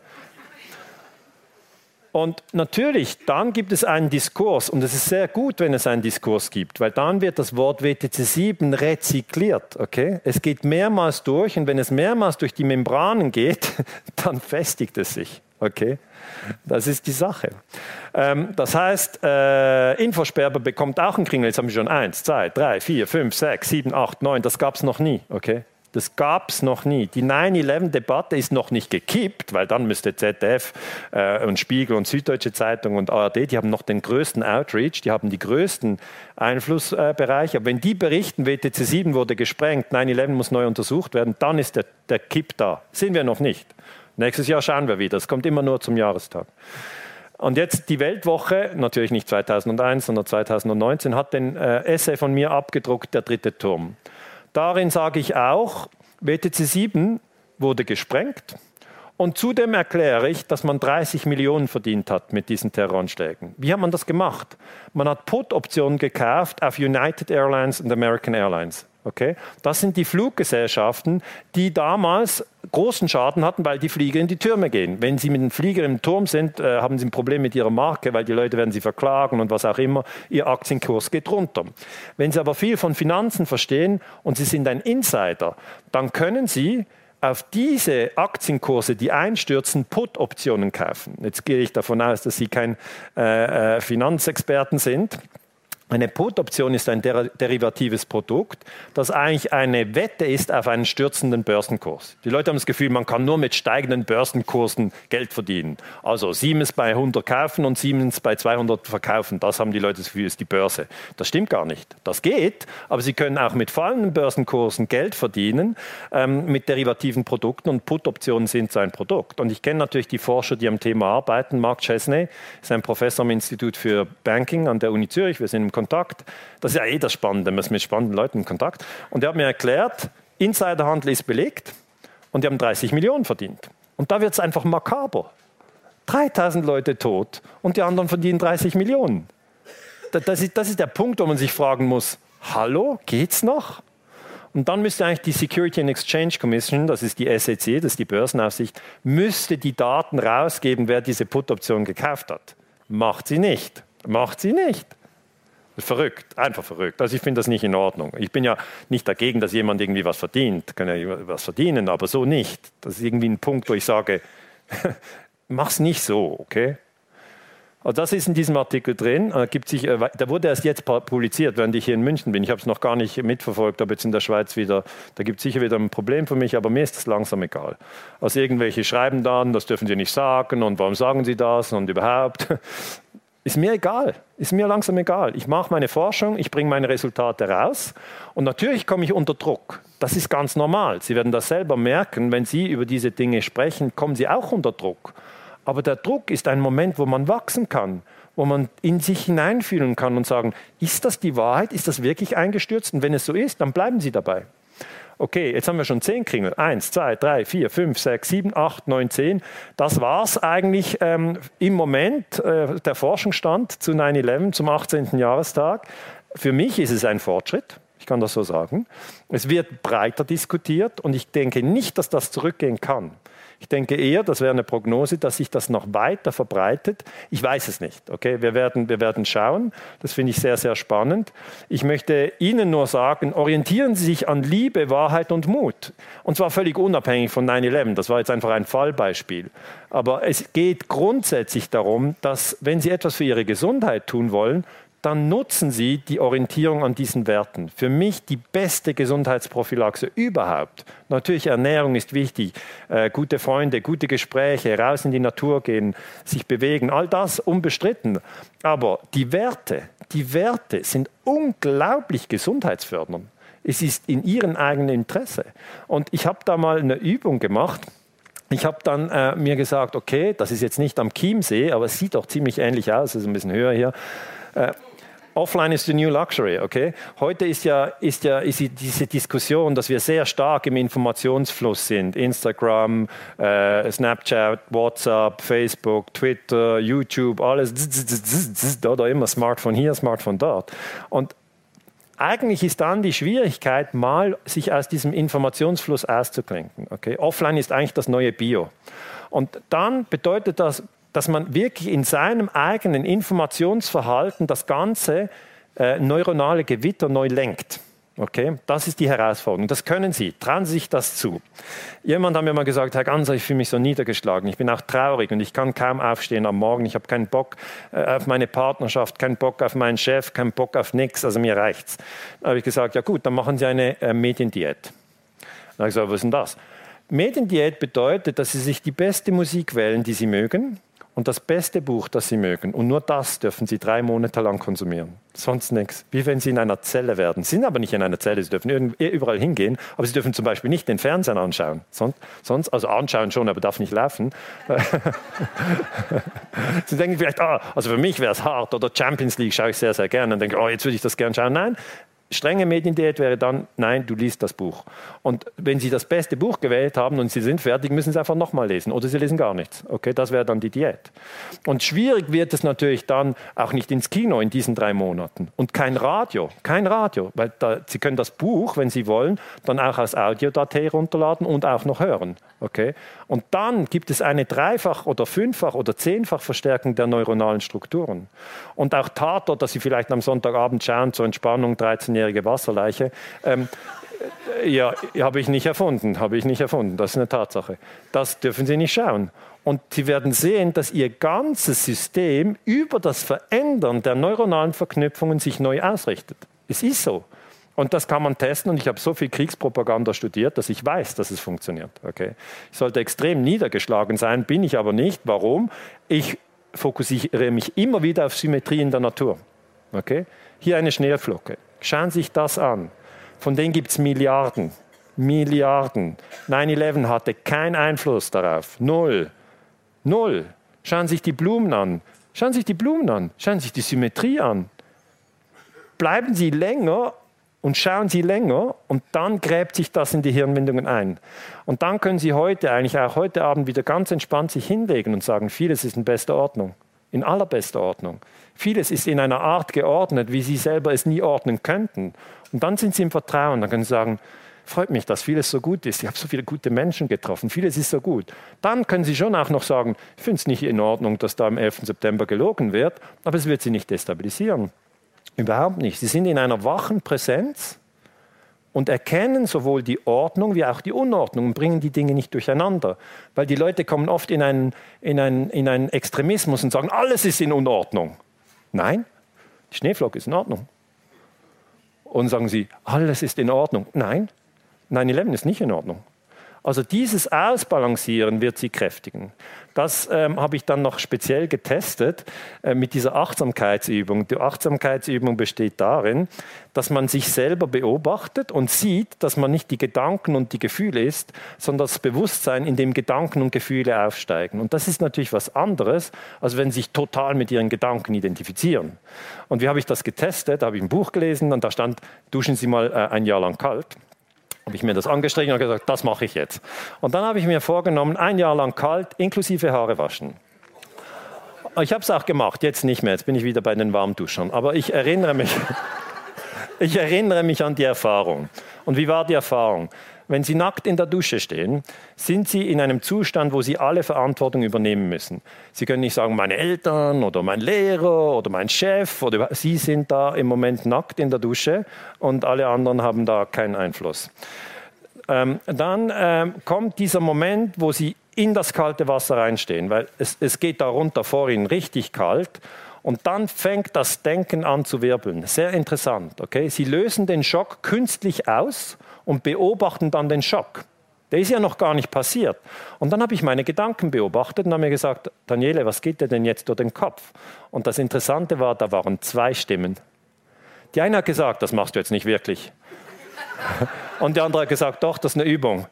Und natürlich, dann gibt es einen Diskurs und es ist sehr gut, wenn es einen Diskurs gibt, weil dann wird das Wort WTC 7 rezykliert. Okay? Es geht mehrmals durch und wenn es mehrmals durch die Membranen geht, *laughs* dann festigt es sich. Okay? Das ist die Sache. Ähm, das heißt, äh, Infosperber bekommt auch einen Kringel. Jetzt haben wir schon eins, zwei, drei, vier, fünf, sechs, sieben, acht, neun. Das gab es noch nie. Okay? Das gab es noch nie. Die 9-11-Debatte ist noch nicht gekippt, weil dann müsste ZDF äh, und Spiegel und Süddeutsche Zeitung und ARD, die haben noch den größten Outreach, die haben die größten Einflussbereiche. Aber wenn die berichten, WTC 7 wurde gesprengt, 9-11 muss neu untersucht werden, dann ist der, der Kipp da. Sehen wir noch nicht. Nächstes Jahr schauen wir wieder. Es kommt immer nur zum Jahrestag. Und jetzt die Weltwoche, natürlich nicht 2001, sondern 2019, hat den äh, Essay von mir abgedruckt, der dritte Turm. Darin sage ich auch, WTC 7 wurde gesprengt. Und zudem erkläre ich, dass man 30 Millionen verdient hat mit diesen Terroranschlägen. Wie hat man das gemacht? Man hat Put-Optionen gekauft auf United Airlines und American Airlines. Okay? Das sind die Fluggesellschaften, die damals großen Schaden hatten, weil die Flieger in die Türme gehen. Wenn sie mit dem Flieger im Turm sind, äh, haben sie ein Problem mit ihrer Marke, weil die Leute werden sie verklagen und was auch immer. Ihr Aktienkurs geht runter. Wenn sie aber viel von Finanzen verstehen und sie sind ein Insider, dann können sie auf diese Aktienkurse, die einstürzen, Put-Optionen kaufen. Jetzt gehe ich davon aus, dass Sie kein äh, äh Finanzexperten sind. Eine Put-Option ist ein der derivatives Produkt, das eigentlich eine Wette ist auf einen stürzenden Börsenkurs. Die Leute haben das Gefühl, man kann nur mit steigenden Börsenkursen Geld verdienen. Also Siemens bei 100 kaufen und Siemens bei 200 verkaufen. Das haben die Leute das Gefühl, ist die Börse. Das stimmt gar nicht. Das geht, aber sie können auch mit fallenden Börsenkursen Geld verdienen ähm, mit derivativen Produkten und Put-Optionen sind so ein Produkt. Und ich kenne natürlich die Forscher, die am Thema arbeiten. Mark Chesney ist ein Professor am Institut für Banking an der Uni Zürich. Wir sind im Kontakt. Das ist ja eh das Spannende, man ist mit spannenden Leuten in Kontakt. Und er hat mir erklärt, Insiderhandel ist belegt und die haben 30 Millionen verdient. Und da wird es einfach makaber. 3000 Leute tot und die anderen verdienen 30 Millionen. Das ist, das ist der Punkt, wo man sich fragen muss, hallo, geht's noch? Und dann müsste eigentlich die Security and Exchange Commission, das ist die SEC, das ist die Börsenaufsicht, müsste die Daten rausgeben, wer diese Put-Option gekauft hat. Macht sie nicht. Macht sie nicht. Verrückt, einfach verrückt. Also ich finde das nicht in Ordnung. Ich bin ja nicht dagegen, dass jemand irgendwie was verdient. Kann ja was verdienen, aber so nicht. Das ist irgendwie ein Punkt, wo ich sage, *laughs* mach's nicht so, okay? Also das ist in diesem Artikel drin. Da, gibt sich, äh, da wurde erst jetzt publiziert, während ich hier in München bin. Ich habe es noch gar nicht mitverfolgt, aber jetzt in der Schweiz wieder, da gibt es sicher wieder ein Problem für mich, aber mir ist es langsam egal. Also irgendwelche schreiben dann, das dürfen sie nicht sagen und warum sagen sie das und überhaupt. Ist mir egal, ist mir langsam egal. Ich mache meine Forschung, ich bringe meine Resultate raus und natürlich komme ich unter Druck. Das ist ganz normal. Sie werden das selber merken, wenn Sie über diese Dinge sprechen, kommen Sie auch unter Druck. Aber der Druck ist ein Moment, wo man wachsen kann, wo man in sich hineinfühlen kann und sagen, ist das die Wahrheit? Ist das wirklich eingestürzt? Und wenn es so ist, dann bleiben Sie dabei okay, jetzt haben wir schon zehn Kringel. Eins, zwei, drei, vier, fünf, sechs, sieben, acht, neun, zehn. Das war es eigentlich ähm, im Moment äh, der Forschungsstand zu 9-11, zum 18. Jahrestag. Für mich ist es ein Fortschritt. Ich kann das so sagen. Es wird breiter diskutiert und ich denke nicht, dass das zurückgehen kann. Ich denke eher, das wäre eine Prognose, dass sich das noch weiter verbreitet. Ich weiß es nicht. Okay, wir werden, wir werden schauen. Das finde ich sehr, sehr spannend. Ich möchte Ihnen nur sagen, orientieren Sie sich an Liebe, Wahrheit und Mut. Und zwar völlig unabhängig von 9-11. Das war jetzt einfach ein Fallbeispiel. Aber es geht grundsätzlich darum, dass, wenn Sie etwas für Ihre Gesundheit tun wollen, dann nutzen Sie die Orientierung an diesen Werten. Für mich die beste Gesundheitsprophylaxe überhaupt. Natürlich Ernährung ist wichtig, äh, gute Freunde, gute Gespräche, raus in die Natur gehen, sich bewegen, all das unbestritten. Aber die Werte, die Werte sind unglaublich gesundheitsfördernd. Es ist in ihrem eigenen Interesse. Und ich habe da mal eine Übung gemacht. Ich habe dann äh, mir gesagt, okay, das ist jetzt nicht am Chiemsee, aber es sieht doch ziemlich ähnlich aus, es ist ein bisschen höher hier. Äh, Offline is the new luxury, okay? Heute ist ja, ist ja ist diese Diskussion, dass wir sehr stark im Informationsfluss sind. Instagram, äh, Snapchat, WhatsApp, Facebook, Twitter, YouTube, alles. Da immer Smartphone hier, Smartphone dort. Und eigentlich ist dann die Schwierigkeit, mal sich aus diesem Informationsfluss auszuklinken. Okay? Offline ist eigentlich das neue Bio. Und dann bedeutet das dass man wirklich in seinem eigenen Informationsverhalten das ganze äh, neuronale Gewitter neu lenkt. Okay, das ist die Herausforderung. Das können Sie. Trauen Sie sich das zu. Jemand hat mir mal gesagt, Herr Ganser, ich fühle mich so niedergeschlagen. Ich bin auch traurig und ich kann kaum aufstehen am Morgen. Ich habe keinen Bock äh, auf meine Partnerschaft, keinen Bock auf meinen Chef, keinen Bock auf nichts. Also mir reicht's. Da habe ich gesagt, ja gut, dann machen Sie eine äh, Mediendiät. Da habe ich gesagt, was ist denn das? Mediendiät bedeutet, dass Sie sich die beste Musik wählen, die Sie mögen und das beste Buch, das Sie mögen. Und nur das dürfen Sie drei Monate lang konsumieren. Sonst nichts. Wie wenn Sie in einer Zelle werden. Sie sind aber nicht in einer Zelle, Sie dürfen überall hingehen, aber Sie dürfen zum Beispiel nicht den Fernsehen anschauen. Sonst, sonst also anschauen schon, aber darf nicht laufen. *laughs* Sie denken vielleicht, ah, also für mich wäre es hart oder Champions League schaue ich sehr, sehr gerne. Und denke, oh, jetzt würde ich das gerne schauen. Nein, strenge Mediendiät wäre dann, nein, du liest das Buch. Und wenn Sie das beste Buch gewählt haben und Sie sind fertig, müssen Sie einfach nochmal lesen oder Sie lesen gar nichts. Okay, das wäre dann die Diät. Und schwierig wird es natürlich dann auch nicht ins Kino in diesen drei Monaten. Und kein Radio, kein Radio, weil da, Sie können das Buch, wenn Sie wollen, dann auch als Audiodatei runterladen und auch noch hören. Okay? Und dann gibt es eine Dreifach- oder Fünffach- oder Zehnfach Verstärkung der neuronalen Strukturen. Und auch Tatort, dass Sie vielleicht am Sonntagabend schauen zur Entspannung, 13 jährige Wasserleiche. Ähm, Ja, habe ich nicht erfunden, habe ich nicht erfunden. Das ist eine Tatsache. Das dürfen Sie nicht schauen. Und Sie werden sehen, dass Ihr ganzes System über das Verändern der neuronalen Verknüpfungen sich neu ausrichtet. Es ist so. Und das kann man testen. Und ich habe so viel Kriegspropaganda studiert, dass ich weiß, dass es funktioniert. Okay? Ich sollte extrem niedergeschlagen sein, bin ich aber nicht. Warum? Ich fokussiere mich immer wieder auf Symmetrie in der Natur. Okay? Hier eine Schneeflocke. Schauen Sie sich das an. Von denen gibt es Milliarden. Milliarden. 9-11 hatte keinen Einfluss darauf. Null. Null. Schauen Sie sich die Blumen an. Schauen Sie sich die Blumen an. Schauen Sie sich die Symmetrie an. Bleiben Sie länger und schauen Sie länger und dann gräbt sich das in die Hirnwindungen ein. Und dann können Sie heute, eigentlich auch heute Abend wieder ganz entspannt sich hinlegen und sagen, vieles ist in bester Ordnung, in allerbester Ordnung. Vieles ist in einer Art geordnet, wie Sie selber es nie ordnen könnten. Und dann sind Sie im Vertrauen, dann können Sie sagen, freut mich, dass vieles so gut ist. Ich habe so viele gute Menschen getroffen, vieles ist so gut. Dann können Sie schon auch noch sagen, ich finde es nicht in Ordnung, dass da am 11. September gelogen wird, aber es wird Sie nicht destabilisieren. Überhaupt nicht. Sie sind in einer wachen Präsenz und erkennen sowohl die Ordnung wie auch die Unordnung und bringen die Dinge nicht durcheinander. Weil die Leute kommen oft in einen, in einen, in einen Extremismus und sagen, alles ist in Unordnung. Nein, die Schneeflocke ist in Ordnung. Und sagen sie, alles ist in Ordnung. Nein, 9-11 ist nicht in Ordnung. Also dieses Ausbalancieren wird sie kräftigen. Das ähm, habe ich dann noch speziell getestet äh, mit dieser Achtsamkeitsübung. Die Achtsamkeitsübung besteht darin, dass man sich selber beobachtet und sieht, dass man nicht die Gedanken und die Gefühle ist, sondern das Bewusstsein, in dem Gedanken und Gefühle aufsteigen. Und das ist natürlich was anderes, als wenn sie sich total mit ihren Gedanken identifizieren. Und wie habe ich das getestet? Da habe ich ein Buch gelesen und da stand, duschen Sie mal äh, ein Jahr lang kalt habe ich mir das angestrichen und gesagt, das mache ich jetzt. Und dann habe ich mir vorgenommen, ein Jahr lang kalt, inklusive Haare waschen. Ich habe es auch gemacht, jetzt nicht mehr, jetzt bin ich wieder bei den Warmduschern. Aber ich erinnere mich, *laughs* ich erinnere mich an die Erfahrung. Und wie war die Erfahrung? Wenn Sie nackt in der Dusche stehen, sind Sie in einem Zustand, wo Sie alle Verantwortung übernehmen müssen. Sie können nicht sagen, meine Eltern oder mein Lehrer oder mein Chef oder Sie sind da im Moment nackt in der Dusche und alle anderen haben da keinen Einfluss. Ähm, dann ähm, kommt dieser Moment, wo Sie in das kalte Wasser reinstehen, weil es, es geht darunter vor Ihnen richtig kalt und dann fängt das Denken an zu wirbeln. Sehr interessant. Okay? Sie lösen den Schock künstlich aus und beobachten dann den Schock. Der ist ja noch gar nicht passiert. Und dann habe ich meine Gedanken beobachtet und habe mir gesagt, Daniele, was geht dir denn jetzt durch den Kopf? Und das Interessante war, da waren zwei Stimmen. Die eine hat gesagt, das machst du jetzt nicht wirklich. *laughs* Und die andere hat gesagt, doch, das ist eine Übung.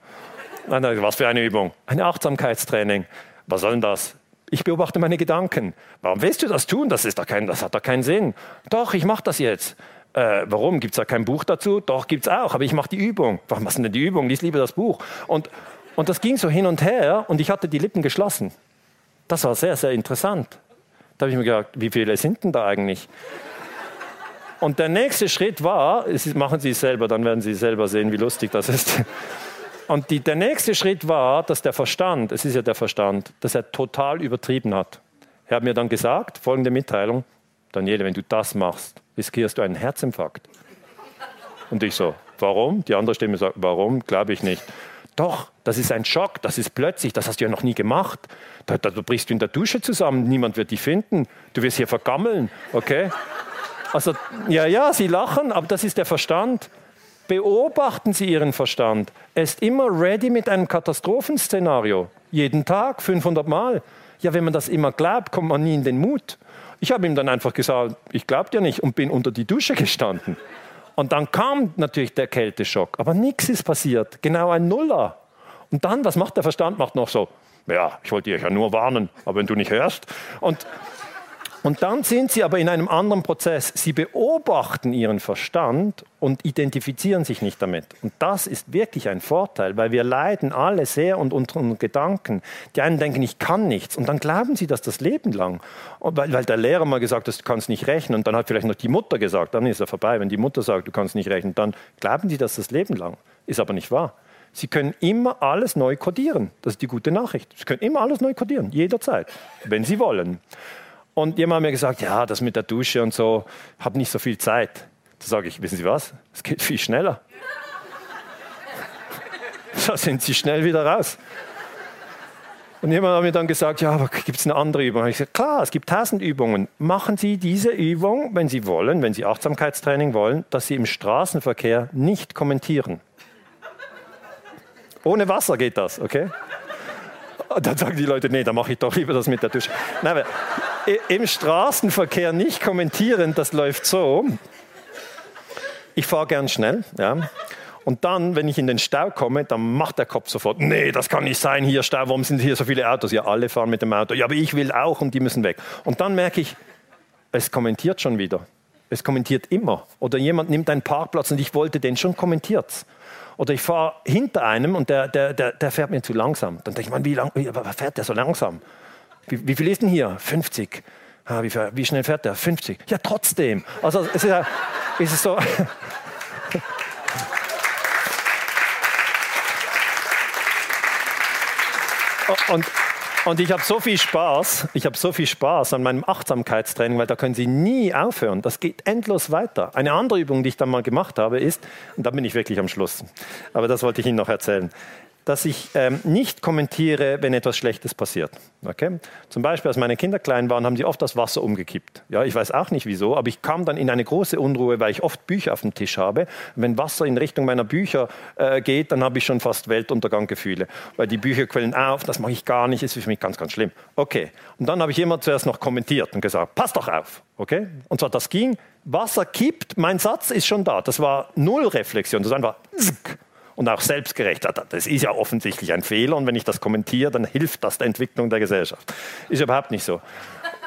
Was für eine Übung? Ein Achtsamkeitstraining. Was soll denn das? Ich beobachte meine Gedanken. Warum willst du das tun? Das, ist doch kein, das hat doch keinen Sinn. Doch, ich mache das jetzt. Äh, warum? Gibt es da kein Buch dazu? Doch, gibt es auch, aber ich mache die Übung. Warum machst du denn die Übung? Lies lieber das Buch. Und, und das ging so hin und her und ich hatte die Lippen geschlossen. Das war sehr, sehr interessant. Da habe ich mir gedacht, wie viele sind denn da eigentlich? Und der nächste Schritt war, machen Sie es selber, dann werden Sie selber sehen, wie lustig das ist. Und die, der nächste Schritt war, dass der Verstand, es ist ja der Verstand, dass er total übertrieben hat. Er hat mir dann gesagt, folgende Mitteilung, Daniele, wenn du das machst, riskierst du einen Herzinfarkt. Und ich so, warum? Die andere Stimme sagt, warum? Glaube ich nicht. Doch, das ist ein Schock, das ist plötzlich, das hast du ja noch nie gemacht. Da, da, da brichst du in der Dusche zusammen, niemand wird dich finden, du wirst hier vergammeln, okay? Also, ja, ja, sie lachen, aber das ist der Verstand. Beobachten Sie Ihren Verstand. Er ist immer ready mit einem Katastrophenszenario. Jeden Tag, 500 Mal. Ja, wenn man das immer glaubt, kommt man nie in den Mut. Ich habe ihm dann einfach gesagt, ich glaube dir nicht und bin unter die Dusche gestanden. Und dann kam natürlich der Kälteschock, aber nichts ist passiert, genau ein Nuller. Und dann, was macht der Verstand? Macht noch so, ja, ich wollte dich ja nur warnen, aber wenn du nicht hörst. Und und dann sind sie aber in einem anderen Prozess. Sie beobachten ihren Verstand und identifizieren sich nicht damit. Und das ist wirklich ein Vorteil, weil wir leiden alle sehr unter unseren Gedanken. Die einen denken, ich kann nichts. Und dann glauben sie das das Leben lang. Weil, weil der Lehrer mal gesagt hat, du kannst nicht rechnen. Und dann hat vielleicht noch die Mutter gesagt, dann ist er vorbei. Wenn die Mutter sagt, du kannst nicht rechnen, dann glauben sie das das Leben lang. Ist aber nicht wahr. Sie können immer alles neu kodieren. Das ist die gute Nachricht. Sie können immer alles neu kodieren, jederzeit, wenn Sie wollen. Und jemand hat mir gesagt, ja, das mit der Dusche und so, habe nicht so viel Zeit. Da sage ich, wissen Sie was? Es geht viel schneller. *laughs* Da sind sie schnell wieder raus. Und jemand hat mir dann gesagt, ja, aber gibt es eine andere Übung? Ich gesagt, klar, es gibt tausend Übungen. Machen Sie diese Übung, wenn Sie wollen, wenn Sie Achtsamkeitstraining wollen, dass Sie im Straßenverkehr nicht kommentieren. Ohne Wasser geht das, okay? Und dann sagen die Leute, nee, dann mache ich doch lieber das mit der Dusche. Nein, aber im Straßenverkehr nicht kommentieren, das läuft so. Ich fahre gern schnell, ja. Und dann, wenn ich in den Stau komme, dann macht der Kopf sofort, nee, das kann nicht sein, hier Stau, warum sind hier so viele Autos? Ja, alle fahren mit dem Auto. Ja, aber ich will auch und die müssen weg. Und dann merke ich, es kommentiert schon wieder. Es kommentiert immer. Oder jemand nimmt einen Parkplatz und ich wollte den schon kommentiert. Oder ich fahre hinter einem und der, der, der, der fährt mir zu langsam. Dann denke ich, man, wie, lang, fährt der so langsam? Wie, wie viel ist denn hier? 50. Ah, wie, wie, schnell fährt der? 50. Ja, trotzdem. Also es ist, ja, es ist so. *laughs* Und, und ich habe so viel Spaß, ich habe so viel Spaß an meinem Achtsamkeitstraining, weil da können Sie nie aufhören. Das geht endlos weiter. Eine andere Übung, die ich dann mal gemacht habe, ist, und da bin ich wirklich am Schluss, aber das wollte ich Ihnen noch erzählen dass ich ähm, nicht kommentiere, wenn etwas Schlechtes passiert. Okay? Zum Beispiel, als meine Kinder klein waren, haben sie oft das Wasser umgekippt. Ja, ich weiß auch nicht wieso, aber ich kam dann in eine große Unruhe, weil ich oft Bücher auf dem Tisch habe. wenn Wasser in Richtung meiner Bücher äh, geht, dann habe ich schon fast Weltunterganggefühle, weil die Bücher quellen auf, das mache ich gar nicht, ist für mich ganz, ganz schlimm. Okay, und dann habe ich immer zuerst noch kommentiert und gesagt, pass doch auf. Okay? Und zwar, das ging, Wasser kippt, mein Satz ist schon da. Das war null Reflexion, das war einfach und auch selbstgerecht. Das ist ja offensichtlich ein Fehler und wenn ich das kommentiere, dann hilft das der Entwicklung der Gesellschaft. Ist überhaupt nicht so.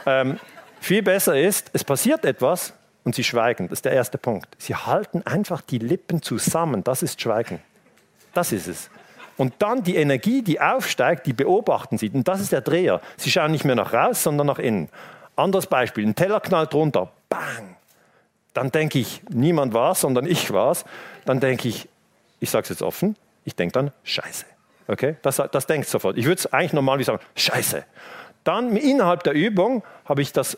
Ähm, viel besser ist, es passiert etwas und sie schweigen. Das ist der erste Punkt. Sie halten einfach die Lippen zusammen. Das ist Schweigen. Das ist es. Und dann die Energie, die aufsteigt, die beobachten Sie. Und das ist der Dreher. Sie schauen nicht mehr nach raus, sondern nach innen. Anderes Beispiel, ein Teller knallt runter. Bang! Dann denke ich, niemand war es, sondern ich war es. Dann denke ich, ich sage es jetzt offen, ich denke dann Scheiße. Okay? Das, das denkt sofort. Ich würde es eigentlich normal wie sagen, Scheiße. Dann innerhalb der Übung habe ich das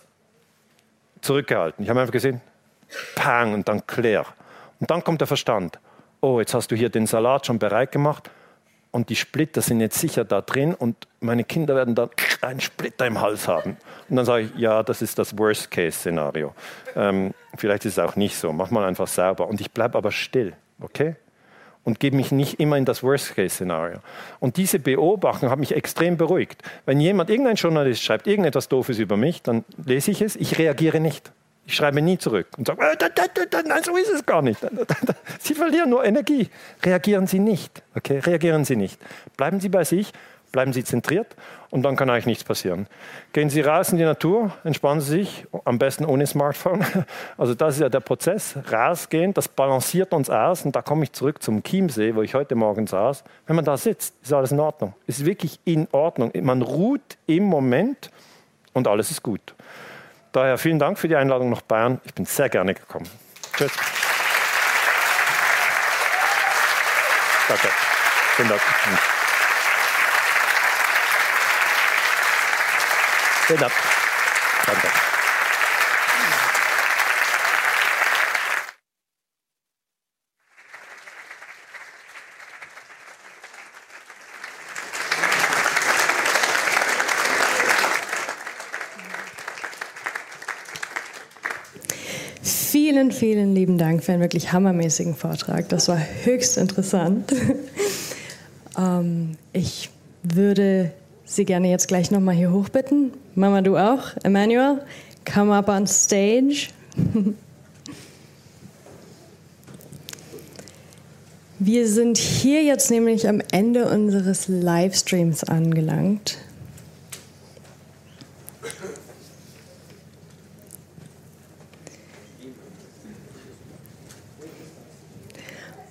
zurückgehalten. Ich habe einfach gesehen, pang und dann klär. Und dann kommt der Verstand. Oh, jetzt hast du hier den Salat schon bereit gemacht und die Splitter sind jetzt sicher da drin und meine Kinder werden dann einen Splitter im Hals haben. Und dann sage ich, ja, das ist das Worst-Case-Szenario. Ähm, vielleicht ist es auch nicht so. Mach mal einfach sauber. Und ich bleibe aber still. Okay? Und gebe mich nicht immer in das Worst-Case-Szenario. Und diese Beobachtung hat mich extrem beruhigt. Wenn jemand, irgendein Journalist schreibt irgendetwas Doofes über mich, dann lese ich es, ich reagiere nicht. Ich schreibe nie zurück und sage, äh, nein, so ist es gar nicht. *laughs* Sie verlieren nur Energie. Reagieren Sie nicht. Okay, reagieren Sie nicht. Bleiben Sie bei sich bleiben Sie zentriert und dann kann eigentlich nichts passieren. Gehen Sie raus in die Natur, entspannen Sie sich, am besten ohne Smartphone. *laughs* Also das ist ja der Prozess, rausgehen, das balanciert uns aus und da komme ich zurück zum Chiemsee, wo ich heute Morgen saß. Wenn man da sitzt, ist alles in Ordnung. Ist wirklich in Ordnung. Man ruht im Moment und alles ist gut. Daher vielen Dank für die Einladung nach Bayern. Ich bin sehr gerne gekommen. Tschüss. Danke. Vielen Dank. Vielen Dank. Danke. Vielen, vielen lieben Dank für einen wirklich hammermäßigen Vortrag. Das war höchst interessant. *laughs* ähm, ich würde Sie gerne jetzt gleich nochmal hier hochbitten. Mama, du auch. Emmanuel, come up on stage. *laughs* Wir sind hier jetzt nämlich am Ende unseres Livestreams angelangt.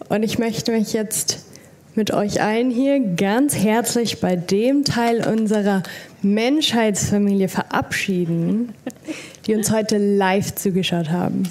Und ich möchte mich jetzt mit euch allen hier ganz herzlich bei dem Teil unserer Menschheitsfamilie verabschieden, die uns heute live zugeschaut haben.